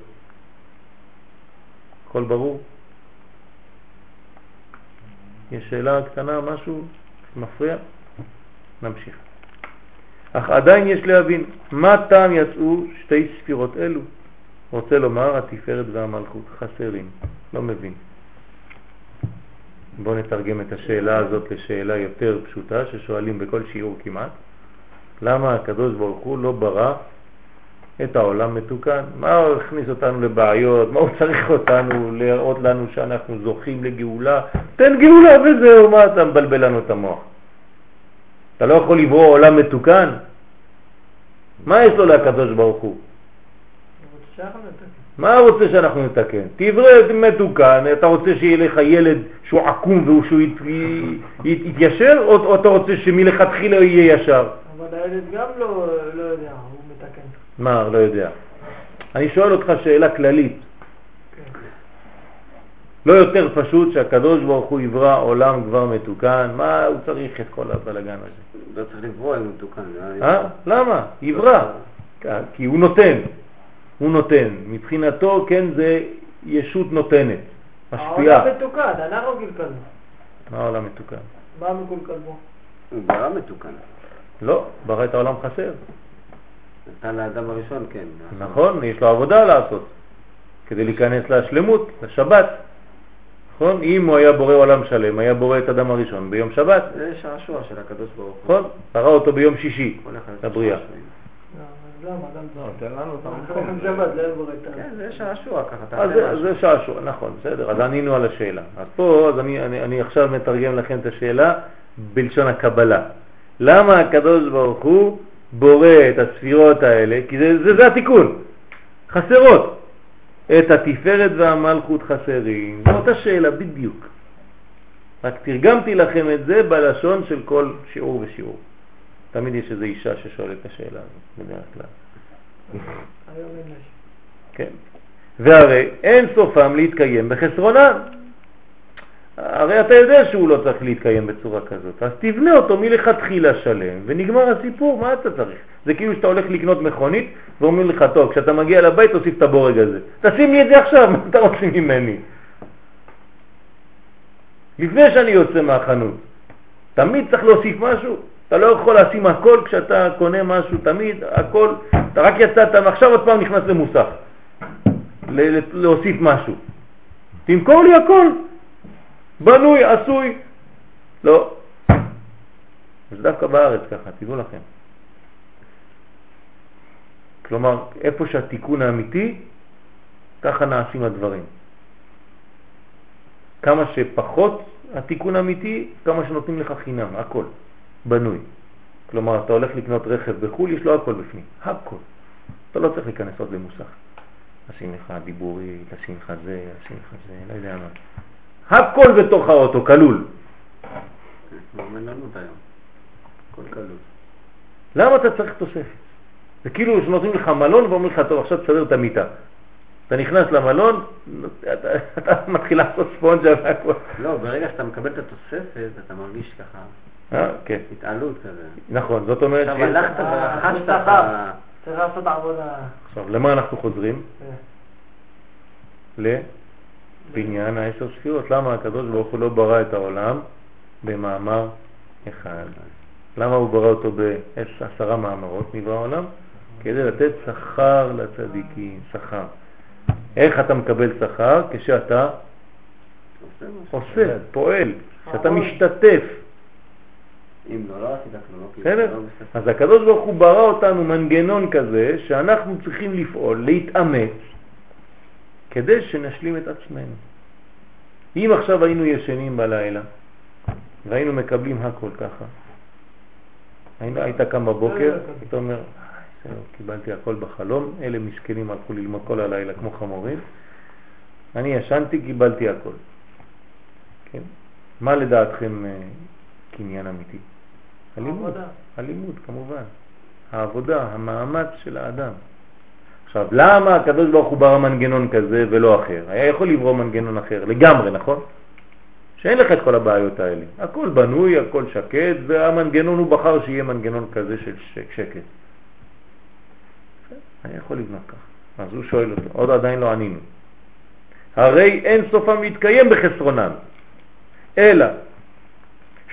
הכל ברור? יש שאלה קטנה, משהו מפריע? נמשיך. אך עדיין יש להבין, מה טעם יצאו שתי ספירות אלו? רוצה לומר, התפארת והמלכות חסרים, לא מבין. בואו נתרגם את השאלה הזאת לשאלה יותר פשוטה ששואלים בכל שיעור כמעט. למה הקדוש ברוך הוא לא ברא את העולם מתוקן? מה הוא הכניס אותנו לבעיות? מה הוא צריך אותנו להראות לנו שאנחנו זוכים לגאולה? תן גאולה וזהו, מה אתה מבלבל לנו את המוח? אתה לא יכול לברוא עולם מתוקן? מה יש לו לקדוש ברוך הוא? מה הוא רוצה שאנחנו נתקן? תברא מתוקן, אתה רוצה שיהיה לך ילד שהוא עקום ושהוא ית, ית, יתיישר, או, אתה רוצה שמלכתחילה יהיה ישר? אבל הילד גם לא לא יודע. מה, לא יודע. אני שואל אותך שאלה כללית. לא יותר פשוט שהקדוש ברוך הוא יברא עולם כבר מתוקן, מה הוא צריך את כל הבלגן הזה? לא צריך לברוא אם מתוקן. אה? למה? יברא. כי הוא נותן. הוא נותן. מבחינתו, כן, זה ישות נותנת, משפיעה. העולם מתוקן, אנחנו קלקלנו. מה העולם מתוקן? מה מקולקל בו? הוא ברא מתוקן. לא, ברא את העולם חסר. נתן לאדם הראשון, כן. נכון, יש לו עבודה לעשות כדי להיכנס לשלמות, לשבת. נכון? אם הוא היה בורא עולם שלם, היה בורא את אדם הראשון ביום שבת. זה שעשוע של הקדוש ברוך הוא. נכון? ברא אותו ביום שישי, לבריאה. לא, לא, לא כן, זה שעשוע ככה. אז תעשה זה. זה שעשוע, נכון, בסדר, אז ענינו על השאלה. אז פה, אז אני, אני, אני עכשיו מתרגם לכם את השאלה בלשון הקבלה. למה הקדוש ברוך הוא בורא את הספירות האלה? כי זה, זה, זה התיקון, חסרות. את התפארת והמלכות חסרים. זו אותה שאלה בדיוק. רק תרגמתי לכם את זה בלשון של כל שיעור ושיעור. תמיד יש איזו אישה ששואלת את השאלה הזאת, בדרך כלל. כן. והרי אין סופם להתקיים בחסרונם. הרי אתה יודע שהוא לא צריך להתקיים בצורה כזאת, אז תבנה אותו מלכתחילה שלם ונגמר הסיפור, מה אתה צריך? זה כאילו שאתה הולך לקנות מכונית ואומרים לך, טוב, כשאתה מגיע לבית תוסיף את הבורג הזה. תשים לי את זה עכשיו, מה אתה רוצה ממני? לפני שאני יוצא מהחנות. תמיד צריך להוסיף משהו. אתה לא יכול לשים הכל כשאתה קונה משהו, תמיד הכל, אתה רק יצאת, עכשיו עוד פעם נכנס למוסך. להוסיף משהו. תמכור לי הכל. בנוי, עשוי. לא. זה דווקא בארץ ככה, תדעו לכם. כלומר, איפה שהתיקון האמיתי, ככה נעשים הדברים. כמה שפחות התיקון האמיתי, כמה שנותנים לך חינם, הכל, בנוי. כלומר, אתה הולך לקנות רכב בחו"ל, יש לו הכל בפנים, הכל. אתה לא צריך להיכנס עוד למוסך. לשים לך דיבורי, לשים לך זה, לשים לך זה, לא יודע מה. הכל בתוך האוטו, כלול. למה אתה צריך תוספת? זה כאילו שנותנים לך מלון ואומרים לך, טוב, עכשיו תסדר את המיטה. אתה נכנס למלון, אתה, אתה מתחיל לעשות ספונג'ה והכל. לא, ברגע שאתה מקבל את התוספת, אתה מרגיש ככה אה, כן, התעלות כזה. נכון, זאת אומרת... עכשיו הלכת ורכשת. צריך לעשות עבודה. עכשיו, למה אנחנו חוזרים? אה, לבניין העשר ספירות. למה הקדוש ברוך הוא לא ברא את העולם במאמר אחד? למה הוא ברא אותו בעשרה מאמרות מברא העולם? כדי לתת שכר לצדיקים, שכר. איך אתה מקבל שכר? כשאתה עושה, פועל, כשאתה משתתף. אם לא, לא עשית כלום. לא לא. אז הקדוש ברוך הוא ברא אותנו מנגנון כזה שאנחנו צריכים לפעול, להתאמץ, כדי שנשלים את עצמנו. אם עכשיו היינו ישנים בלילה והיינו מקבלים הכל ככה, היינו, היית קם בבוקר, היית אומר, "אה, זהו, קיבלתי הכל בחלום, אלה מסכנים הלכו ללמוד כל הלילה כמו חמורים, אני ישנתי, קיבלתי הכל. כן? מה לדעתכם אה, קניין אמיתי? הלימוד. הלימוד כמובן, העבודה, המאמץ של האדם. עכשיו, למה הקדוש ברוך הוא ברא מנגנון כזה ולא אחר? היה יכול לברוא מנגנון אחר, לגמרי, נכון? שאין לך את כל הבעיות האלה. הכל בנוי, הכל שקט, והמנגנון הוא בחר שיהיה מנגנון כזה של שק, שקט. אני יכול לבנות כך. אז הוא שואל אותו, עוד עדיין לא ענינו. הרי אין סופם להתקיים בחסרונם, אלא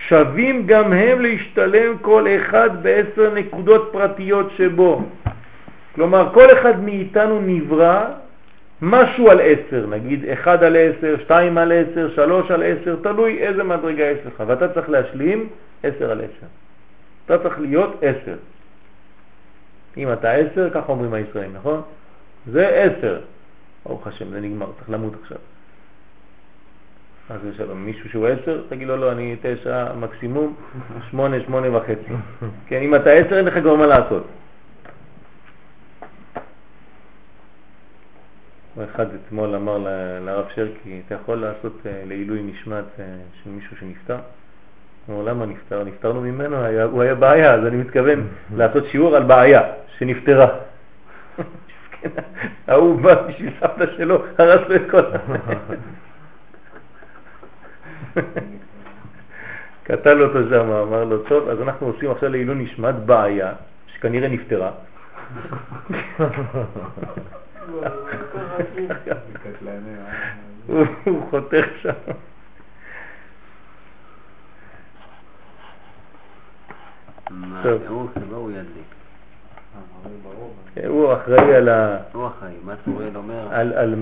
שווים גם הם להשתלם כל אחד בעשר נקודות פרטיות שבו. כלומר, כל אחד מאיתנו נברא משהו על עשר, נגיד אחד על עשר, שתיים על עשר, שלוש על עשר, תלוי איזה מדרגה יש לך, ואתה צריך להשלים עשר על עשר. אתה צריך להיות עשר. אם אתה עשר, כך אומרים הישראלים, נכון? זה עשר. ברוך השם, זה נגמר, צריך למות עכשיו. אז יש לנו מישהו שהוא עשר, תגיד לו לא, אני תשע מקסימום, שמונה, שמונה וחצי. כן, אם אתה עשר, אין לך כבר מה לעשות. אחד אתמול אמר לרב שרקי, אתה יכול לעשות אה, לעילוי נשמת אה, של מישהו שנפטר? הוא אמר, למה נפטר? נפטרנו ממנו, היה, הוא היה בעיה, אז אני מתכוון לעשות שיעור על בעיה שנפטרה. ההוא בא בשביל סבתא שלו, הרס לו את כל ה... קטל אותו שם, אמר לו, טוב, אז אנחנו עושים עכשיו לעילוי נשמת בעיה, שכנראה נפטרה. הוא חותך שם. טוב. הוא אחראי על ה... הוא החיים. מה צוריאל אומר? על.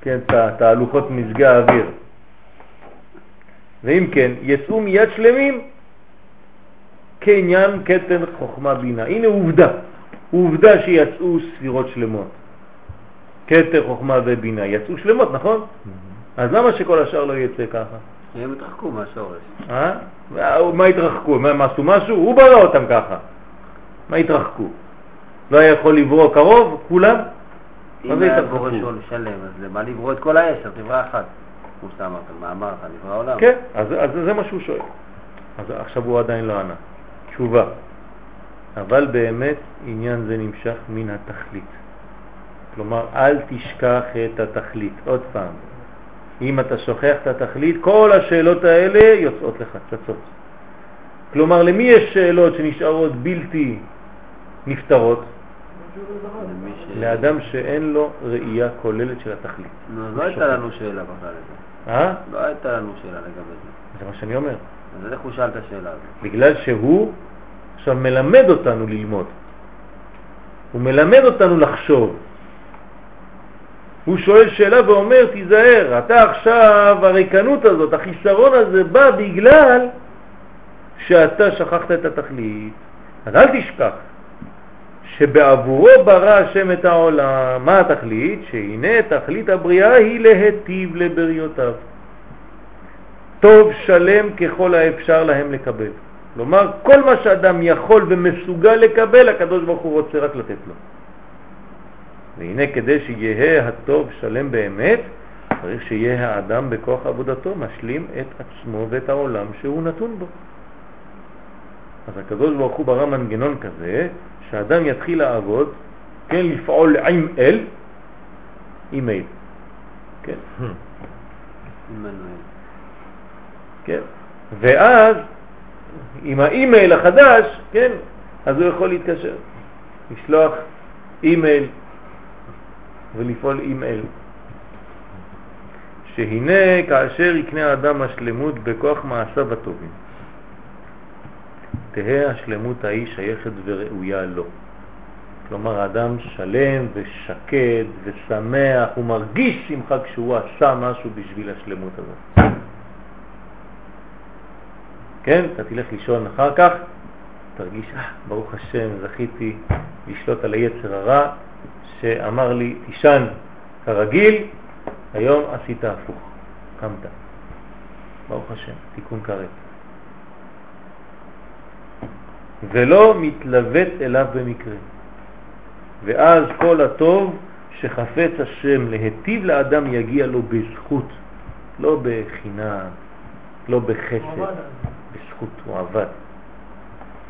כן, תה- תהלוכות מזגי האוויר. ואם כן, יצאו מיד שלמים כעניין קטן חוכמה בינה. הנה עובדה, עובדה שיצאו ספירות שלמות. כתר חוכמה ובינה, יצאו שלמות, נכון? אז למה שכל השאר לא יצא ככה? הם התרחקו מהשורש. אה? מה- מה התרחקו? מה, הם עשו משהו? הוא ברא אותם ככה. מה התרחקו? לא היה יכול לברוא קרוב, כולם? אם זה היה? בורא שול שלם, אז למה לברוא את כל העשר? תברא אחת. כמו שאתה אמרת, מה אמרת? נברא עולם. כן, אז, אז זה מה שהוא שואל. אז עכשיו הוא עדיין לא ענה. תשובה. אבל באמת עניין זה נמשך מן התכלית. כלומר, אל תשכח את התכלית. עוד פעם, אם אתה שוכח את התכלית, כל השאלות האלה יוצאות לך, צצות. כלומר, למי יש שאלות שנשארות בלתי נפתרות? לאדם שאין לו ראייה כוללת של התכלית. אז לא הייתה לנו שאלה בכלל לזה. אה? לא הייתה לנו שאלה לגבי זה. זה מה שאני אומר. אז איך הוא שאל את השאלה הזאת? בגלל שהוא עכשיו מלמד אותנו ללמוד. הוא מלמד אותנו לחשוב. הוא שואל שאלה ואומר, תיזהר, אתה עכשיו, הריקנות הזאת, החיסרון הזה בא בגלל שאתה שכחת את התכלית. אז אל תשכח שבעבורו ברא השם את העולם. מה התכלית? שהנה תכלית הבריאה היא להטיב לבריותיו. טוב שלם ככל האפשר להם לקבל. כלומר, כל מה שאדם יכול ומסוגל לקבל, הקדוש ברוך הוא רוצה רק לתת לו. והנה כדי שיהיה הטוב שלם באמת, צריך שיהיה האדם בכוח עבודתו משלים את עצמו ואת העולם שהוא נתון בו. אז הקדוש ברוך הוא ברא מנגנון כזה, שאדם יתחיל לעבוד, כן, לפעול עם אל, אימייל, כן, עמנואל. כן, ואז עם האימייל החדש, כן, אז הוא יכול להתקשר, לשלוח אימייל ולפעול אימייל. שהנה כאשר יקנה האדם השלמות בכוח מעשיו הטובים, תהא השלמות ההיא שייכת וראויה לו. כלומר, האדם שלם ושקד ושמח, הוא מרגיש שמחה כשהוא עשה משהו בשביל השלמות הזאת. כן, אתה תלך לישון אחר כך, תרגיש, אה, ברוך השם, זכיתי לשלוט על היצר הרע, שאמר לי, תישן כרגיל, היום עשית הפוך, קמת. ברוך השם, תיקון כרת. ולא מתלבט אליו במקרה. ואז כל הטוב שחפץ השם להטיב לאדם יגיע לו בזכות, לא בחינם, לא בחסד, בזכות, הוא עבד.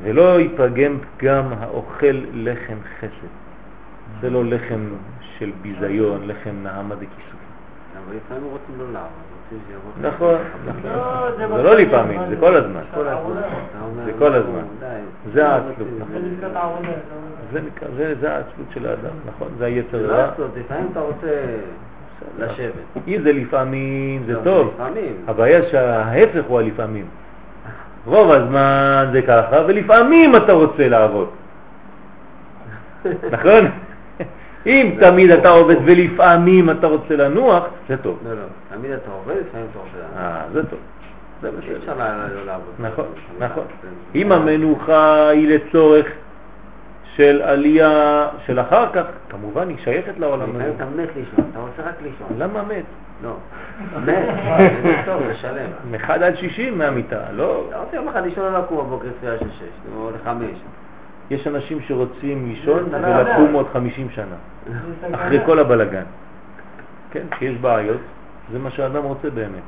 ולא ייפגם פגם האוכל לחם חסד. זה לא לחם של ביזיון, לחם נעמה דכיסוף. אבל לפעמים רוצים לא לעבוד, רוצים שיבוא... נכון, לא, זה זה לא לפעמים, זה כל הזמן. זה כל לא, הזמן. זה העצלות. נכון. זה העצלות של האדם, נכון? זה היצר זה לא. עצלות, לפעמים אתה רוצה לשבת. אם זה לפעמים, זה לא, טוב. לפעמים. הבעיה שההפך הוא הלפעמים. רוב הזמן זה ככה, ולפעמים אתה רוצה לעבוד. נכון? אם תמיד הפוך, אתה עובד. ולפעמים אתה רוצה לנוח, זה טוב. לא, לא, תמיד אתה עובד, לפעמים אתה רוצה... אה, זה טוב. זה אי בסדר. אפשר לה- לא לעבוד. נכון, נכון. אם המנוחה היא לצורך של עלייה של אחר כך, כמובן היא שייכת לעולם הזה. אתה מת לישון, אתה רוצה רק לישון. למה מת? לא. מת, זה טוב, זה שלם. מ-1 עד 60 מהמיטה, לא? אתה רוצה יום אחד לישון לא לקום בבוקר תפילה של שש, או לחמש. יש אנשים שרוצים לישון לא. ולקום עוד 50 שנה, אחרי כל הבלגן. כן, כשיש בעיות, זה מה שהאדם רוצה באמת.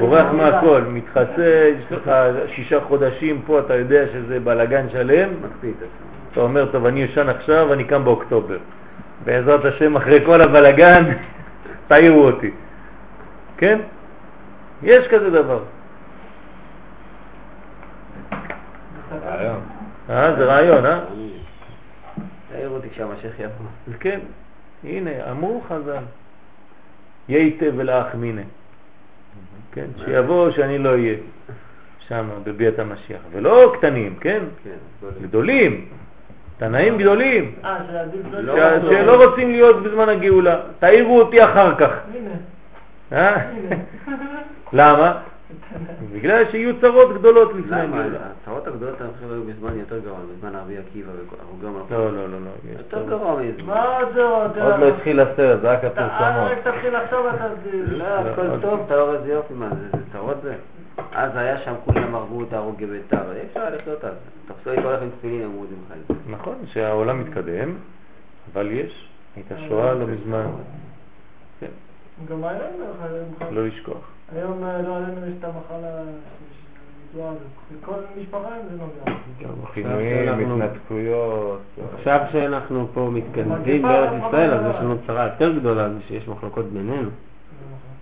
בורח. מהכל, מתחסה, יש לך שישה חודשים פה, אתה יודע שזה בלגן שלם, מקפיא את עצמו. אתה אומר, טוב, אני ישן עכשיו, אני קם באוקטובר. בעזרת השם, אחרי כל הבלגן, תעירו אותי. כן? יש כזה דבר. רעיון. אה, זה רעיון, אה? תעיר אותי כשהמשיח יבוא. כן, הנה, אמרו חז"ל, ייטב ולאח מיני. כן, שיבוא שאני לא אהיה שם בביאת המשיח. ולא קטנים, כן? כן, גדולים. תנאים גדולים, אה, שעדיף לא... לא רוצים. שלא רוצים להיות בזמן הגאולה. תעירו אותי אחר כך. אה? למה? בגלל שיהיו צרות גדולות לפני למה? הגאולה. הצרות הגדולות אני חושב היו בזמן יותר גרוע, בזמן רבי עקיבא, אנחנו גם לא, לא, לא, לא. יותר. גרוע מזה. מה עוד זה עוד? לא התחיל הסרט, זה רק אתה- אה, הפרסומות. רק תתחיל לחשוב אתה... לא, הכל טוב, אתה איזה יופי, מה זה, זה צרות זה? אז היה שם כולם הרגו את הרוגי ביתר, אי אפשר לחיות על זה. תפסו לי הולך עם תפילין, אמרו את זה בחיים. נכון שהעולם מתקדם, אבל יש, הייתה שואה לא מזמן. כן, גם היום, דרך אגב, לא לשכוח. היום אה, לא עלינו יש את המחלה וכל משפחה עם זה נוגע. פינויים, שאנחנו- התנתקויות. עכשיו שאנחנו פה מתכנסים בארץ ישראל, אז יש לנו צרה יותר גדולה, זה שיש מחלוקות בינינו.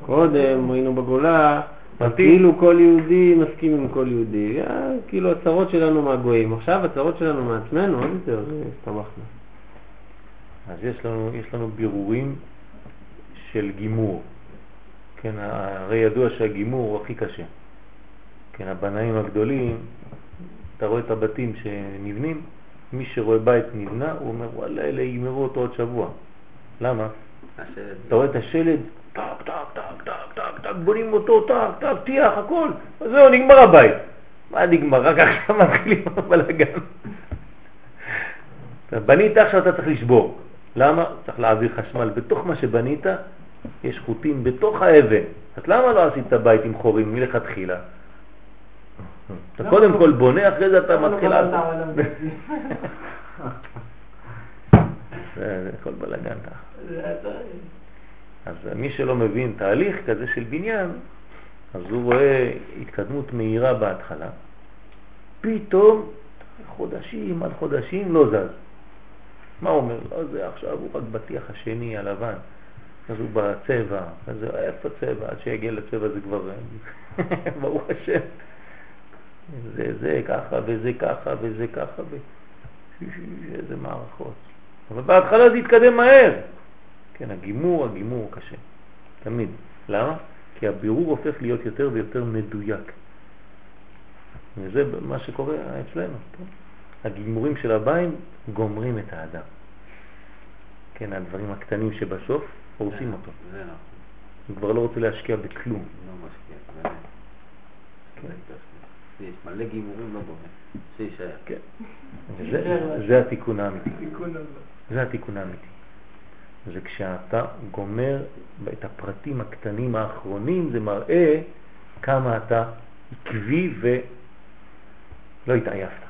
קודם היינו בגולה, אז מתאים. כאילו כל יהודי מסכים עם כל יהודי, אה, כאילו הצרות שלנו מהגויים. עכשיו הצרות שלנו מעצמנו, עוד יותר אה, הסתמכנו. אז יש לנו, יש לנו בירורים של גימור. כן, הרי ידוע שהגימור הוא הכי קשה. כן, הבנאים הגדולים, אתה רואה את הבתים שנבנים, מי שרואה בית נבנה, הוא אומר, וואלה, אלה יגמרו אותו עוד שבוע. למה? השלד. אתה רואה את השלד, טק, טק, טק, טק, בונים אותו, טק, טק, טיח, הכל. אז זהו, נגמר הבית. מה נגמר? רק עכשיו מתחילים הבלאגן. בנית, עכשיו אתה צריך לשבור. למה? צריך להעביר חשמל. בתוך מה שבנית, יש חוטים בתוך האבן. אז למה לא עשית בית עם חורים מלכתחילה? אתה קודם לא- כל בונה, אחרי זה אתה לא מתחיל? זה זה הכל בלאגן ככה. אז מי שלא מבין תהליך כזה של בניין, אז הוא רואה התקדמות מהירה בהתחלה, פתאום חודשים על חודשים לא זז. מה אומר? לא, זה עכשיו הוא רק בטיח השני הלבן, אז הוא בצבע, אז איפה צבע? עד שיגיע לצבע זה כבר, ברוך השם. זה זה ככה וזה ככה וזה ככה, ו... איזה מערכות. אבל בהתחלה זה יתקדם מהר. כן, הגימור, הגימור הוא קשה, תמיד. למה? כי הבירור הופך להיות יותר ויותר מדויק. וזה מה שקורה אצלנו. כן? הגימורים של הביים גומרים את האדם. כן, הדברים הקטנים שבסוף הורסים אותו. זה נכון. הוא כבר לא רוצה להשקיע בכלום. לא משקיע. כן. יש מלא גימורים לא בונה. שיישאר. כן. זה התיקון האמיתי. זה התיקון האמיתי. זה כשאתה גומר את הפרטים הקטנים האחרונים, זה מראה כמה אתה עקבי ולא התעייפת.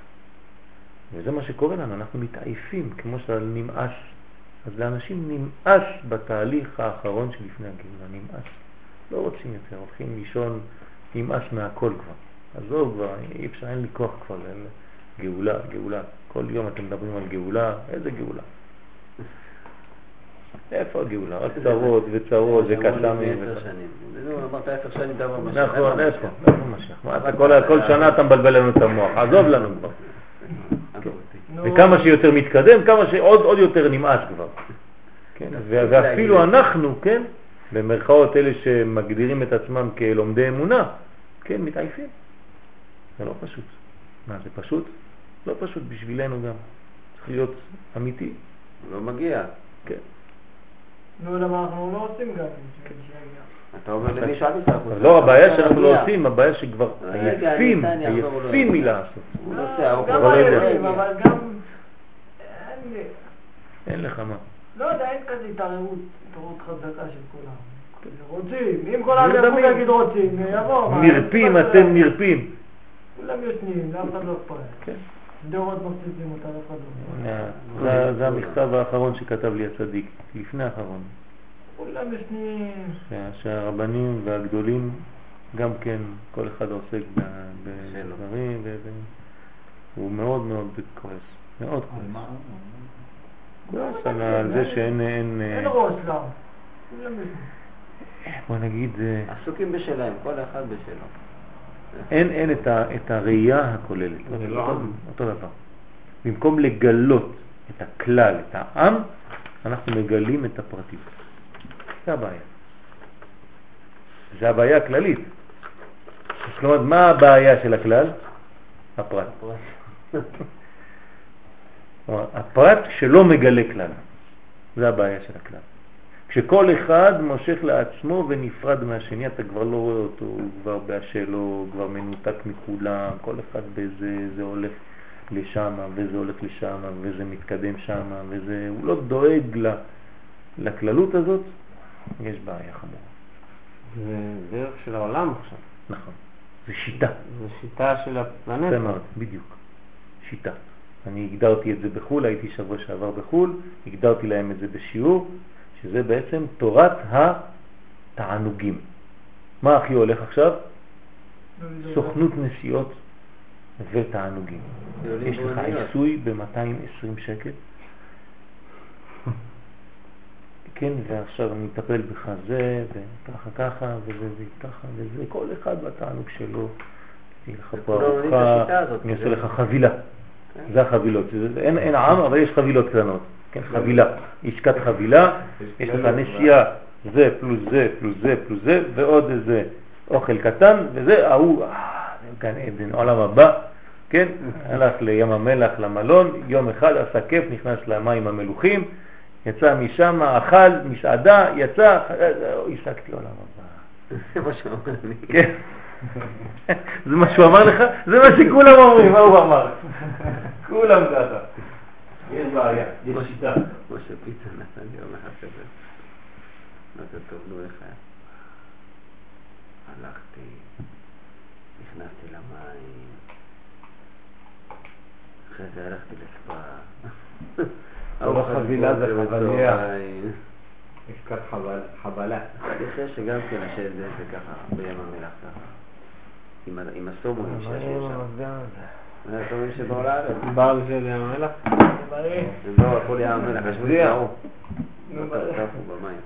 וזה מה שקורה לנו, אנחנו מתעייפים, כמו שנמאס. אז לאנשים נמאס בתהליך האחרון שלפני הגאולה, נמאס. לא רוצים יותר, הולכים לישון, נמאס מהכל כבר. עזוב כבר, אי אפשר, אין לי כוח כבר לגאולה, גאולה. כל יום אתם מדברים על גאולה, איזה גאולה? איפה הגאולה? רק צרות וצרות וקסאמים. אמרת עשר שנים. נכון, איפה? איפה משיח? מה אתה כל- כל שנה אתה מבלבל לנו את המוח, עזוב לנו כבר. נו, וכמה שיותר מתקדם, כמה שעוד עוד יותר נמאס כבר. כן, ואפילו אנחנו, כן, במרכאות אלה שמגדירים את עצמם כלומדי אמונה, כן, מתעייפים. זה לא פשוט. מה, זה פשוט? לא פשוט בשבילנו גם. צריך להיות אמיתי. לא מגיע. כן. נו, למה אנחנו לא עושים גם? אתה אומר למישהו אל. אז לא, הבעיה שאנחנו לא עושים, הבעיה שכבר עייפים, לא עייפים. מלעשות. הוא לא עושה, הוא כבר לא יודע. אבל גם... אין לך מה. לא יודע, אין כזה התערערות, התערערות חזקה של כולם. רוצים, אם כל העם נרדמים. ויגיד רוצים, יבוא. נרפים, אתם נרפים. כולם ישנים, לאף אחד לא אכפת. אותה, אחד לא אכפת. זה- זה המכתב האחרון שכתב לי הצדיק, לפני האחרון. כולם ישנים. שה- שהרבנים והגדולים גם כן, כל אחד עוסק. בדברים, ו- ו- הוא מאוד מאוד כועס, מאוד כועס. כועס על זה שאין, אין, אה, ראש ישנים. בוא נגיד, אה, עסוקים בשלהם, כל אחד בשלו. אין, אין את, ה, את הראייה הכוללת, זה אותו, לא עם. אותו דבר. במקום לגלות את הכלל, את העם, אנחנו מגלים את הפרטים. זה הבעיה. זה הבעיה הכללית. כלומר, מה הבעיה של הכלל? הפרט. הפרט שלא מגלה כלל. זה הבעיה של הכלל. כשכל אחד מושך לעצמו ונפרד מהשני, אתה כבר לא רואה אותו, הוא כבר בהשלו, הוא כבר מנותק מכולם, כל אחד בזה, זה הולך לשם וזה הולך לשם וזה מתקדם שם וזה, הוא לא דואג לכללות הזאת, יש בעיה חמורה. זה דרך של העולם עכשיו. נכון. זה שיטה. זו שיטה של הפלנטה. מאוד, בדיוק. שיטה. אני הגדרתי את זה בחו"ל, הייתי שבוע שעבר בחו"ל, הגדרתי להם את זה בשיעור, שזה בעצם תורת התענוגים. מה הכי הולך עכשיו? סוכנות נסיעות ותענוגים. יש לך. עיסוי ב-220 שקל. כן, ועכשיו אני אטפל בך זה, וככה ככה, וזה וככה, וזה, כל אחד בתענוג שלו. אני לך פה ארוחה, אני עושה זה- לך חבילה. זה החבילות. זה- זה- אין אין עם, אבל יש חבילות קטנות. כן, חבילה. עסקת חבילה, יש לך נסיעה, זה פלוס זה פלוס זה פלוס זה, ועוד איזה אוכל קטן, וזה, ההוא, אה, זה גן עדן, עולם הבא, כן, הלך לים המלח למלון, יום אחד עשה כיף, נכנס למים המלוכים, יצא משם, אכל, מסעדה, יצא, אה, השגתי עולם הבא. זה מה שאומר לי. כן. זה מה שהוא אמר לך? זה מה שכולם אומרים, מה הוא אמר? כולם ככה. יש בעיה, יש שיטה. משה פיצה נתן לי יום אחד כזה. אמרתי, טוב, נו, איך היה? הלכתי, נכנסתי למים, אחרי זה הלכתי לספה. לא חבילה, זה חבליה. עסקת חבל- חבלה. חדשה שגם כן השד זה זה ככה, בים המלח ככה. עם ה- עם הסומונים שישבו שם. זה הסומונים שבאו לארץ. בר של ים המלח? הם באו הכל ים המלח, ישבו התנערו. נו, לא בריא. טפו במים.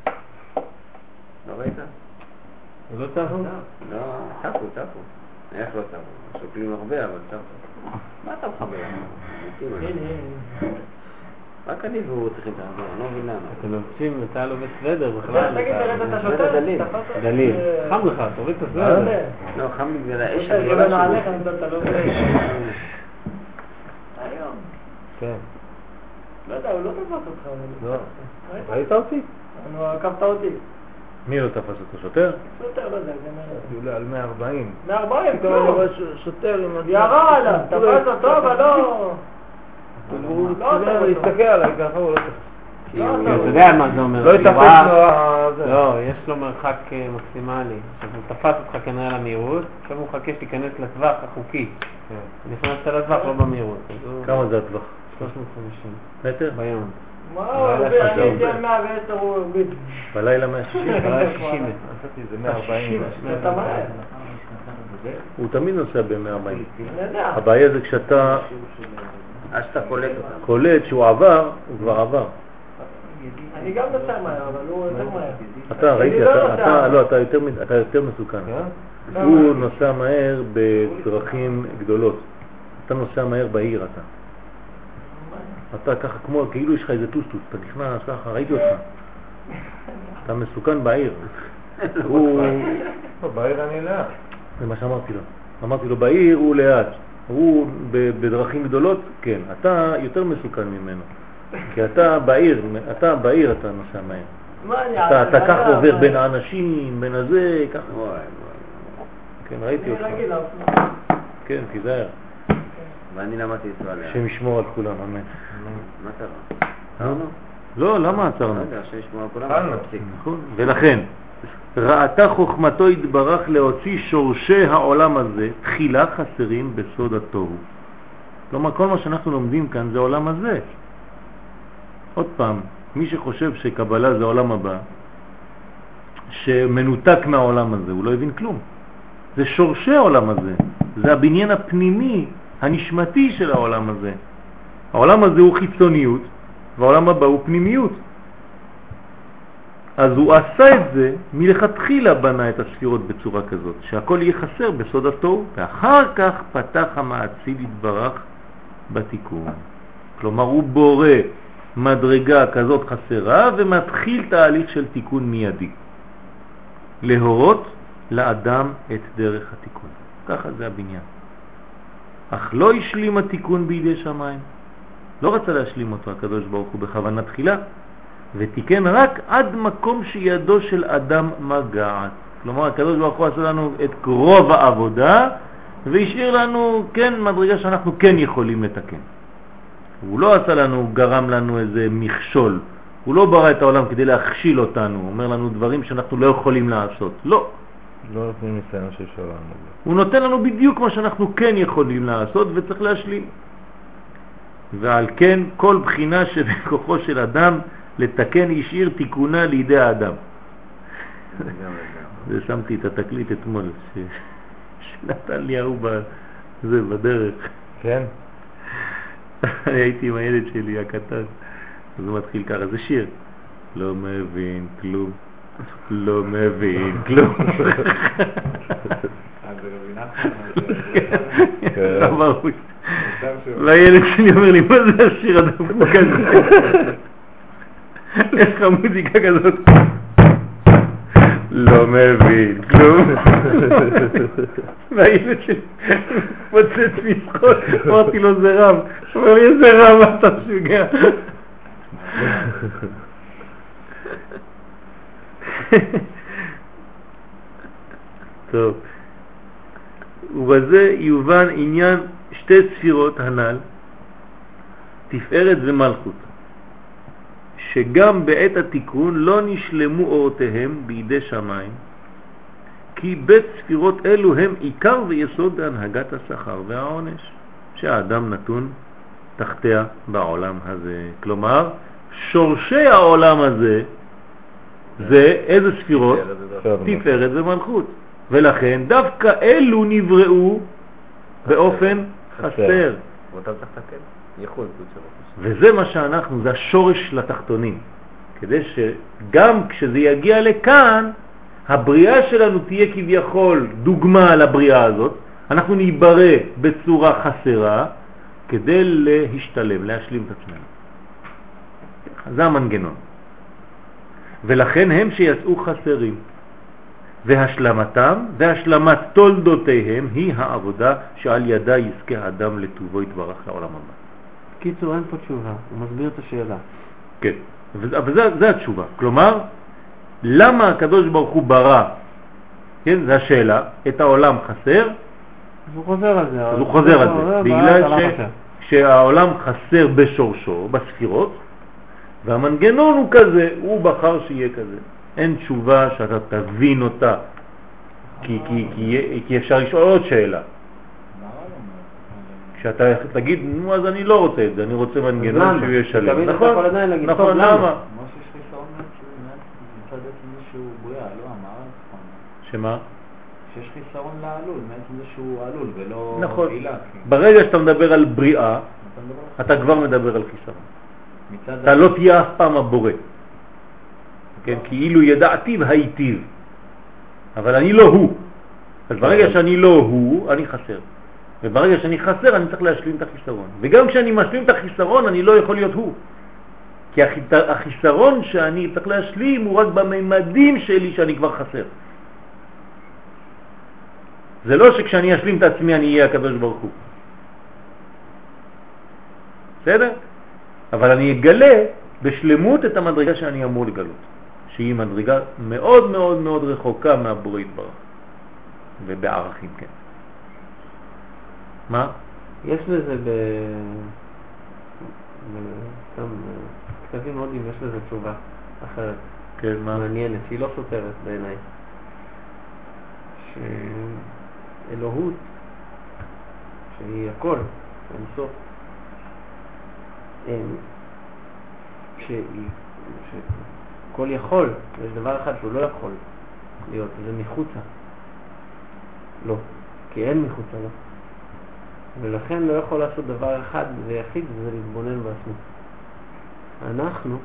לא ראית? לא טבו? לא, טפו, טפו. איך לא טפו? שוקלים הרבה, אבל טפו. מה אתה מחבר? מתים הנה, אנחנו. הנה. רק אני והוא צריכים לעזור, אני לא מבין למה. אתם לובשים, אתה לובש סוודר בכלל. תגיד, אתה- תראה, אתה זה שוטר? דליל. אה, חם לך, תוריד את לא הסוודר. לא, חם לי בגלל האש הגדולה אתה לא יודע. היום. כן. לא יודע, הוא לא תפס אותך. לא. ראית? אותי? נו, עקבת אותי. מי לא תפס אותו? שוטר? שוטר, לא יודע, כנראה. עולה על 140. 140, פתאום אני כלום. שוטר עם... ירה עליו, תפס אותו, אבל לא... הוא לא עשה אותו. הסתכל עליי ככה, הוא לא. לא אתה. יודע מה זה אומר. לא התאפק לו... זה. לא, יש לו מרחק אה, מקסימלי. עכשיו הוא תפס אותך כנראה למהירות, עכשיו הוא מחכה שתיכנס לטווח החוקי. נכנסת לטווח לא במהירות. כמה זה הטווח? 350 מטר? ביום. מה, לא הוא יודע הרביץ, שזה אני הייתי הרבה. על 110, הוא הרביץ. בלילה 160? אבל 60 מטר. חשבתי זה 140. אתה מהר. הוא תמיד נוסע ב-140. אני יודע. הבעיה זה כשאתה עד שאתה קולט אותם. קולט שהוא עבר, הוא כבר עבר. אני גם נוסע מהר, אבל הוא יותר מהר. אתה, ראיתי, לא אתה, נוסע. אתה, לא, אתה יותר מ- אתה יותר מסוכן. לא הוא. נוסע מהר בדרכים גדולות. אתה נוסע מהר בעיר אתה. אתה ככה כמו, כאילו יש לך איזה טוסטוס, אתה נכנס ככה, ראיתי אותך. אתה מסוכן בעיר. הוא, בעיר אני לאט. זה מה שאמרתי לו. אמרתי לו, בעיר הוא לאט. הוא בדרכים גדולות, כן. אתה יותר מסוכן ממנו. כי אתה בעיר, אתה בעיר אתה נוסע מהר. מה אני אתה, אעשה? אתה מה? עובר בין האנשים, בין הזה, ככה. וואי, וואי. כן, ראיתי אני אותך. כן, תיזהר. ואני למדתי לנסוע לאט. השם ישמור על כולם, אמן. מה קרה? עצרנו? לא, למה לא עצרנו? על כולם. התחלנו. תפסיק. נכון. ולכן, ראתה חוכמתו יתברך להוציא שורשי העולם הזה, תחילה חסרים בסוד התוהו. כלומר, כל מה שאנחנו לומדים כאן זה העולם הזה. עוד פעם, מי שחושב שקבלה זה העולם הבא, שמנותק מהעולם הזה, הוא לא הבין כלום. זה שורשי העולם הזה, זה הבניין הפנימי, הנשמתי של העולם הזה. העולם הזה הוא חיצוניות, והעולם הבא הוא פנימיות. אז הוא עשה את זה, מלכתחילה בנה את הספירות בצורה כזאת, שהכל יהיה חסר בסוד התוהו, ואחר כך פתח המעציל יתברך בתיקון. כלומר, הוא בורא מדרגה כזאת חסרה ומתחיל תהליך של תיקון מיידי. להורות לאדם את דרך התיקון. ככה זה הבניין. אך לא השלים התיקון בידי שמיים. לא רצה להשלים אותו הקדוש ברוך הוא בכוונה תחילה, ותיקן רק עד מקום שידו של אדם מגעת. כלומר, הקדוש ברוך הוא עשה לנו את רוב העבודה, והשאיר לנו, כן, מדרגה שאנחנו כן יכולים לתקן. הוא לא עשה לנו, גרם לנו איזה מכשול. הוא לא ברא את העולם כדי להכשיל אותנו, הוא אומר לנו דברים שאנחנו לא יכולים לעשות. לא. לא נותנים ניסיון של שלנו. הוא נותן לנו בדיוק מה שאנחנו כן יכולים לעשות וצריך להשלים. ועל כן כל בחינה שבכוחו של אדם לתקן השאיר תיקונה לידי האדם. זה שמתי את התקליט אתמול, ש... שנתן לי ההוא ב... זה בדרך. כן? הייתי עם הילד שלי הקטן, אז הוא מתחיל ככה, זה שיר. לא מבין כלום, לא מבין כלום. נחמן, כן. לא שהוא- והילד שלי אומר לי, מה זה השיר הדפוק הזה? איך המוזיקה כזאת? לא מבין כלום. והילד שלי מוצץ משחוק, אמרתי לו זה רב. הוא אומר לי איזה רב אתה משוגע. טוב. ובזה יובן עניין שתי ספירות הנ"ל, תפארת ומלכות, שגם בעת התיקון לא נשלמו אורותיהם בידי שמיים, כי בית ספירות אלו הם עיקר ויסוד בהנהגת השכר והעונש, שהאדם נתון תחתיה בעולם הזה. כלומר, שורשי העולם הזה זה איזה ספירות? תפארת ומלכות. ולכן דווקא אלו נבראו באופן חסר. ואותם צריך לתקן. וזה מה שאנחנו, זה השורש לתחתונים. כדי שגם כשזה יגיע לכאן, הבריאה שלנו תהיה כביכול דוגמה לבריאה הזאת, אנחנו ניברא בצורה חסרה כדי להשתלם, להשלים את עצמנו. זה המנגנון. ולכן הם שיצאו חסרים. והשלמתם והשלמת תולדותיהם היא העבודה שעל ידה יזכה האדם לטובו יתברך לעולם הבא. קיצור, אין פה תשובה, הוא מסביר את השאלה. כן, אבל זה, זה התשובה. כלומר, למה הקדוש ברוך הוא ברא, כן, זו השאלה, את העולם חסר, אז הוא חוזר על זה. אז הוא חוזר על זה, ואז בגלל חסר. שהעולם חסר בשורשו, בספירות, והמנגנון הוא כזה, הוא בחר שיהיה כזה. אין תשובה שאתה תבין אותה, כי, כי, כי, כי אפשר לשאול עוד שאלה. כשאתה תגיד, נו אז אני לא רוצה את זה, אני רוצה מנגנון? שהוא יהיה שלם. נכון, נכון, למה? לא אמר נכון. שמה? שיש חיסרון לעלול, מעצם זה שהוא עלול ולא נכון. עילה. כי- ברגע שאתה מדבר על בריאה, אתה כבר מדבר על חיסרון. אתה לא תהיה אף פעם הבורא. כן, כאילו ידעתיו הייטיב. אבל אני לא הוא. אז ברגע שאני לא הוא, אני חסר. וברגע שאני חסר, אני צריך להשלים את החיסרון. וגם כשאני משלים את החיסרון, אני לא יכול להיות הוא. כי החיס- החיסרון שאני צריך להשלים הוא רק בממדים שלי שאני כבר חסר. זה לא שכשאני אשלים את עצמי אני אהיה הקדוש ברוך הוא. בסדר? אבל אני אגלה בשלמות את המדרגה שאני אמור לגלות, שהיא מדרגה מאוד מאוד מאוד רחוקה מהבורא יתברך, ובערכים, כן. מה? יש לזה ב... סתם, בכתבים הודיים יש לזה תשובה אחרת, כן, מה? מעניינת, שהיא לא סותרת בעיניי. שאלוהות, שהיא הכל, אין סוף, שהיא, שכל יכול, יש דבר אחד שהוא לא יכול להיות, זה מחוצה. לא, כי אין מחוצה לו. ולכן לא יכול לעשות דבר אחד ויחיד, וזה להתבונן בעצמו. אנחנו,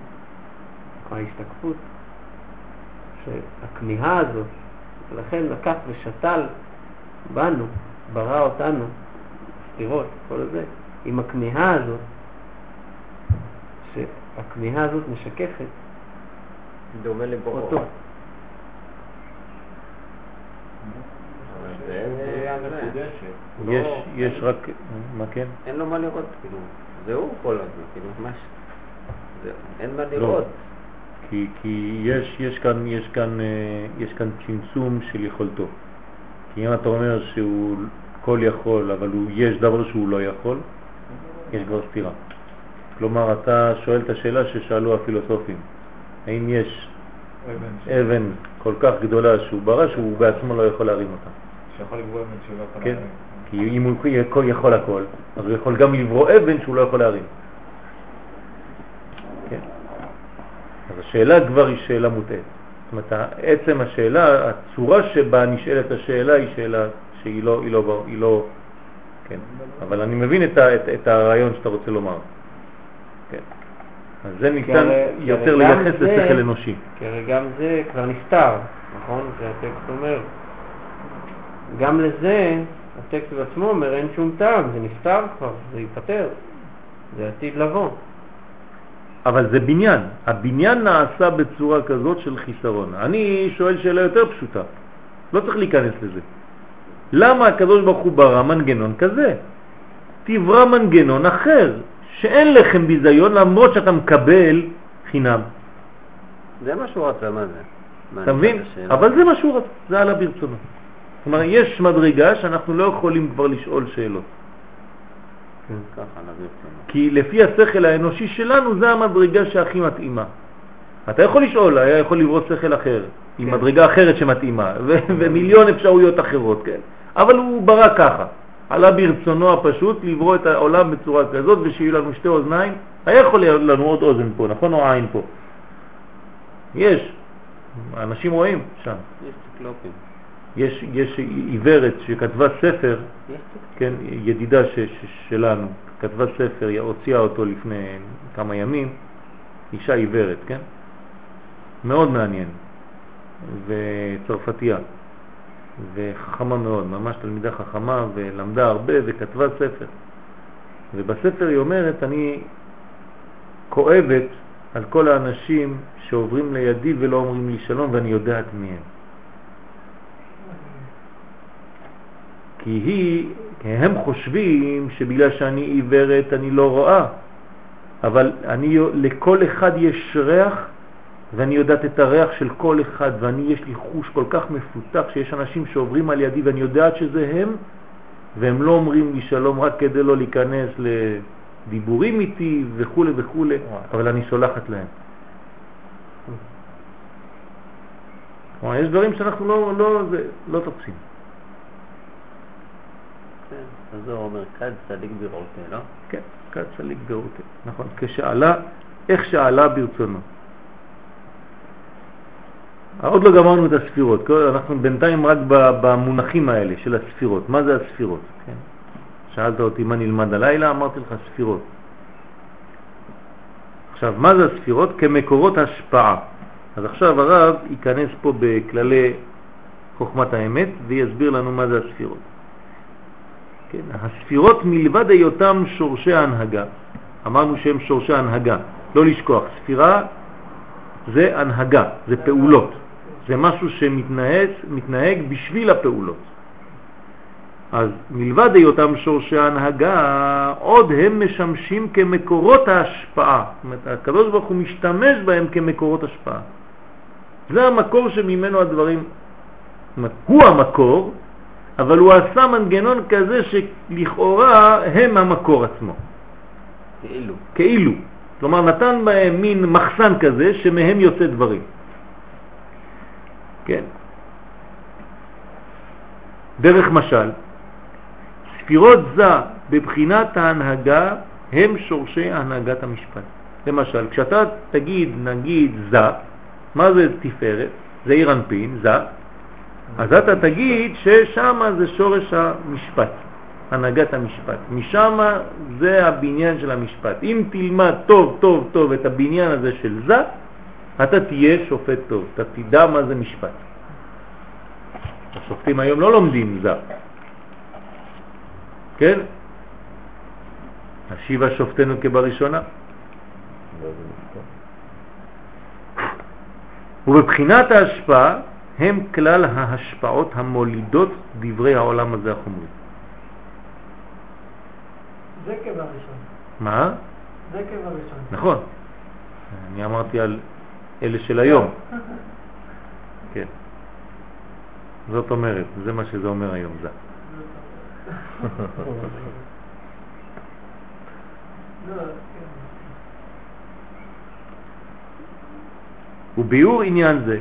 ההשתקפות, שהכמיהה הזאת, ולכן לקח ושתל בנו, ברא אותנו, סתירות, כל זה, עם הכמיהה הזאת, שהכמיהה הזאת משקפת דומה לבוראו. אותו. אבל זה אין, בריאה אה, זה. מקודשת. הוא יש, לא- יש רק, מה כן? אין לו מה לראות, כאילו. זה הוא כל הזמן, כאילו, מה ש... זה- אין מה לא. לראות. כי, כי יש, יש, כאן, יש, כאן, אה, יש כאן צמצום של יכולתו. כי אם אתה אומר שהוא כל יכול, אבל הוא, יש דבר שהוא לא יכול, יש כבר סתירה. כלומר, אתה שואל את השאלה ששאלו הפילוסופים, האם יש אבן כל כך גדולה שהוא ברא שהוא בעצמו לא יכול להרים אותה? שיכול לקבוע אבן שלא יכול כן? להרים. כי אם הוא יכול, יכול הכל, אז הוא יכול גם לברוא אבן שהוא לא יכול להרים. כן. אז השאלה כבר היא שאלה מוטעית. זאת אומרת, עצם השאלה, הצורה שבה נשאלת השאלה היא שאלה שהיא לא, היא לא, היא לא, כן. אבל אני מבין את, ה, את, את הרעיון שאתה רוצה לומר. כן. אז זה ניתן יותר לייחס לשכל אנושי. כי הרי גם זה כבר נפתר, נכון? זה הטקסט אומר. גם לזה, הטקסט בעצמו אומר, אין שום טעם, זה נפתר כבר, זה ייפתר, זה עתיד לבוא. אבל זה בניין. הבניין נעשה בצורה כזאת של חיסרון. אני שואל שאלה יותר פשוטה. לא צריך להיכנס לזה. למה הקדוש ברוך הוא ברא מנגנון כזה? תברא מנגנון אחר, שאין לכם ביזיון למרות שאתה מקבל חינם. זה מה שהוא רצה, מה זה? אתה מבין? אבל זה מה שהוא רצה, זה עלה ברצונו. אומרת, יש מדרגה שאנחנו לא יכולים כבר לשאול שאלות. קצת. כי לפי השכל האנושי שלנו זה המדרגה שהכי מתאימה. אתה יכול לשאול, היה יכול לברוא שכל אחר, עם כן. מדרגה אחרת שמתאימה, ו- ומיליון אפשרויות אחרות, כן? אבל הוא ברא ככה, עלה ברצונו הפשוט לברוא את העולם בצורה כזאת ושיהיו לנו שתי אוזניים, היה יכול להיות לנו עוד אוזן פה, נכון? או עין פה. יש, אנשים רואים שם. יש ציקלופים. יש, יש עיוורת שכתבה ספר. כן, ידידה ש, ש, שלנו, כתבה ספר, הוציאה אותו לפני כמה ימים, אישה עיוורת, כן? מאוד מעניין, וצרפתייה, וחכמה מאוד, ממש תלמידה חכמה, ולמדה הרבה וכתבה ספר. ובספר היא אומרת, אני כואבת על כל האנשים שעוברים לידי ולא אומרים לי שלום ואני יודעת מי הם. כי היא, כי הם חושבים שבגלל שאני עיוורת אני לא רואה, אבל אני, לכל אחד יש ריח ואני יודעת את הריח של כל אחד ואני יש לי חוש כל כך מפותח שיש אנשים שעוברים על ידי ואני יודעת שזה הם והם לא אומרים לי שלום רק כדי לא להיכנס לדיבורים איתי וכו' וכו', אבל אני סולחת להם. כלומר, יש דברים שאנחנו לא, לא, זה, לא תופסים. הוא אומר, כד צדיק בראותה, לא? כן, כד צדיק בראותה, נכון, כשעלה, איך שעלה ברצונו. עוד לא גמרנו את הספירות, אנחנו בינתיים רק במונחים האלה של הספירות. מה זה הספירות? כן? שאלת אותי מה נלמד הלילה, אמרתי לך ספירות. עכשיו, מה זה הספירות? כמקורות השפעה. אז עכשיו הרב ייכנס פה בכללי חוכמת האמת ויסביר לנו מה זה הספירות. כן, הספירות מלבד היותם שורשי ההנהגה, אמרנו שהם שורשי ההנהגה, לא לשכוח, ספירה זה הנהגה, זה פעולות. זה משהו שמתנהג מתנהג בשביל הפעולות. אז מלבד היותם שורשי ההנהגה, עוד הם משמשים כמקורות ההשפעה. זאת אומרת, הקדוש ברוך הוא משתמש בהם כמקורות השפעה. זה המקור שממנו הדברים, זאת אומרת, הוא המקור, אבל הוא עשה מנגנון כזה שלכאורה הם המקור עצמו. כאילו. כאילו. כלומר, נתן בהם מין מחסן כזה שמהם יוצא דברים. כן. דרך משל, ספירות זה בבחינת ההנהגה הם שורשי הנהגת המשפט. למשל, כשאתה תגיד, נגיד, זה, מה זה תפארת? זה עיר אנפין, זה, אז אתה תגיד ששם זה שורש המשפט, הנהגת המשפט. משם זה הבניין של המשפט. אם תלמד טוב טוב טוב את הבניין הזה של זה, אתה תהיה שופט טוב, אתה תדע מה זה משפט. השופטים היום לא לומדים זה. כן? השיבה שופטנו כבראשונה. ובבחינת ההשפעה הם כלל ההשפעות המולידות דברי העולם הזה החומרי. זה כבראשון. מה? זה כבראשון. נכון. אני אמרתי על אלה של היום. כן. זאת אומרת, זה מה שזה אומר היום, זה. לא, וביאור עניין זה,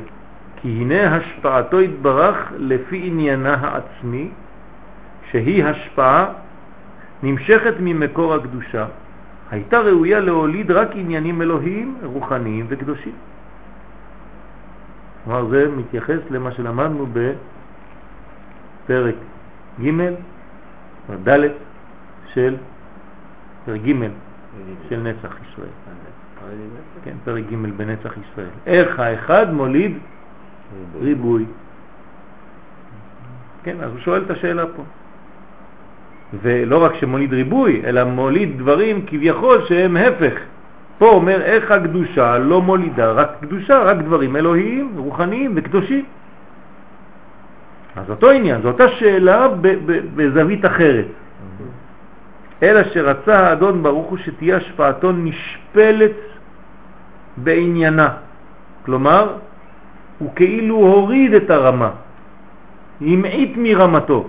כי הנה השפעתו התברך לפי עניינה העצמי, שהיא השפעה נמשכת ממקור הקדושה, הייתה ראויה להוליד רק עניינים אלוהיים, רוחניים וקדושים. כלומר זה מתייחס למה שלמדנו בפרק ג' ד' של פרק ג' של נצח ישראל. כן, פרק ג' בנצח ישראל. איך האחד מוליד ריבוי. כן, אז הוא שואל את השאלה פה. ולא רק שמוליד ריבוי, אלא מוליד דברים כביכול שהם הפך. פה אומר איך הקדושה לא מולידה רק קדושה, רק דברים אלוהיים, רוחניים וקדושים. אז אותו עניין, זו אותה שאלה בזווית אחרת. אלא שרצה האדון ברוך הוא שתהיה השפעתו נשפלת בעניינה. כלומר, הוא כאילו הוריד את הרמה, המעיט מרמתו.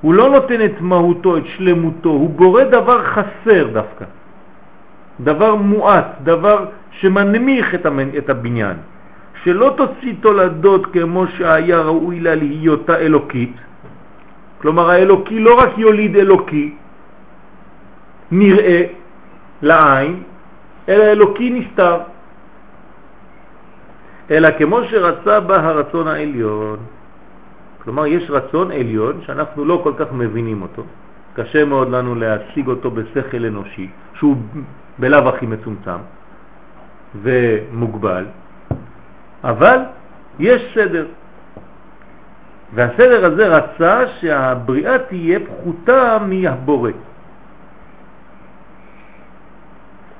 הוא לא נותן את מהותו, את שלמותו, הוא בורא דבר חסר דווקא. דבר מועט, דבר שמנמיך את, המנ... את הבניין. שלא תוציא תולדות כמו שהיה ראוי לה להיותה אלוקית, כלומר האלוקי לא רק יוליד אלוקי, נראה לעין, אלא אלוקי נסתר. אלא כמו שרצה בה הרצון העליון. כלומר, יש רצון עליון שאנחנו לא כל כך מבינים אותו, קשה מאוד לנו להשיג אותו בשכל אנושי, שהוא בלב הכי מצומצם ומוגבל, אבל יש סדר. והסדר הזה רצה שהבריאה תהיה פחותה מהבורא.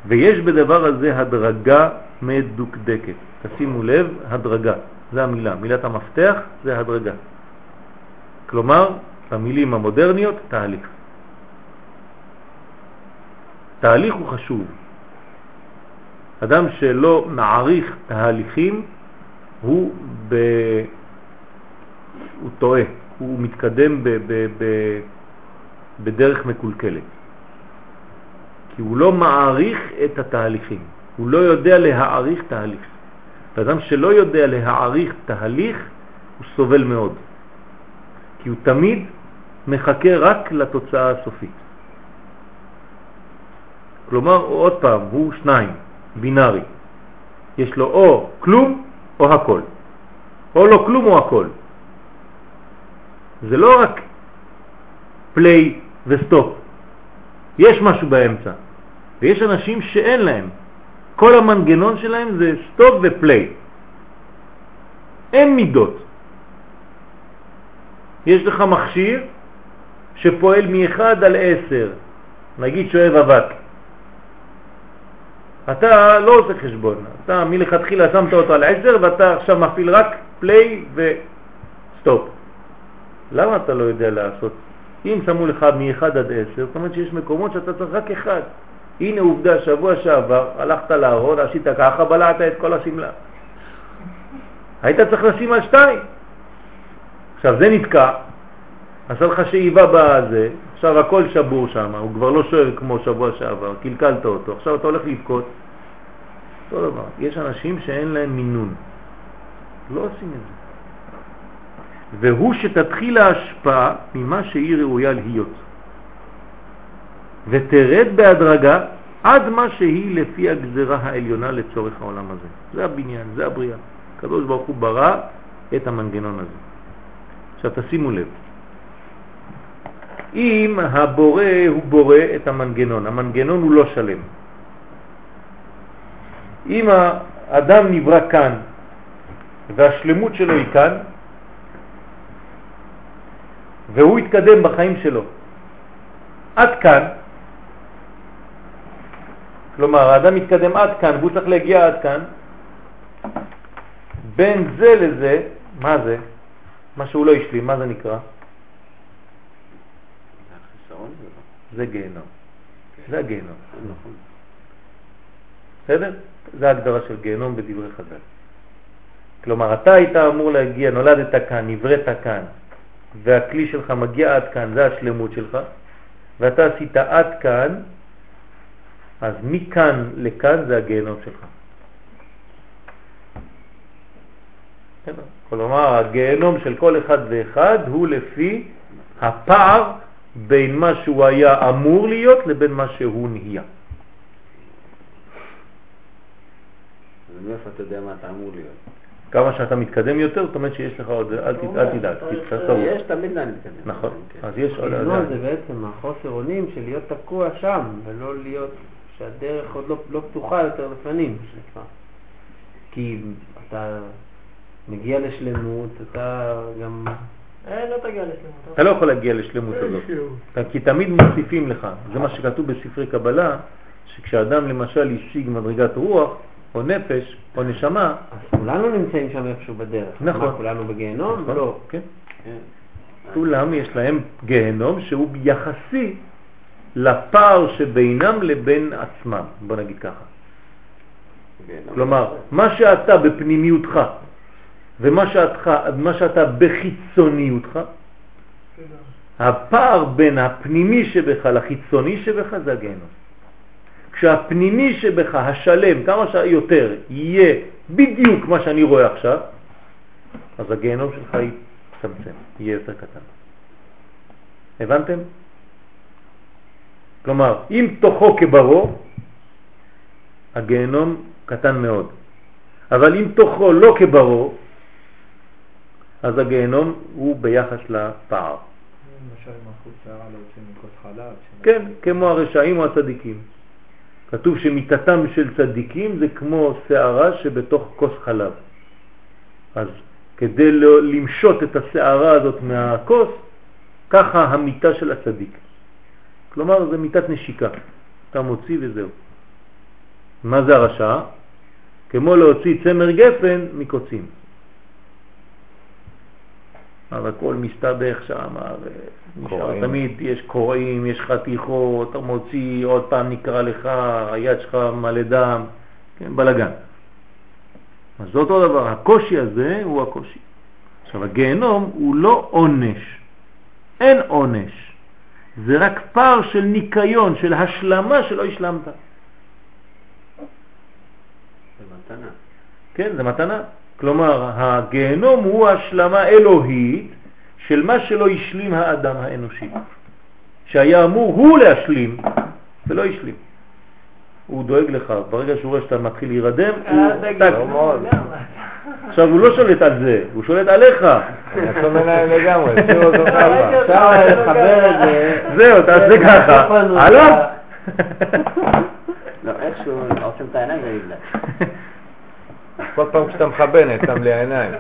ויש בדבר הזה הדרגה מדוקדקת. תשימו לב, הדרגה, זה המילה. מילת המפתח זה הדרגה. כלומר, במילים המודרניות, תהליך. תהליך הוא חשוב. אדם שלא מעריך תהליכים הוא, ב... הוא טועה, הוא מתקדם ב... ב... ב... בדרך מקולקלת. כי הוא לא מעריך את התהליכים, הוא לא יודע להעריך תהליך. אדם שלא יודע להעריך תהליך, הוא סובל מאוד. כי הוא תמיד מחכה רק לתוצאה הסופית. כלומר, עוד פעם, הוא שניים, בינארי. יש לו או כלום או הכל. או לא כלום או הכל. זה לא רק play ו stop. יש משהו באמצע. ויש אנשים שאין להם. כל המנגנון שלהם זה stop ו play. אין מידות. יש לך מכשיר שפועל מ-1 על 10, נגיד שואב אבק. אתה לא עושה חשבון, אתה מלכתחילה שמת אותו על 10 ואתה עכשיו מפעיל רק play ו stop. למה אתה לא יודע לעשות? אם שמו לך מ-1 עד 10, זאת אומרת שיש מקומות שאתה צריך רק אחד. הנה עובדה, שבוע שעבר הלכת לארון, עשית ככה, בלעת את כל השמלה. היית צריך לשים על שתיים. עכשיו זה נתקע, עשה לך שאיבה בזה, עכשיו הכל שבור שם, הוא כבר לא שואל כמו שבוע שעבר, קלקלת אותו, עכשיו אתה הולך לבכות. אותו דבר, יש אנשים שאין להם מינון, לא עושים את זה. והוא שתתחיל ההשפעה ממה שהיא ראויה להיות. ותרד בהדרגה עד מה שהיא לפי הגזרה העליונה לצורך העולם הזה. זה הבניין, זה הבריאה. הקדוש ברוך הוא ברא את המנגנון הזה. עכשיו תשימו לב, אם הבורא הוא בורא את המנגנון, המנגנון הוא לא שלם. אם האדם נברא כאן והשלמות שלו היא כאן, והוא יתקדם בחיים שלו עד כאן, כלומר האדם מתקדם עד כאן והוא צריך להגיע עד כאן, בין זה לזה, מה זה? מה שהוא לא השלים, מה זה נקרא? זה גיהנום. זה הגיהנום. בסדר? זה ההגדרה של גיהנום בדברי חז"ל. כלומר, אתה היית אמור להגיע, נולדת כאן, נבראת כאן, והכלי שלך מגיע עד כאן, זה השלמות שלך, ואתה עשית עד כאן, אז מכאן לכאן זה הגיהנום שלך. כלומר, הגיהנום של כל אחד ואחד הוא לפי הפער בין מה שהוא היה אמור להיות לבין מה שהוא נהיה. אז מאיפה אתה יודע מה אתה אמור להיות? כמה שאתה מתקדם יותר, זאת אומרת שיש לך עוד, אל תדאג, תצטרך יש תמיד לאן להתקדם. נכון, כן. אז יש עוד... לא, זה בעצם החוסר אונים של להיות תקוע שם, ולא להיות, שהדרך עוד לא, לא פתוחה יותר לפנים, שנקרא. כי אתה מגיע לשלמות, אתה גם... אה, לא תגיע לשלמות. אתה לא יכול להגיע לשלמות הזאת, כי תמיד מוסיפים לך. זה מה שכתוב בספרי קבלה, שכשאדם למשל השיג מדרגת רוח, או נפש, או נשמה, אז כולנו נמצאים שם איפשהו בדרך. נכון. מה, כולנו בגיהנום? נכון, לא. כן. כן. כולם יש להם גיהנום שהוא יחסי לפער שבינם לבין עצמם, בוא נגיד ככה. כן, כלומר, מה שאתה בפנימיותך ומה שאתה, מה שאתה בחיצוניותך, הפער בין הפנימי שבך לחיצוני שבך זה הגיהנום. כשהפנימי שבך, השלם, כמה שיותר, יהיה בדיוק מה שאני רואה עכשיו, אז הגיהנום שלך יצמצם, יהיה יותר קטן. הבנתם? כלומר, אם תוכו כברו, הגיהנום קטן מאוד. אבל אם תוכו לא כברו, אז הגיהנום הוא ביחס לפער. כן, כמו הרשעים או הצדיקים. כתוב שמיטתם של צדיקים זה כמו שערה שבתוך כוס חלב. אז כדי לא למשות את השערה הזאת מהכוס, ככה המיטה של הצדיק. כלומר, זה מיטת נשיקה. אתה מוציא וזהו. מה זה הרשע? כמו להוציא צמר גפן מקוצים. אז הכל מסתבך שם, ונשאר. תמיד, יש קורעים, יש חתיכות, אתה מוציא, עוד פעם נקרא לך, היד שלך מלא דם, כן, בלגן. אז זה אותו דבר, הקושי הזה הוא הקושי. עכשיו, הגיהנום הוא לא עונש, אין עונש, זה רק פער של ניקיון, של השלמה שלא השלמת. זה מתנה. כן, זה מתנה. כלומר, הגיהנום הוא השלמה אלוהית של מה שלא השלים האדם האנושי, שהיה אמור הוא להשלים ולא השלים. הוא דואג לך, ברגע שהוא רואה שאתה מתחיל להירדם, הוא עכשיו הוא לא שולט על זה, הוא שולט עליך. אני עכשיו מנהל לגמרי, תשאיר אותו ככה. רגע, אפשר לחבר את זה. זהו, תעשה ככה. הלו? לא, איכשהו עושים את העיניים ונבלע. כל פעם כשאתה מכוון, שם לי העיניים.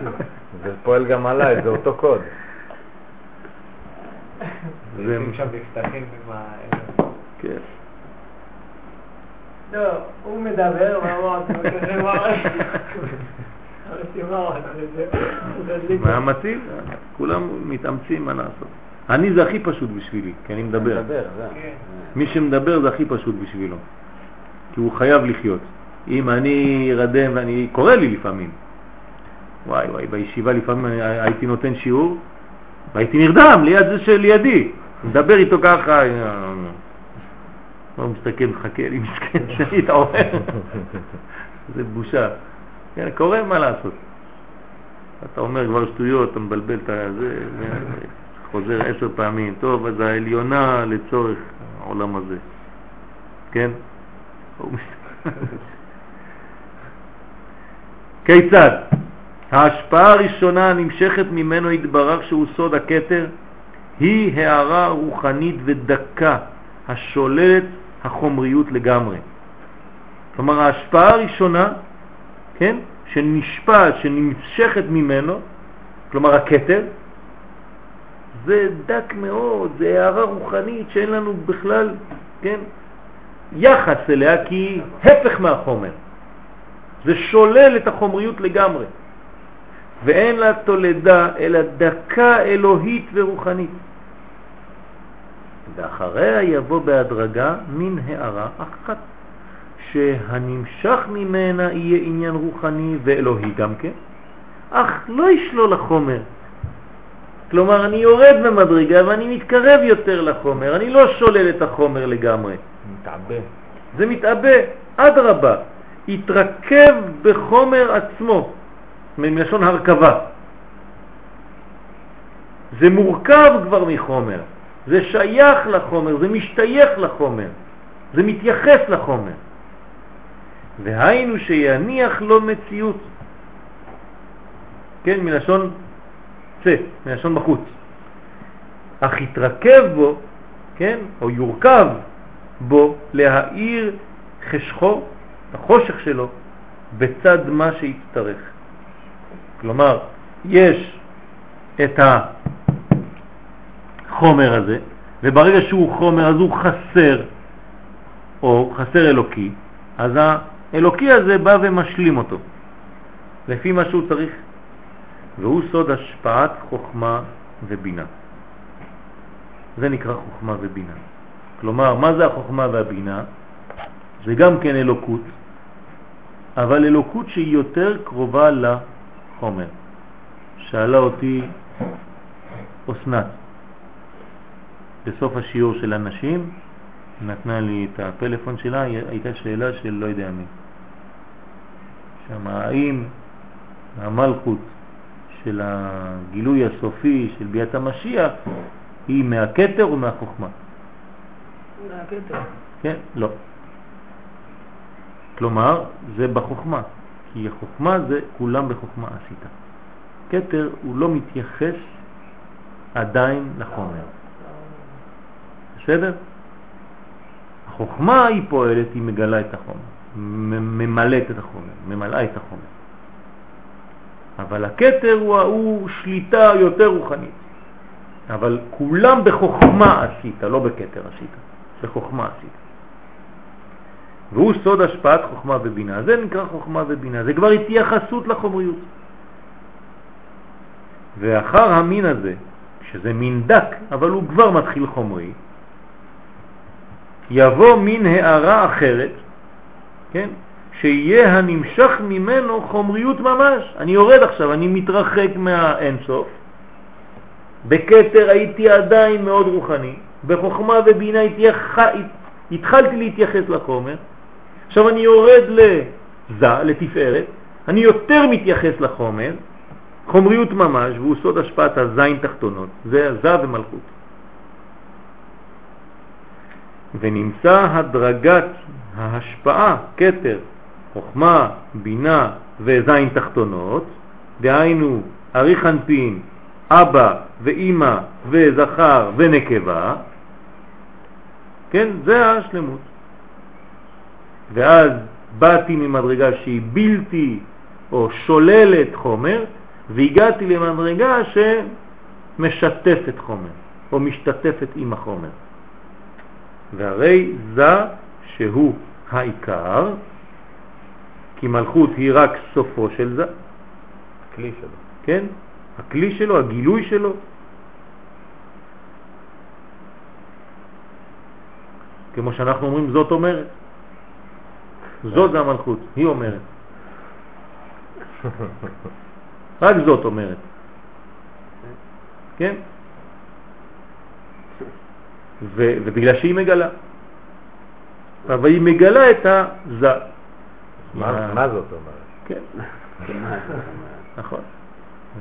זה פועל גם עליי, זה אותו קוד. זה-. כן. לא, הוא מדבר, מה אמרתי? מה? מה מתאים? כולם מתאמצים, מה לעשות? אני זה הכי פשוט בשבילי, כי אני מדבר. כן. מי שמדבר זה הכי פשוט בשבילו, כי הוא חייב לחיות. אם אני ארדם ואני, קורא לי לפעמים, וואי וואי, בישיבה לפעמים הייתי נותן שיעור, והייתי נרדם ליד זה שלידי, מדבר איתו ככה, הוא מסתכל, מחכה לי, מסכן, שאני אתעורר. זה בושה. כן, קורה מה לעשות. אתה אומר כבר שטויות, אתה מבלבל את זה, חוזר עשר פעמים, טוב, אז העליונה לצורך העולם הזה. כן? כיצד? ההשפעה הראשונה הנמשכת ממנו התברך שהוא סוד הכתר היא הערה רוחנית ודקה השוללת החומריות לגמרי. כלומר ההשפעה הראשונה, כן, שנשפעת, שנמשכת ממנו, כלומר הכתר, זה דק מאוד, זה הערה רוחנית שאין לנו בכלל, כן, יחס אליה כי היא הפך מהחומר. זה שולל את החומריות לגמרי. ואין לה תולדה אלא דקה אלוהית ורוחנית. ואחריה יבוא בהדרגה מן הערה אחת, שהנמשך ממנה יהיה עניין רוחני ואלוהי גם כן, אך לא ישלול החומר. כלומר, אני יורד במדרגה ואני מתקרב יותר לחומר, אני לא שולל את החומר לגמרי. מתעבה. זה מתאבא, אדרבה, התרכב בחומר עצמו, מלשון הרכבה. זה מורכב כבר מחומר, זה שייך לחומר, זה משתייך לחומר, זה מתייחס לחומר. והיינו שיניח לו מציאות, כן, מלשון צא, מלשון בחוץ. אך יתרכב בו, כן, או יורכב בו להאיר חשכו, החושך שלו, בצד מה שיצטרך. כלומר, יש את החומר הזה, וברגע שהוא חומר אז הוא חסר, או חסר אלוקי, אז האלוקי הזה בא ומשלים אותו, לפי מה שהוא צריך, והוא סוד השפעת חוכמה ובינה. זה נקרא חוכמה ובינה. כלומר, מה זה החוכמה והבינה? זה גם כן אלוקות, אבל אלוקות שהיא יותר קרובה לחומר. שאלה אותי אסנת בסוף השיעור של הנשים, נתנה לי את הפלאפון שלה, הייתה שאלה של לא יודע מי. שמה, האם המלכות של הגילוי הסופי של ביאת המשיח היא מהכתר או מהחוכמה? מהכתר. כן, לא. כלומר, זה בחוכמה, כי החוכמה זה כולם בחוכמה עשית. כתר הוא לא מתייחס עדיין לחומר. בסדר? החוכמה היא פועלת, היא מגלה את החומר, ממלאת את החומר, ממלאה את החומר. אבל הכתר הוא, הוא שליטה יותר רוחנית. אבל כולם בחוכמה עשית, לא בכתר עשית, בחוכמה עשית. והוא סוד השפעת חוכמה ובינה. זה נקרא חוכמה ובינה, זה כבר התייחסות לחומריות. ואחר המין הזה, שזה מין דק, אבל הוא כבר מתחיל חומרי, יבוא מין הערה אחרת, כן? שיהיה הנמשך ממנו חומריות ממש. אני יורד עכשיו, אני מתרחק מהאינסוף. בקטר הייתי עדיין מאוד רוחני, בחוכמה ובינה התייח... התחלתי להתייחס לחומר, עכשיו אני יורד לזה, לתפארת, אני יותר מתייחס לחומר, חומריות ממש, והוא סוד השפעת הזין תחתונות, זה זה ומלכות. ונמצא הדרגת ההשפעה, קטר, חוכמה, בינה וזין תחתונות, דהיינו אריך אנפין, אבא ואימא וזכר ונקבה, כן, זה השלמות. ואז באתי ממדרגה שהיא בלתי או שוללת חומר, והגעתי למדרגה שמשתפת חומר, או משתתפת עם החומר. והרי זה שהוא העיקר, כי מלכות היא רק סופו של זה. הכלי שלו. כן? הכלי שלו, הגילוי שלו. כמו שאנחנו אומרים, זאת אומרת. זאת זה המלכות, היא אומרת. רק זאת אומרת. כן? ובגלל שהיא מגלה. אבל היא מגלה את הזה. מה מה זאת אומרת? כן, נכון.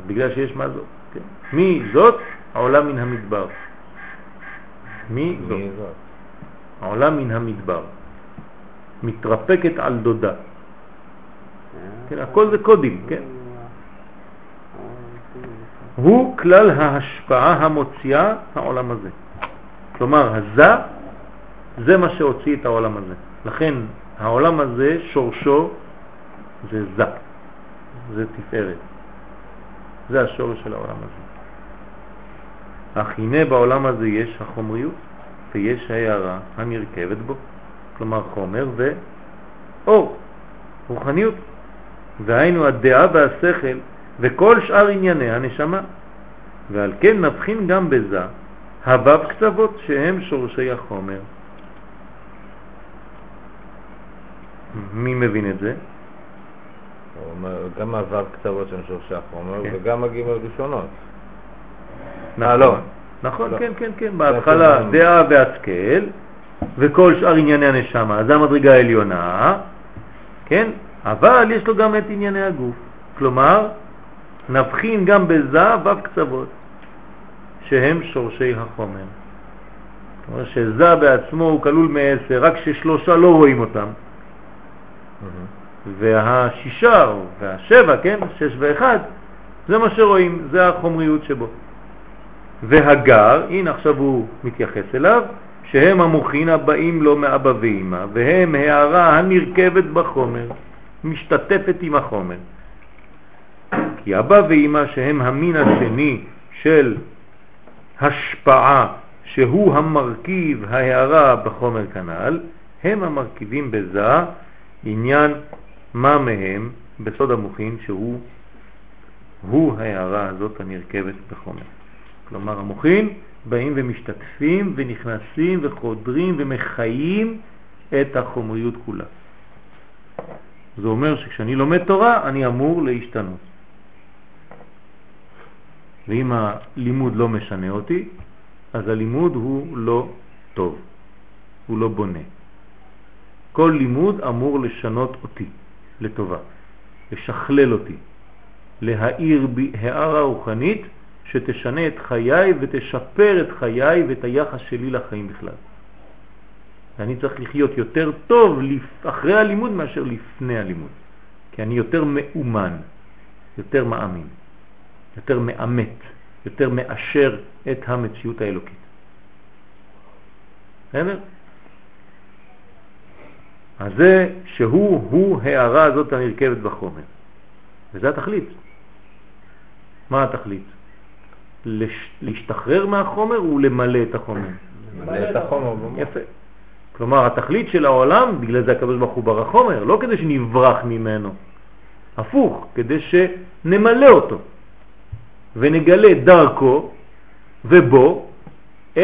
בגלל שיש מה זאת. כן. מי זאת? העולם מן המדבר. מי זאת? מי זאת? העולם מן המדבר. מתרפקת על דודה. כן, הכל זה קודים, כן? הוא כלל ההשפעה המוציאה העולם הזה. כלומר, הזה זה מה שהוציא את העולם הזה. לכן העולם הזה, שורשו זה זה, זה תפארת. זה השורש של העולם הזה. אך הנה בעולם הזה יש החומריות ויש הערה הנרכבת בו, כלומר חומר ואור, רוחניות. והיינו הדעה והשכל וכל שאר ענייני הנשמה. ועל כן נבחין גם בזה הבב קצוות שהם שורשי החומר. מי מבין את זה? הוא אומר, גם הוו קצוות שהם שורשי החומר, כן. וגם הגימל ראשונות. נכון, לא. נכון, לא. כן, כן, כן, בהתחלה דעה והשכל וכל שאר ענייני הנשמה, זה המדרגה העליונה, כן? אבל יש לו גם את ענייני הגוף, כלומר, נבחין גם בזה וו קצוות, שהם שורשי החומר. כלומר שזה בעצמו הוא כלול מעשר, רק ששלושה לא רואים אותם, והשישה והשבע, כן, שש ואחד, זה מה שרואים, זה החומריות שבו. והגר, הנה עכשיו הוא מתייחס אליו, שהם המוחין הבאים לו מאבא ואמא, והם הערה הנרכבת בחומר, משתתפת עם החומר. כי אבא ואמא שהם המין השני של השפעה, שהוא המרכיב ההערה בחומר כנ"ל, הם המרכיבים בזה עניין מה מהם בסוד המוחין שהוא הוא ההערה הזאת הנרכבת בחומר. כלומר המוחין באים ומשתתפים ונכנסים וחודרים ומחיים את החומריות כולה. זה אומר שכשאני לומד תורה אני אמור להשתנות. ואם הלימוד לא משנה אותי, אז הלימוד הוא לא טוב, הוא לא בונה. כל לימוד אמור לשנות אותי לטובה, לשכלל אותי, להאיר בי הערה רוחנית שתשנה את חיי ותשפר את חיי ואת היחס שלי לחיים בכלל. ואני צריך לחיות יותר טוב אחרי הלימוד מאשר לפני הלימוד, כי אני יותר מאומן, יותר מאמין, יותר מאמת, יותר מאשר את המציאות האלוקית. בסדר? אז זה שהוא, הוא הערה הזאת הנרכבת בחומר. וזה התכלית. מה התכלית? לש... להשתחרר מהחומר ולמלא את החומר. מלא את החומר. יפה. כלומר, התכלית של העולם, בגלל זה הקדוש ברוך הוא ברא חומר, לא כדי שנברח ממנו, הפוך, כדי שנמלא אותו ונגלה דרכו ובו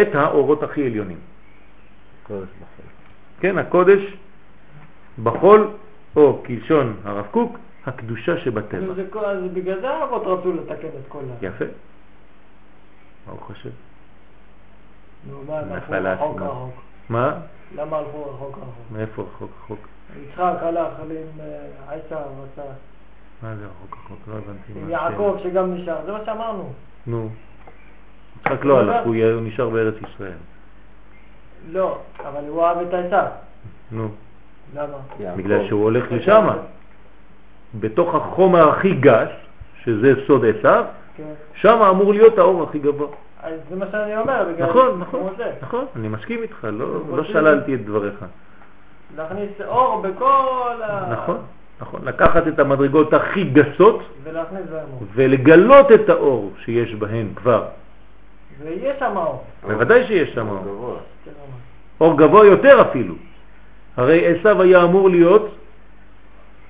את האורות הכי עליונים. קודש בחול. כן, הקודש בחול, או כלשון הרב קוק, הקדושה שבטבע. זה כל- אז בגלל זה האבות רצו לתקן את כל ה... יפה. ברוך השם. נו, מה הלכו רחוק. רחוק? מה? למה הלכו רחוק רחוק? מאיפה רחוק רחוק? יצחק הלך עם אה, עשיו, עשה. מה זה רחוק רחוק? לא הבנתי. עם מה יעקב שגם נשאר, זה מה שאמרנו. נו. יצחק לא הלך, הוא הוא נשאר בארץ ישראל. לא, אבל הוא אהב את עשיו. נו. למה? בגלל שהוא הולך לשם. בתוך החומר הכי גס, שזה סוד עשיו, כן. שם אמור להיות האור הכי גבוה. אז זה מה שאני אומר, בגלל... נכון, נכון. נכון, אני מסכים איתך, לא- לא שללתי את דבריך. להכניס אור בכל ה... נכון, נכון. לקחת את המדרגות הכי גסות. ולגלות את האור שיש בהן כבר. ויש שם אור. בוודאי שיש שם אור. גבוה. כן. אור גבוה יותר אפילו. הרי עשיו היה אמור להיות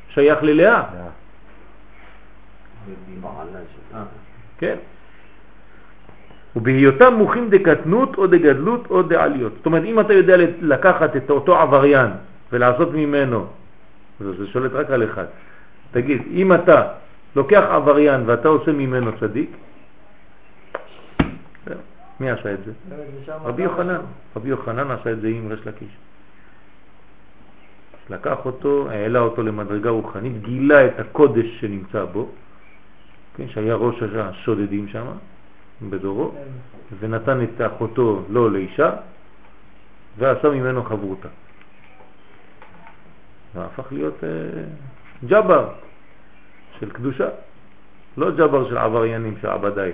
שייך ללאה, אה, כן? ובהיותם מוחים דקטנות או דגדלות או דעליות. זאת אומרת, אם אתה יודע לקחת את אותו עבריין ולעשות ממנו, זה שולט רק על אחד. תגיד, אם אתה לוקח עבריין ואתה עושה ממנו צדיק, מי עשה את זה? שם רבי יוחנן. רבי יוחנן עשה את זה עם ריש לקיש. לקח אותו, העלה אותו למדרגה רוחנית, גילה את הקודש שנמצא בו, כן, שהיה ראש השודדים שם, בדורו. ונתן את אחותו לו לאישה, ועשה ממנו חברותה. והפך להיות אה, ג'בר של קדושה, לא ג'בר של עבריינים, של עבדיי.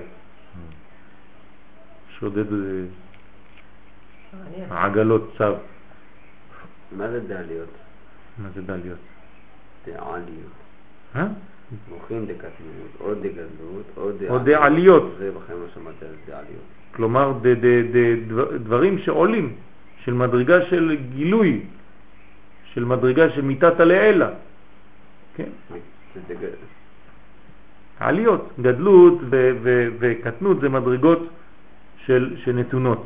שודד אה. עגלות צו. מה זה דליות? מה זה דליות? דעליות. אה? מוחין דקטנות, או דגדלות, או דעליות. זה בחיים לא שמעתי על דעליות. כלומר דברים שעולים, של מדרגה של גילוי, של מדרגה של מיטת הלעילה. כן? עליות, גדלות וקטנות זה מדרגות של, שנתונות.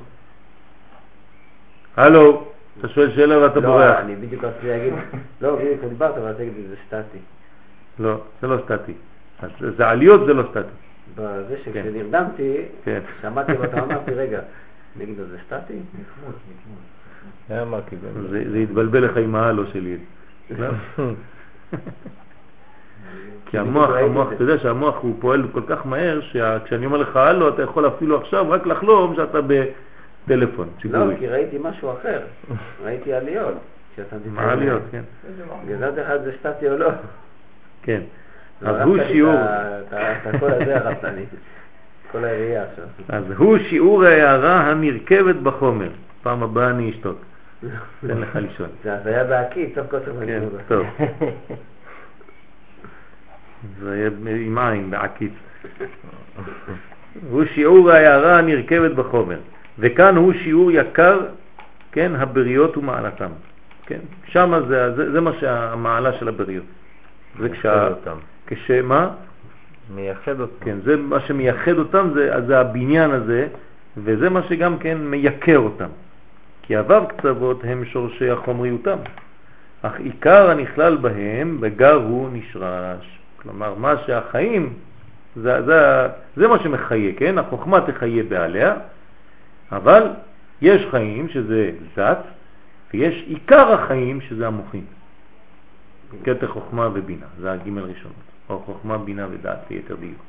הלו, אתה שואל שאלה ואתה לא, בורח. אני בדיוק רציתי להגיד, לא, בדיוק דיברת, אבל להגיד, זה סטטי. לא, זה לא סטטי. זה עליות זה לא סטטי. בזה כן. שכשנרדמתי, כן. שמעתי ואתה אמרתי, רגע, נגיד זה סטטי? זה... התבלבל לך עם ההלו שלי. לא? כי המוח, המוח. אתה יודע שהמוח הוא פועל כל כך מהר, שכשאני אומר לך הלו, אתה יכול אפילו עכשיו רק לחלום שאתה בטלפון לא, ציבורי. כי ראיתי משהו אחר. ראיתי עליות. מה עליות, כן. לך את זה סטטי או לא. כן. לא, אז הרסת הוא שיעור, את ה- את ה- את הקול הזה הרסת לי. כל היריעה עכשיו. אז הוא שיעור ההערה הנרכבת בחומר. פעם הבאה אני אשתוק. תן לך לישון. זה הזיה בהקיץ, סוף כל סוף אני כן, אומר. טוב. זה יהיה עם עין, בעקיץ. הוא שיעור ההערה הנרכבת בחומר, וכאן הוא שיעור יקר, כן, הבריות ומעלתם. כן, שמה זה, זה, זה מה שהמעלה של הבריות. זה כשה... אותם. כשמה? מייחד אותם. כן, זה מה שמייחד אותם, זה, זה הבניין הזה, וזה מה שגם כן מייקר אותם. כי הוו קצוות הם שורשי החומריותם, אך עיקר הנכלל בהם בגר הוא נשרש. כלומר, מה שהחיים, זה, זה, זה מה שמחיה, כן? החוכמה תחיה בעליה, אבל יש חיים שזה זת, ויש עיקר החיים שזה המוחים. כתר חוכמה ובינה, זה הגימל ראשונות, או חוכמה, בינה ודעת ליתר דיוק.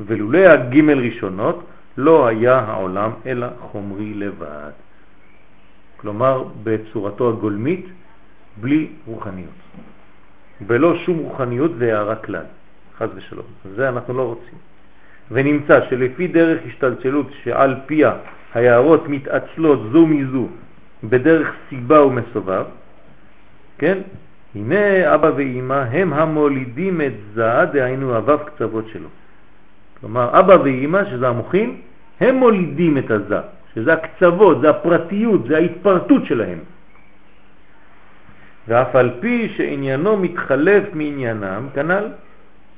ולולא הגימל ראשונות לא היה העולם אלא חומרי לבד. כלומר, בצורתו הגולמית, בלי רוחניות. ולא שום רוחניות והערה כלל, חז ושלום. זה אנחנו לא רוצים. ונמצא שלפי דרך השתלשלות שעל פיה ההערות מתעצלות זו מזו בדרך סיבה ומסובב, כן? הנה אבא ואימא הם המולידים את זה, דהיינו הוו קצוות שלו. כלומר, אבא ואימא, שזה המוחים, הם מולידים את הזה, שזה הקצוות, זה הפרטיות, זה ההתפרטות שלהם. ואף על פי שעניינו מתחלף מעניינם, כנ"ל,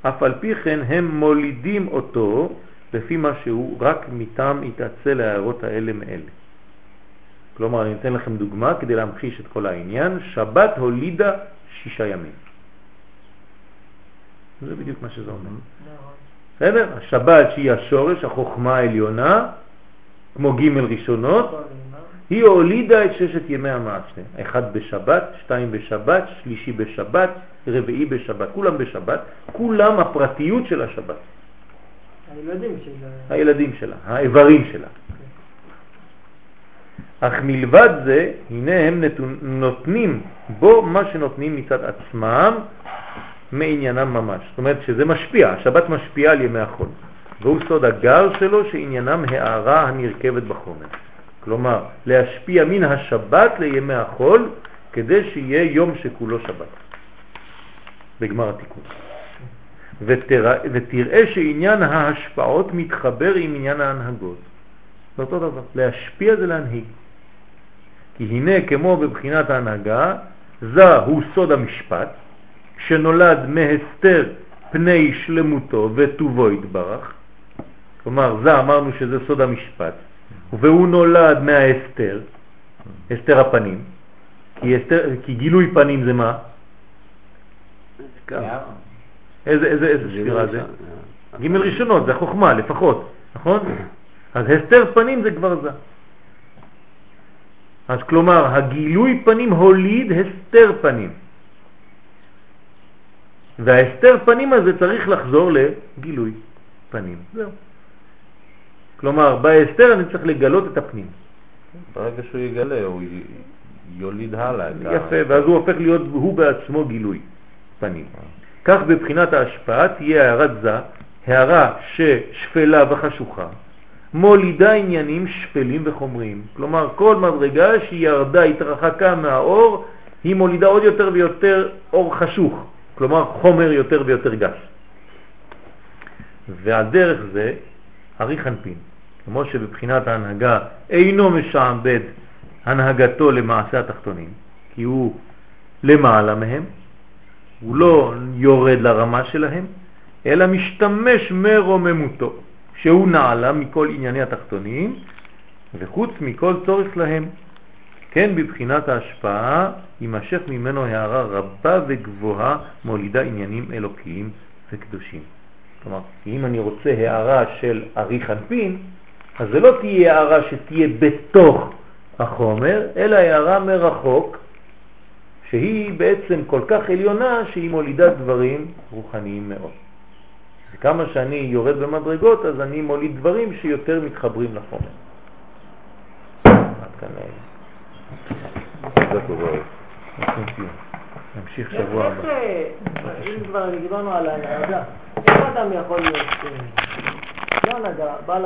אף על פי כן הם מולידים אותו לפי מה שהוא רק מטעם התעצל ההערות האלה מאלה. כלומר, אני אתן לכם דוגמה כדי להמחיש את כל העניין. שבת הולידה שישה ימים. זה בדיוק מה שזה אומר. בסדר? השבת שהיא השורש, החוכמה העליונה, כמו ג' ראשונות, היא הולידה את ששת ימי המעשה. אחד בשבת, שתיים בשבת, שלישי בשבת, רביעי בשבת, כולם בשבת, כולם הפרטיות של השבת. הילדים שלה. הילדים שלה, האיברים שלה. אך מלבד זה, הנה הם נותנים בו מה שנותנים מצד עצמם מעניינם ממש. זאת אומרת שזה משפיע, השבת משפיעה על ימי החול. והוא סוד הגר שלו שעניינם הערה הנרכבת בחומר. כלומר, להשפיע מן השבת לימי החול כדי שיהיה יום שכולו שבת. בגמר התיקון. ותראה, ותראה שעניין ההשפעות מתחבר עם עניין ההנהגות. זה אותו דבר, להשפיע זה להנהיג. כי הנה כמו בבחינת ההנהגה, זה הוא סוד המשפט, שנולד מהסתר פני שלמותו וטובו יתברך. כלומר, זה אמרנו שזה סוד המשפט, והוא נולד מההסתר, הסתר הפנים, כי, הסתר, כי גילוי פנים זה מה? איזה, איזה, איזה ספירה זה? ג' ראשונות, זה החוכמה לפחות, נכון? אז הסתר פנים זה כבר זה. אז כלומר, הגילוי פנים הוליד הסתר פנים. וההסתר פנים הזה צריך לחזור לגילוי פנים. זהו. כלומר, בהסתר אני צריך לגלות את הפנים. ברגע שהוא יגלה, הוא יוליד הלאה. יפה, ואז הוא הופך להיות הוא בעצמו גילוי פנים. כך בבחינת ההשפעה תהיה הערת זה, הערה ששפלה וחשוכה, מולידה עניינים שפלים וחומריים. כלומר, כל מדרגה שהיא ירדה, התרחקה מהאור, היא מולידה עוד יותר ויותר אור חשוך, כלומר חומר יותר ויותר גס. ועל דרך זה, אריך אנפין, כמו שבבחינת ההנהגה אינו משעבד הנהגתו למעשה התחתונים, כי הוא למעלה מהם, הוא לא יורד לרמה שלהם, אלא משתמש מרוממותו, שהוא נעלה מכל ענייני התחתונים, וחוץ מכל צורך להם. כן, בבחינת ההשפעה, יימשך ממנו הערה רבה וגבוהה, מולידה עניינים אלוקיים וקדושים. כלומר, אם אני רוצה הערה של אריך אנפין, אז זה לא תהיה הערה שתהיה בתוך החומר, אלא הערה מרחוק, שהיא בעצם כל כך עליונה שהיא מולידה דברים רוחניים מאוד. וכמה שאני יורד במדרגות, אז אני מוליד דברים שיותר מתחברים לחומר. עד כאן. נמשיך שבוע הבא. אה, אם כבר דיברנו על ההנהגה, איך אדם יכול להיות, אה, לא הנהגה, בעל